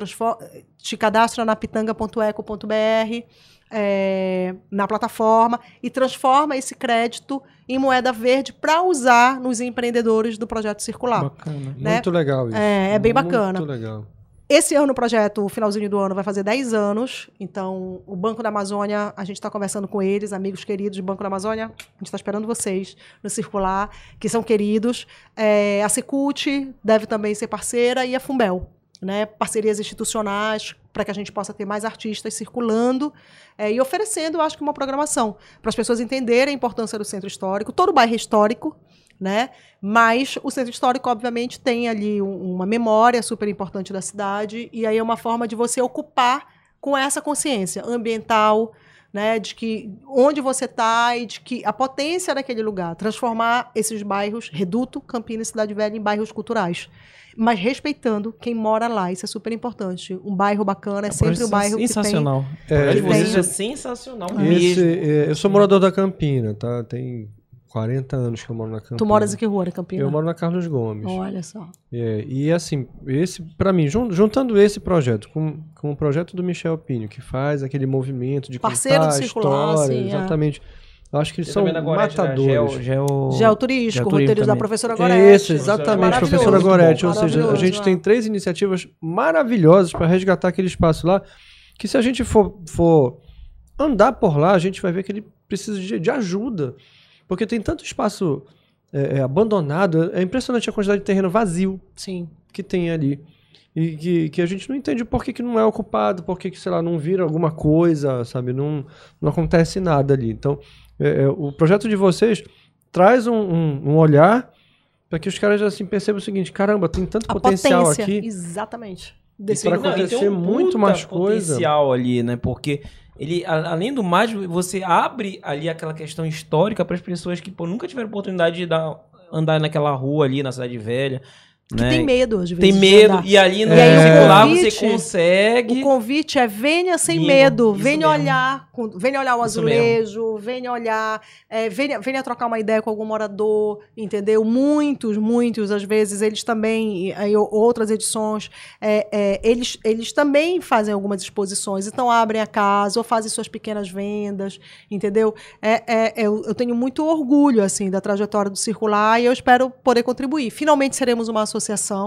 te cadastra na pitanga.eco.br, é, na plataforma, e transforma esse crédito em moeda verde para usar nos empreendedores do projeto circular. Bacana. né? Muito legal isso. É, é bem bacana. Muito legal. Esse ano o projeto, o finalzinho do ano, vai fazer 10 anos. Então, o Banco da Amazônia, a gente está conversando com eles, amigos queridos do Banco da Amazônia. A gente está esperando vocês no Circular, que são queridos. É, a Secult deve também ser parceira e a Fumbel. Né, parcerias institucionais para que a gente possa ter mais artistas circulando é, e oferecendo, acho que, uma programação para as pessoas entenderem a importância do centro histórico. Todo bairro é histórico, né? Mas o centro histórico, obviamente, tem ali um- uma memória super importante da cidade, e aí é uma forma de você ocupar com essa consciência ambiental, né? De que onde você está e de que a potência daquele lugar, transformar esses bairros, Reduto, Campinas e Cidade Velha, em bairros culturais. Mas respeitando quem mora lá, isso é super importante. Um bairro bacana é, sempre um bairro que tem sensacional. É, É, que vocês tem- é sensacional mesmo. é, eu sou morador da Campina, tá? Tem 40 anos que eu moro na Campina. Tu moras em que rua, na Campina? Eu moro na Carlos Gomes. Olha só. É, e assim, esse, para mim, jun- juntando esse projeto com, com o projeto do Michel Pinho, que faz aquele movimento de Parceiro contar do Circular, história, sim, é. Eu acho que eles E são Gorete, né? matadores. Geo, geo... Geoturístico, Geoturismo roteiros da professora Gorete. Isso, exatamente, professora Gorete. Ou seja, a gente é. tem três iniciativas maravilhosas para resgatar aquele espaço lá, que se a gente for, for andar por lá, a gente vai ver que ele precisa de, de ajuda. Porque tem tanto espaço é, é, abandonado, é impressionante a quantidade de terreno vazio Sim. que tem ali. E que, que a gente não entende por que, que não é ocupado, por que, que, sei lá, não vira alguma coisa, sabe? Não, não acontece nada ali. Então, é, é, o projeto de vocês traz um, um, um olhar para que os caras assim percebam o seguinte: caramba, tem tanto A potencial potência. aqui. Exatamente. Desse. Não, e acontecer tem um muito puta mais coisa. potencial ali, né? Porque ele, a- além do mais, você abre ali aquela questão histórica para as pessoas que pô, nunca tiveram oportunidade de dar, andar naquela rua ali na cidade velha. Que né? tem medo, às vezes. Tem medo. E ali no o circular convite- você consegue. O convite é venha sem medo, venha mesmo. olhar, venha olhar o azulejo, venha olhar, é, venha, venha trocar uma ideia com algum morador, entendeu? Muitos, muitos, às vezes, eles também, aí outras edições, é, é, eles, eles também fazem algumas exposições, então abrem a casa ou fazem suas pequenas vendas, entendeu? É, é, eu, eu tenho muito orgulho, assim, da trajetória do Circular e eu espero poder contribuir. Finalmente seremos uma associação,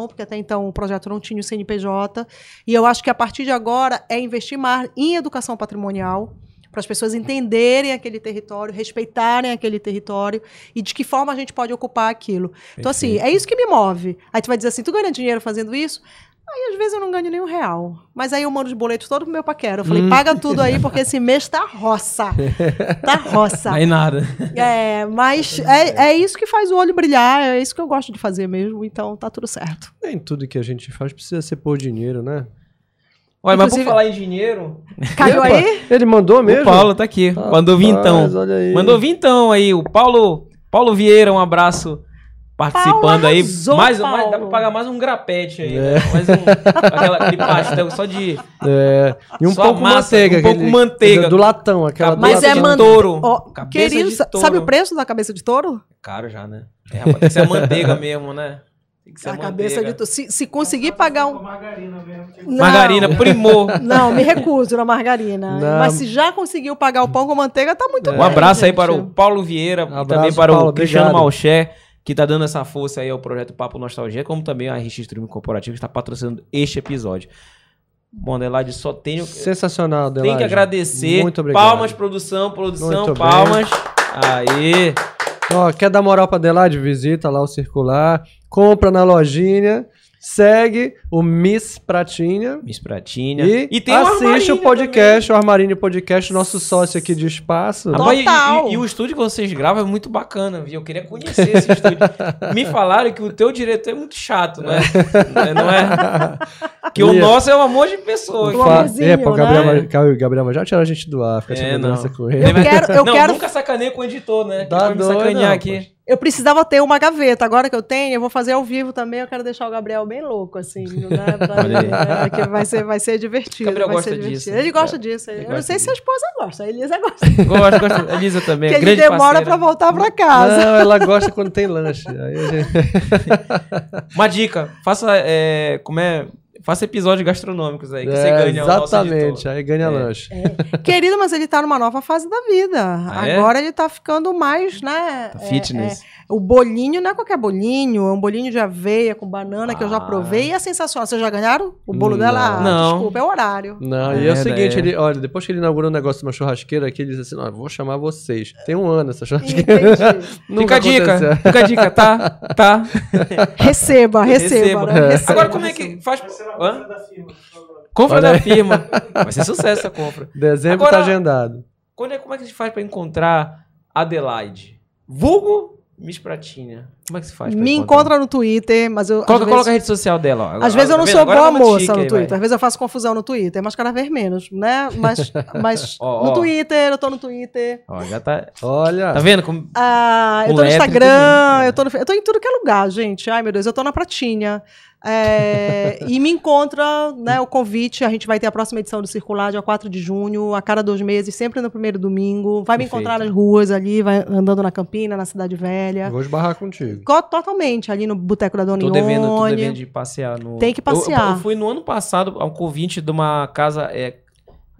porque até então o projeto não tinha o CNPJ, e eu acho que a partir de agora é investir mais em educação patrimonial, para as pessoas entenderem aquele território, respeitarem aquele território e de que forma a gente pode ocupar aquilo. Então, assim, é isso que me move. Aí tu vai dizer assim: tu ganha dinheiro fazendo isso? Aí, às vezes, eu não ganho nem um real. Mas aí eu mando os boletos todo pro meu paquera. Eu falei, paga tudo aí, porque esse mês tá roça. Tá roça. Aí nada. É, mas é, é isso que faz o olho brilhar, é isso que eu gosto de fazer mesmo, então tá tudo certo. Nem tudo que a gente faz precisa ser por dinheiro, né? Olha, mas por falar em dinheiro, Caiu aí? Ele mandou mesmo? o Paulo tá aqui. Mandou vintão. Rapaz, olha aí. Mandou vintão aí. O Paulo, Paulo Vieira, um abraço. Participando Paulo aí. mais, mais- dá pra pagar mais um grapete aí. né? Mais um. Aquela, aquele pastel só de. É, e um Só pouco massa, manteiga. um pouco aquele- manteiga. Do latão, aquela do Mas Cabeça é de man- touro. Ó, Cabeça querido, de touro. sabe o preço da cabeça de touro? Caro já, né? É, rapaz, tem que ser a manteiga mesmo, né? Tem que ser a manteiga. cabeça de touro. Se, se conseguir pagar um. Não, Margarina primor. Não, me recuso na margarina. Não. Mas se já conseguiu pagar o pão com manteiga, tá muito bem. Um abraço aí gente. para o Paulo Vieira e Abraço, também para Paulo, o Cristiano obrigado. Malché, que tá dando essa força aí ao projeto Papo Nostalgia, como também a RX Streaming Corporativo que está patrocinando este episódio. Bom, Adelaide, só tenho, Sensacional, Adelaide. que agradecer. Muito obrigado. Palmas, produção, produção, Muito bem. palmas. Aí. Ó, quer dar moral pra Adelaide? Visita lá o Circular, compra na lojinha, segue o Miss Pratinha Miss Pratinha. e, tem o assiste Armarinho o podcast, o Armarinho Podcast, nosso sócio aqui de espaço. também. Rapaz, e- Total. E, e o estúdio que vocês gravam é muito bacana, viu? Eu queria conhecer esse estúdio. Me falaram que o teu diretor é muito chato, não é? Não é? Não é? Que o nosso é um amor de pessoa. O Fa- é, pô, o né? Gabriel, Gabriel, Gabriel já tirar a gente do ar, fica É, não. essa com ele. Eu quero- eu não, quero- nunca sacaneio com o editor, né? Que Tá vai me sacanear rapaz. aqui. Eu precisava ter uma gaveta. Agora que eu tenho, eu vou fazer ao vivo também. Eu quero deixar o Gabriel bem louco, assim, né? Pra, né, que vai ser, vai ser divertido. Gabriel vai gosta ser divertido. disso. Ele gosta disso. Ele eu gosta não sei se disso. a esposa gosta. A Elisa gosta. Gosto, gosto. A Elisa também. que ele grande demora pra voltar pra casa. Não, ela gosta quando tem lanche. Gente... Uma dica. Faça, é, como é, faça episódios gastronômicos aí, que você É, ganha o nosso Exatamente, aí ganha É. lanche. Querido, mas ele tá numa nova fase da vida. Ah, é? Agora ele tá ficando mais, né? Tá é, fitness. O bolinho não é qualquer bolinho, é um bolinho de aveia com banana que eu já Ah. provei e é sensacional. Vocês já ganharam o bolo dela? Ah, Não. Desculpa, é o horário. Não, É, e é o seguinte, né? ele, olha, depois que ele inaugurou um negócio de uma churrasqueira aqui, ele disse assim, não, eu vou chamar vocês. Tem um ano essa churrasqueira. Fica a dica, aconteceu. fica a dica, tá? Tá. Receba, receba. né? Receba, Agora como é receba. que faz... Hã? Compra da firma. Vai ser sucesso essa compra. Dezembro Agora- tá agendado. Quando é, como é que a gente faz pra encontrar Adelaide? Vulgo Miss Pratinha. Como é que se faz Me encontra no Twitter, mas eu. Coloca, vezes- coloca a rede social dela. ó. Às vezes eu não Tá sou vendo? Agora boa moça no aí, Twitter. vai. Às vezes eu faço confusão no Twitter, mas cada vez menos, né? Mas, mas Ó, no ó. Twitter, eu tô no Twitter. Ó, já tá... Olha, Tá vendo? como- Ah, eu Com tô no Instagram, eu tô, no, eu tô em tudo que é lugar, gente. Ai, meu Deus, eu tô na Pratinha. É, e me encontra, né, o convite. A gente vai ter a próxima edição do Circular, dia 4 de junho, a cada dois meses, sempre no primeiro domingo. Vai me Perfeito. encontrar nas ruas ali, vai andando na Campina, na Cidade Velha. Vou esbarrar contigo. Co- Totalmente, ali no Boteco da Dona Tô devendo, tô devendo de passear no. Tem que Eu- eu- passear. Eu, fui no ano passado a um convite de uma casa. é,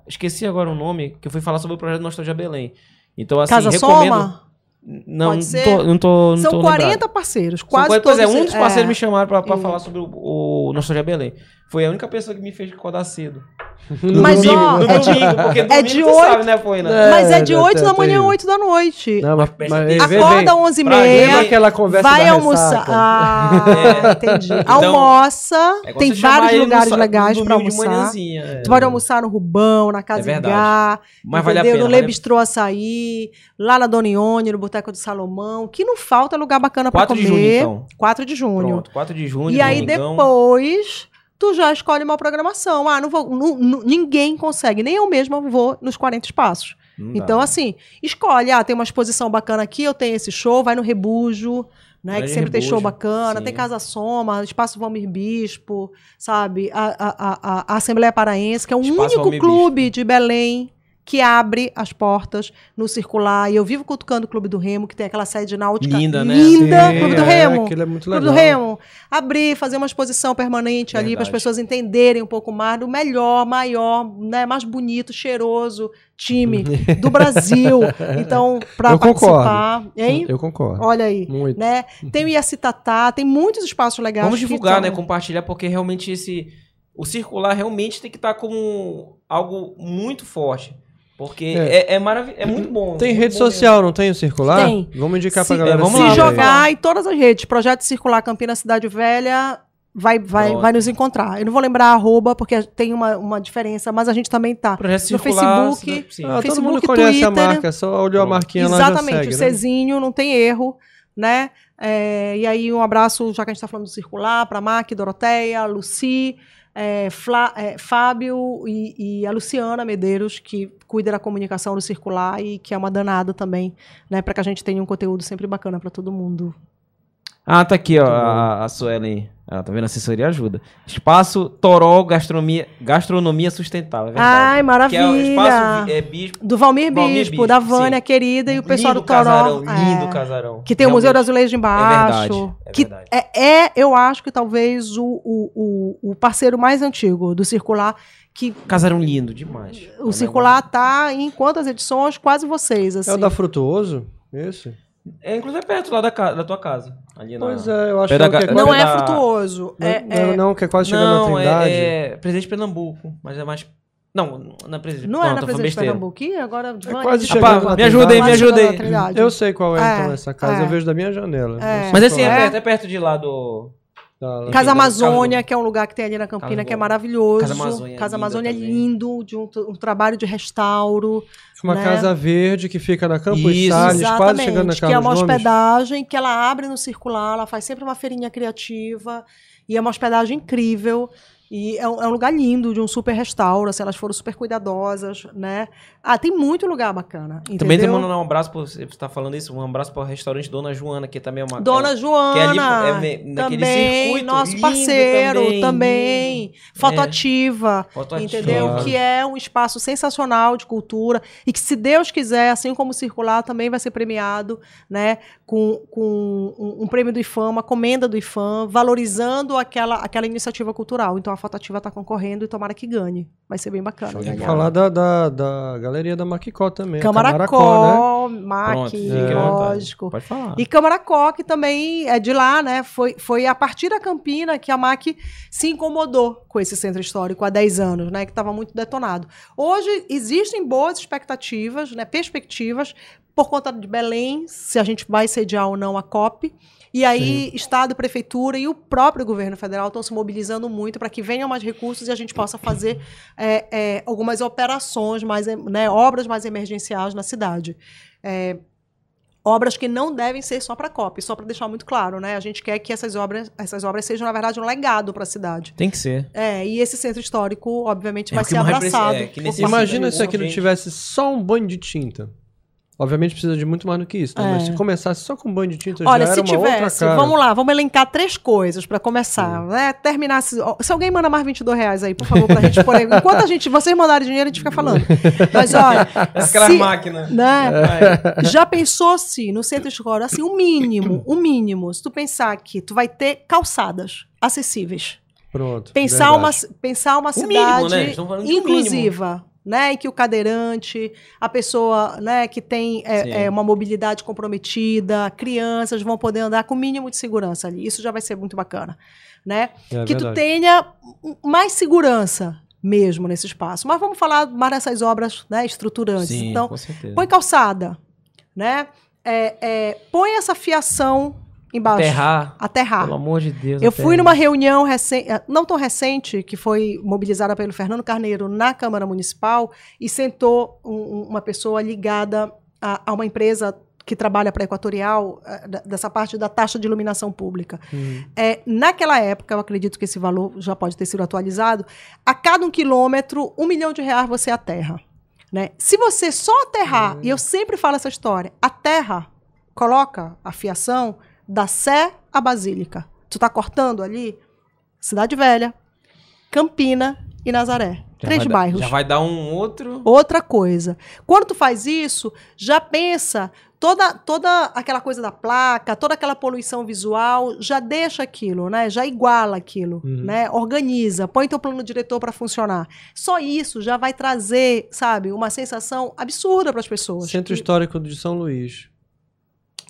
esqueci agora o nome, que eu fui falar sobre o projeto Nostalgia Belém. Então, assim, Casa recomendo. Soma? Não, Pode ser? tô, não tô, não São tô 40 lembrado. parceiros, São quase coisa- todos. Pois é, um dos parceiros é. me chamaram E- falar sobre o, o Nostalgia Belém. Foi a única pessoa que me fez acordar cedo. Mas, domingo, ó, no é de- domingo, porque é de tu oito- sabe, né, Foina? É, Mas é de tá- 8 tá da manhã a terrível. 8 da noite. Não, mas, Mas Acorda bem. às 11 e Pra- meia. Lembra aquela conversa Vai almoçar. ressaca? Ah, É. entendi. Então, Almoça. É tem vários no lugares sa- legais no pra almoçar. é. Tu pode almoçar no Rubão, na Casa É verdade. Gá, Mas vale a pena. no vale Le a- Bistrô Açaí, lá na Dona Ione, no Boteco do Salomão. Que não falta lugar bacana pra 4 de comer. junho, então. 4 de junho. Pronto, 4 de junho, E aí domingão. depois tu já escolhe uma programação. Ah, não vou, nu- nu- ninguém consegue, nem eu mesma vou nos 40 espaços. Não dá. Então, assim, escolhe. Ah, tem uma exposição bacana aqui, eu tenho esse show, vai no Rebujo, né? Vai que sempre tem show Rebujo, bacana. sim. Tem Casa Soma, Espaço Valmir Bispo, sabe? A, a, a, a Assembleia Paraense, que é o Espaço único Valmir clube de Belém que abre as portas no circular. E eu vivo cutucando o Clube do Remo, que tem aquela sede náutica Linda, né? linda. Sim, Clube do é, Remo. Aquilo é muito Clube legal. do Remo. Abrir, fazer uma exposição permanente ali para as pessoas entenderem um pouco mais do melhor, maior, né, mais bonito, cheiroso time do Brasil. Então, para Eu concordo. participar, hein? Eu concordo. Olha aí, Muito. né? Tem o Iacitatá, tem muitos espaços legais. Vamos divulgar, né? Compartilhar, porque realmente esse. O circular realmente tem que estar como algo muito forte. Porque É. é, é, marav- é muito bom. Tem muito rede bom mesmo. social, não tem o circular? Tem. Vamos indicar Se, pra galera. é, vamos se lá, jogar em todas as redes, Projeto Circular Campinas Cidade Velha, vai, vai, Pronto. vai nos encontrar. Eu não vou lembrar a arroba, porque tem uma, uma diferença, mas a gente também tá. Projeto No circular. Facebook, sim. Ah, todo Facebook, mundo conhece a Twitter. marca, só olhou a marquinha lá já Exatamente, o né? Cezinho, não tem erro, né? É, e aí, um abraço, já que a gente tá falando do circular, para Mac, Doroteia, Luci, é, Flá- é, Fábio e, e a Luciana Medeiros, que cuida da comunicação do circular e que é uma danada também, né? Para que a gente tenha um conteúdo sempre bacana para todo mundo. Ah, tá aqui, ó. A, a Suelen. Ah, tá vendo? A assessoria ajuda. Espaço Toró Gastronomia, Gastronomia Sustentável. É verdade. Ai, maravilha! Que é o espaço é, bispo. Do Valmir Bispo, Valmir Bispo, da Vânia sim. querida e o pessoal lindo do Toró. casarão, é, lindo casarão. Que tem o Museu do Realmente. Azulejo embaixo. verdade, é que verdade. É, é, eu acho que talvez o, o, o, o parceiro mais antigo do Circular, que Casarão lindo demais. o Circular tá em quantas edições? Quase vocês, assim. É o da Frutuoso? Esse? É, inclusive é perto lá da, ca- da tua casa. Ali na... Pois é, eu acho que é ga- quase- Não é da- frutuoso. Não, É, não, é- não, que é quase chegando na Não, Trindade. é, é Presidente Pernambuco, mas é mais... Não, não é Presidente não é na Presidente. Pernambuco? Agora Vânia, quase chegando na me ajudem, me na Trindade. Eu sei qual é, É, então essa casa, é. eu vejo da minha janela. É. Mas assim, é, perto, é perto de lá do... Da- Casa Amazônia, Casa que é um lugar que tem ali na Campina, Casa que é maravilhoso. Casa Amazônia é Casa Amazônia é lindo, de um, um trabalho de restauro. Uma né? casa verde que fica na Campos Isso. Salles, quase chegando na que é uma Carlos Gomes. hospedagem que ela abre no circular, ela faz sempre uma feirinha criativa e é uma hospedagem incrível. E é um, é um lugar lindo, de um super restauro, assim, elas foram super cuidadosas, né? Ah, tem muito lugar bacana, entendeu? Também tem mandar um abraço, pra você tá falando isso, um abraço para o restaurante Dona Joana, que também é uma... Dona é- Joana, que é ali, é naquele também, circuito nosso parceiro, também, também, lindo. fotoativa, Fotoativa. entendeu? Que é um espaço sensacional de cultura e que, se Deus quiser, assim como Circular, também vai ser premiado, né, com, com um, um prêmio do IFAM, uma comenda do IFAM, valorizando aquela, aquela iniciativa cultural. Então a fotoativa está concorrendo e tomara que ganhe. Vai ser bem bacana. Tem que falar da, da, da galeria da Maquicó também. Camaracó, MAC, à vontade. lógico. Pode falar. E Camaracó, que também é de lá, né? Foi, foi a partir da Campina que a MAC se incomodou com esse centro histórico há 10 anos, né? Que estava muito detonado. Hoje existem boas expectativas, né? Perspectivas, por conta de Belém, se a gente vai sediar ou não a COP. E aí, Estado, Prefeitura e o próprio governo federal estão se mobilizando muito para que venham mais recursos e a gente possa fazer é, é, algumas operações, mais, né, obras mais emergenciais na cidade. É, obras que não devem ser só para a COP, só para deixar muito claro, né? A gente quer que essas obras, essas obras sejam, na verdade, um legado para a cidade. Tem que ser. É, e esse centro histórico, obviamente, É vai ser abraçado. é, Imagina se aquilo tivesse só um banho de tinta. Obviamente precisa de muito mais do que isso, né? É. Mas se começasse só com banho de tinta Olha, já se era uma outra tivesse, cara. vamos lá, vamos elencar três coisas pra começar, né? Terminasse. ó, Se alguém manda mais 22 reais aí, por favor, pra gente pôr aí. Enquanto a gente, vocês mandarem dinheiro, a gente fica falando. Mas olha, Aquelas se- máquinas. né? É. Já pensou se no centro escolar, assim, o mínimo, o mínimo, se tu pensar que tu vai ter calçadas acessíveis. Pronto. Pensar uma, verdade. pensar uma O cidade mínimo, né? Um inclusiva. Né, em que o cadeirante, a pessoa né, que tem é, é, uma mobilidade comprometida, crianças vão poder andar com o mínimo de segurança ali. Isso já vai ser muito bacana. Né? É que tu tenha mais segurança mesmo nesse espaço. Mas vamos falar mais dessas obras né, estruturantes. Sim, então, põe calçada, né? É, é, põe essa fiação embaixo. Aterrar. Aterrar. Pelo amor de Deus. Eu fui aterrar. numa reunião recente, não tão recente, que foi mobilizada pelo Fernando Carneiro na Câmara Municipal e sentou um- um- uma pessoa ligada a, a uma empresa que trabalha para a Equatorial, eh, dessa parte da taxa de iluminação pública. Hum. É, naquela época, eu acredito que esse valor já pode ter sido atualizado, a cada um quilômetro, um milhão de reais você aterra. Né? Se você só aterrar, e eu sempre falo essa história, aterra, coloca a fiação da Sé à Basílica. Tu tá cortando ali Cidade Velha, Campina e Nazaré. Já Três dar- bairros. Já vai dar um outro. Outra coisa. Quando tu faz isso, já pensa toda toda aquela coisa da placa, toda aquela poluição visual, já deixa aquilo, né? Já iguala aquilo, Uhum. né? Organiza, põe teu plano diretor para funcionar. Só isso já vai trazer, sabe, uma sensação absurda para as pessoas. Centro Histórico de São Luís.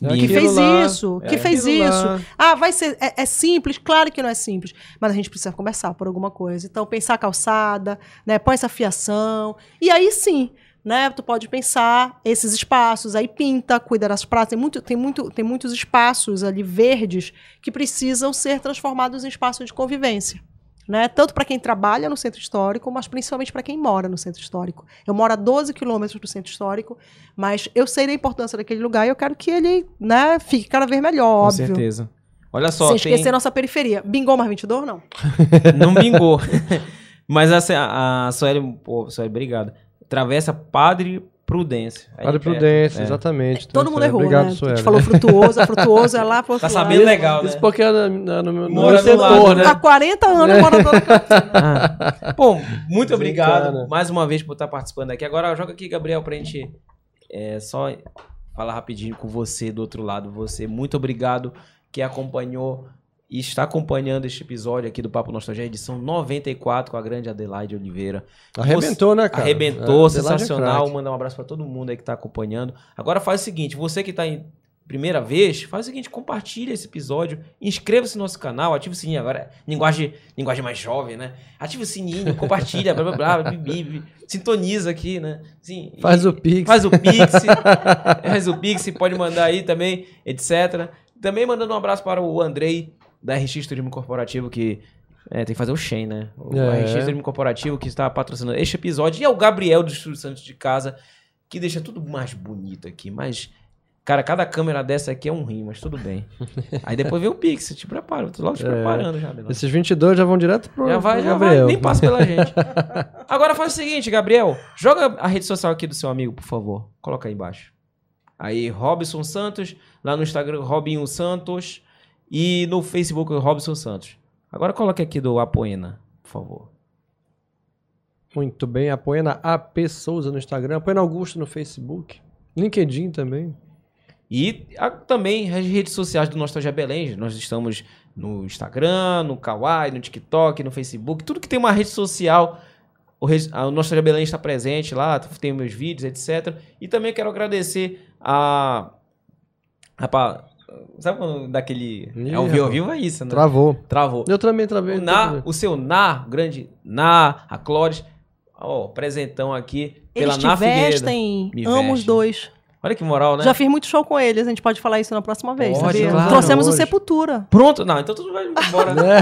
É que fez lá, isso, que é fez isso. lá. Ah, vai ser é, é simples, claro que não é simples, mas a gente precisa começar por alguma coisa. Então pensar a calçada, né? Põe essa fiação e aí sim, né? Tu pode pensar esses espaços, aí pinta, cuida das praças. Tem muito, tem muito, tem muitos espaços ali verdes que precisam ser transformados em espaços de convivência. Né? Tanto para quem trabalha no centro histórico, mas principalmente para quem mora no centro histórico. Eu moro a 12 quilômetros do centro histórico, mas eu sei da importância daquele lugar e eu quero que ele né, fique cada vez melhor, Com óbvio. certeza. Olha só, Sem tem... esquecer nossa periferia. Bingou mais 22, não? não bingou. Mas assim, a, a Sueli, pô, Sueli, obrigado. Travessa Padre Prudência. Padre de perto. Prudência, É. exatamente. Todo Tá mundo certo. errou, Obrigado, né? A Sueli. gente falou frutuoso, a frutuoso é lá pro Tá lado. sabendo legal, né? Isso porque é no, no, no meu Mora do setor, lado, né? Há 40 anos eu moro todo Ah. Bom, muito obrigado mais uma vez por estar participando aqui. Agora joga aqui, Gabriel, pra gente é, só falar rapidinho com você do outro lado. Você, muito obrigado que acompanhou e está acompanhando este episódio aqui do Papo Nostalgia, edição 94 com a grande Adelaide Oliveira. Arrebentou, né, cara? Arrebentou, É, é sensacional. craque. Mandar um abraço pra todo mundo aí que tá acompanhando. Agora faz o seguinte, você que tá em primeira vez, faz o seguinte, compartilha esse episódio, inscreva-se no nosso canal, ativa o sininho agora, linguagem, linguagem mais jovem, né? Ativa o sininho, compartilha, blá blá blá, bi, bi, sintoniza aqui, né? Sim, Faz o Pix. Faz o Pix, faz o Pix, pode mandar aí também, etc. Também mandando um abraço para o Andrei, da RX Turismo Corporativo, que é, tem que fazer o Shen, né? O É. RX Turismo Corporativo que está patrocinando este episódio. E é o Gabriel do Estúdio Santos de Casa, que deixa tudo mais bonito aqui. Mas, cara, cada câmera dessa aqui é um rim, mas tudo bem. Aí depois vem o Pix, te prepara, eu tô logo te É. preparando já, Adelaide. Esses 22 já vão direto pro, Já vai, pro já vai, Gabriel. nem passa pela gente. Agora faz o seguinte, Gabriel, joga a rede social aqui do seu amigo, por favor. Coloca aí embaixo. Aí, Robson Santos, lá no Instagram, Robinho Santos, e no Facebook, Robson Santos. Agora coloca aqui do Apoena, por favor. Muito bem. Apoia na AP Souza no Instagram. Apoia na Augusto no Facebook. LinkedIn também. E a- também as redes sociais do Nostalgia Belém. Nós estamos no Instagram, no Kawaii, no TikTok, no Facebook. Tudo que tem uma rede social, o, o Nostalgia Belém está presente lá. Tem meus vídeos, etc. E também quero agradecer a... a sabe quando daquele... Ih, é ao vivo, ao vivo é isso, né? Travou. Travou. Eu também travei. O, eu Na, também. o seu Na, o grande Na, a Clóris. Ó, presentão aqui pela Eles Na te Figueiredo. vestem, Me amo os dois. Olha que moral, né? Já fiz muito show com eles, a gente pode falar isso na próxima vez, Pode, sabia? claro, Trouxemos o hoje. Sepultura. Pronto, não, então tudo vai embora. né?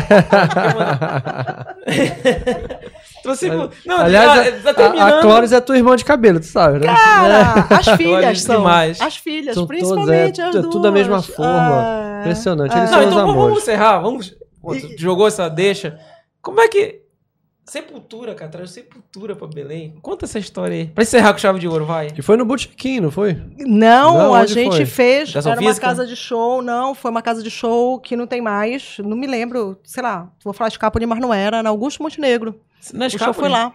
Trouxe. Não, Aliás, tá a, terminando. a, a Clóris é tua irmã de cabelo, tu sabe, né? Cara, as Olha filhas são. demais. As filhas, São principalmente todas, as é, duas. tudo da mesma forma. Ah. Impressionante. Eles Não, são então os vamos amores. encerrar. Vamos. Pô, jogou essa deixa. Como é que. Sepultura, cara, traz sepultura pra Belém. Conta essa história aí. Pra encerrar com chave de ouro, vai. E foi no Botequim, não foi? Não, Não, a gente foi? fez. Era uma física? casa de show, não, foi uma casa de show que não tem mais. Não me lembro, sei lá, vou falar Escapoli, mas não era, na Augusto Montenegro. Na o show foi lá.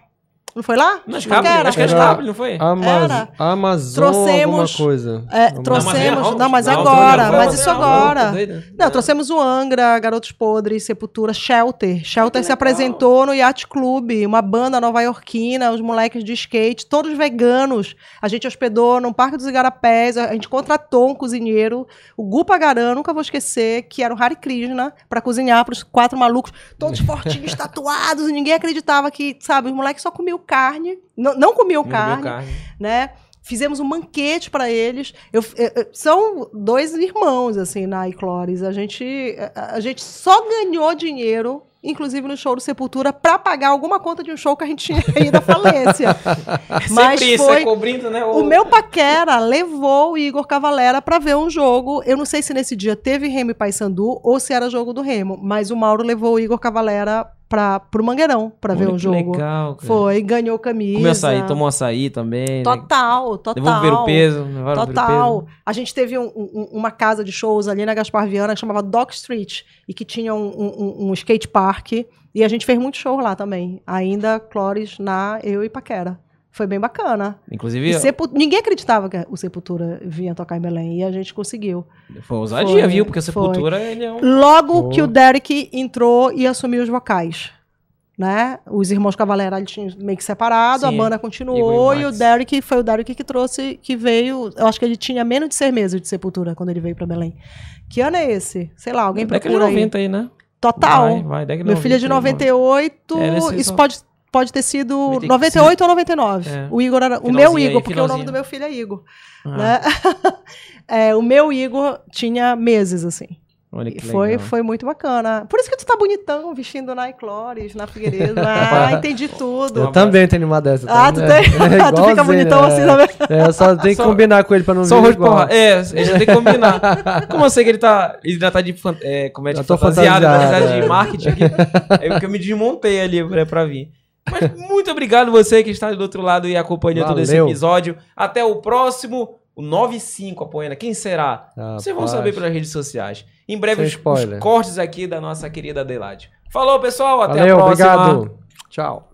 Não foi lá? Na Não Escapoli, era? acho que era não foi? Amaz... Era. Amazon Trouxemos- alguma coisa. É, Amazon. trouxemos. Não, Não, mas não, agora, não, mas isso agora. tá? Não, trouxemos o Angra, Garotos Podres, Sepultura, Shelter. Shelter se apresentou no Yacht Club, uma banda nova-iorquina, os moleques de skate, todos veganos. A gente hospedou no Parque dos Igarapés, a gente contratou um cozinheiro, o Gupa Garan, nunca vou esquecer, que era o Hare Krishna, pra cozinhar pros quatro malucos, todos fortinhos, tatuados, e ninguém acreditava que, sabe, os moleques só comiam carne, não, não comiam Não carne, carne. né? Fizemos um banquete para eles. Eu, eu- são dois irmãos, assim, na iClores. A gente, a, a gente só ganhou dinheiro, inclusive no show do Sepultura, para pagar alguma conta de um show que a gente tinha ido à falência. Mas Sempre isso, foi- é cobrindo, né? O meu paquera levou o Igor Cavalera para ver um jogo. Eu não sei se nesse dia teve Remo e Paysandu ou se era jogo do Remo, mas o Mauro levou o Igor Cavalera para pro Mangueirão para ver o jogo. legal, cara. Foi, ganhou camisa. Comeu açaí, tomou açaí também. né? Total, total. Levou o peso. levaram o Total. peso. A gente teve um- um- uma casa de shows ali na Gaspar Viana que chamava Dock Street e que tinha um, um- um skate park. E a gente fez muito show lá também. Ainda Clores na Eu e Paquera. Foi bem bacana. Inclusive, E Sepu- Ninguém acreditava que o Sepultura vinha tocar em Belém. E a gente conseguiu. foi ousadia, Foi, viu? Porque a foi. Sepultura, ele é um... Logo que o Derek entrou e assumiu os vocais. Né? Os irmãos Cavalera eles tinham meio que separado, a Sim, banda Igor continuou e e o. Derek foi o Derek que trouxe, que veio. Eu acho que ele tinha menos de seis meses de sepultura quando ele veio pra Belém. Que ano é esse? Sei lá, alguém Década de procura aí. 90 aí, né? Total. Vai, vai, década de Meu filho é de 90 aí, 98. É, nesse isso só- pode, pode ter sido 95. 98 ou 99. É. O Igor era. O meu aí, Igor, porque o nome do meu filho é Igor. Ah, Né? É, o meu Igor tinha meses, assim. Olha E que foi, legal. foi muito bacana. Por isso que tu tá bonitão, vestindo na Iclores, na Figueiredo. Ah, entendi tudo. Eu também tenho uma dessa. Ah, tá? tu É, tem? é tu fica bonitão é. assim também. É, eu só tenho que Só- combinar com ele pra não Só vir igual. porra. É, a gente tem que combinar. Como eu sei que ele tá. Ele ainda tá de. É, como é de Já tô fantasiado, fantasiado, fantasiado de é. marketing aqui. Aí que eu me desmontei ali pra, pra vir. Mas muito obrigado você que está do outro lado e acompanhou todo esse episódio. Até o próximo, o 95 apoiando. Quem será? Rapaz. Vocês vão saber pelas redes sociais. Em breve, os, os cortes aqui da nossa querida Adelaide. Falou, pessoal. Até Valeu, a próxima. obrigado. Tchau.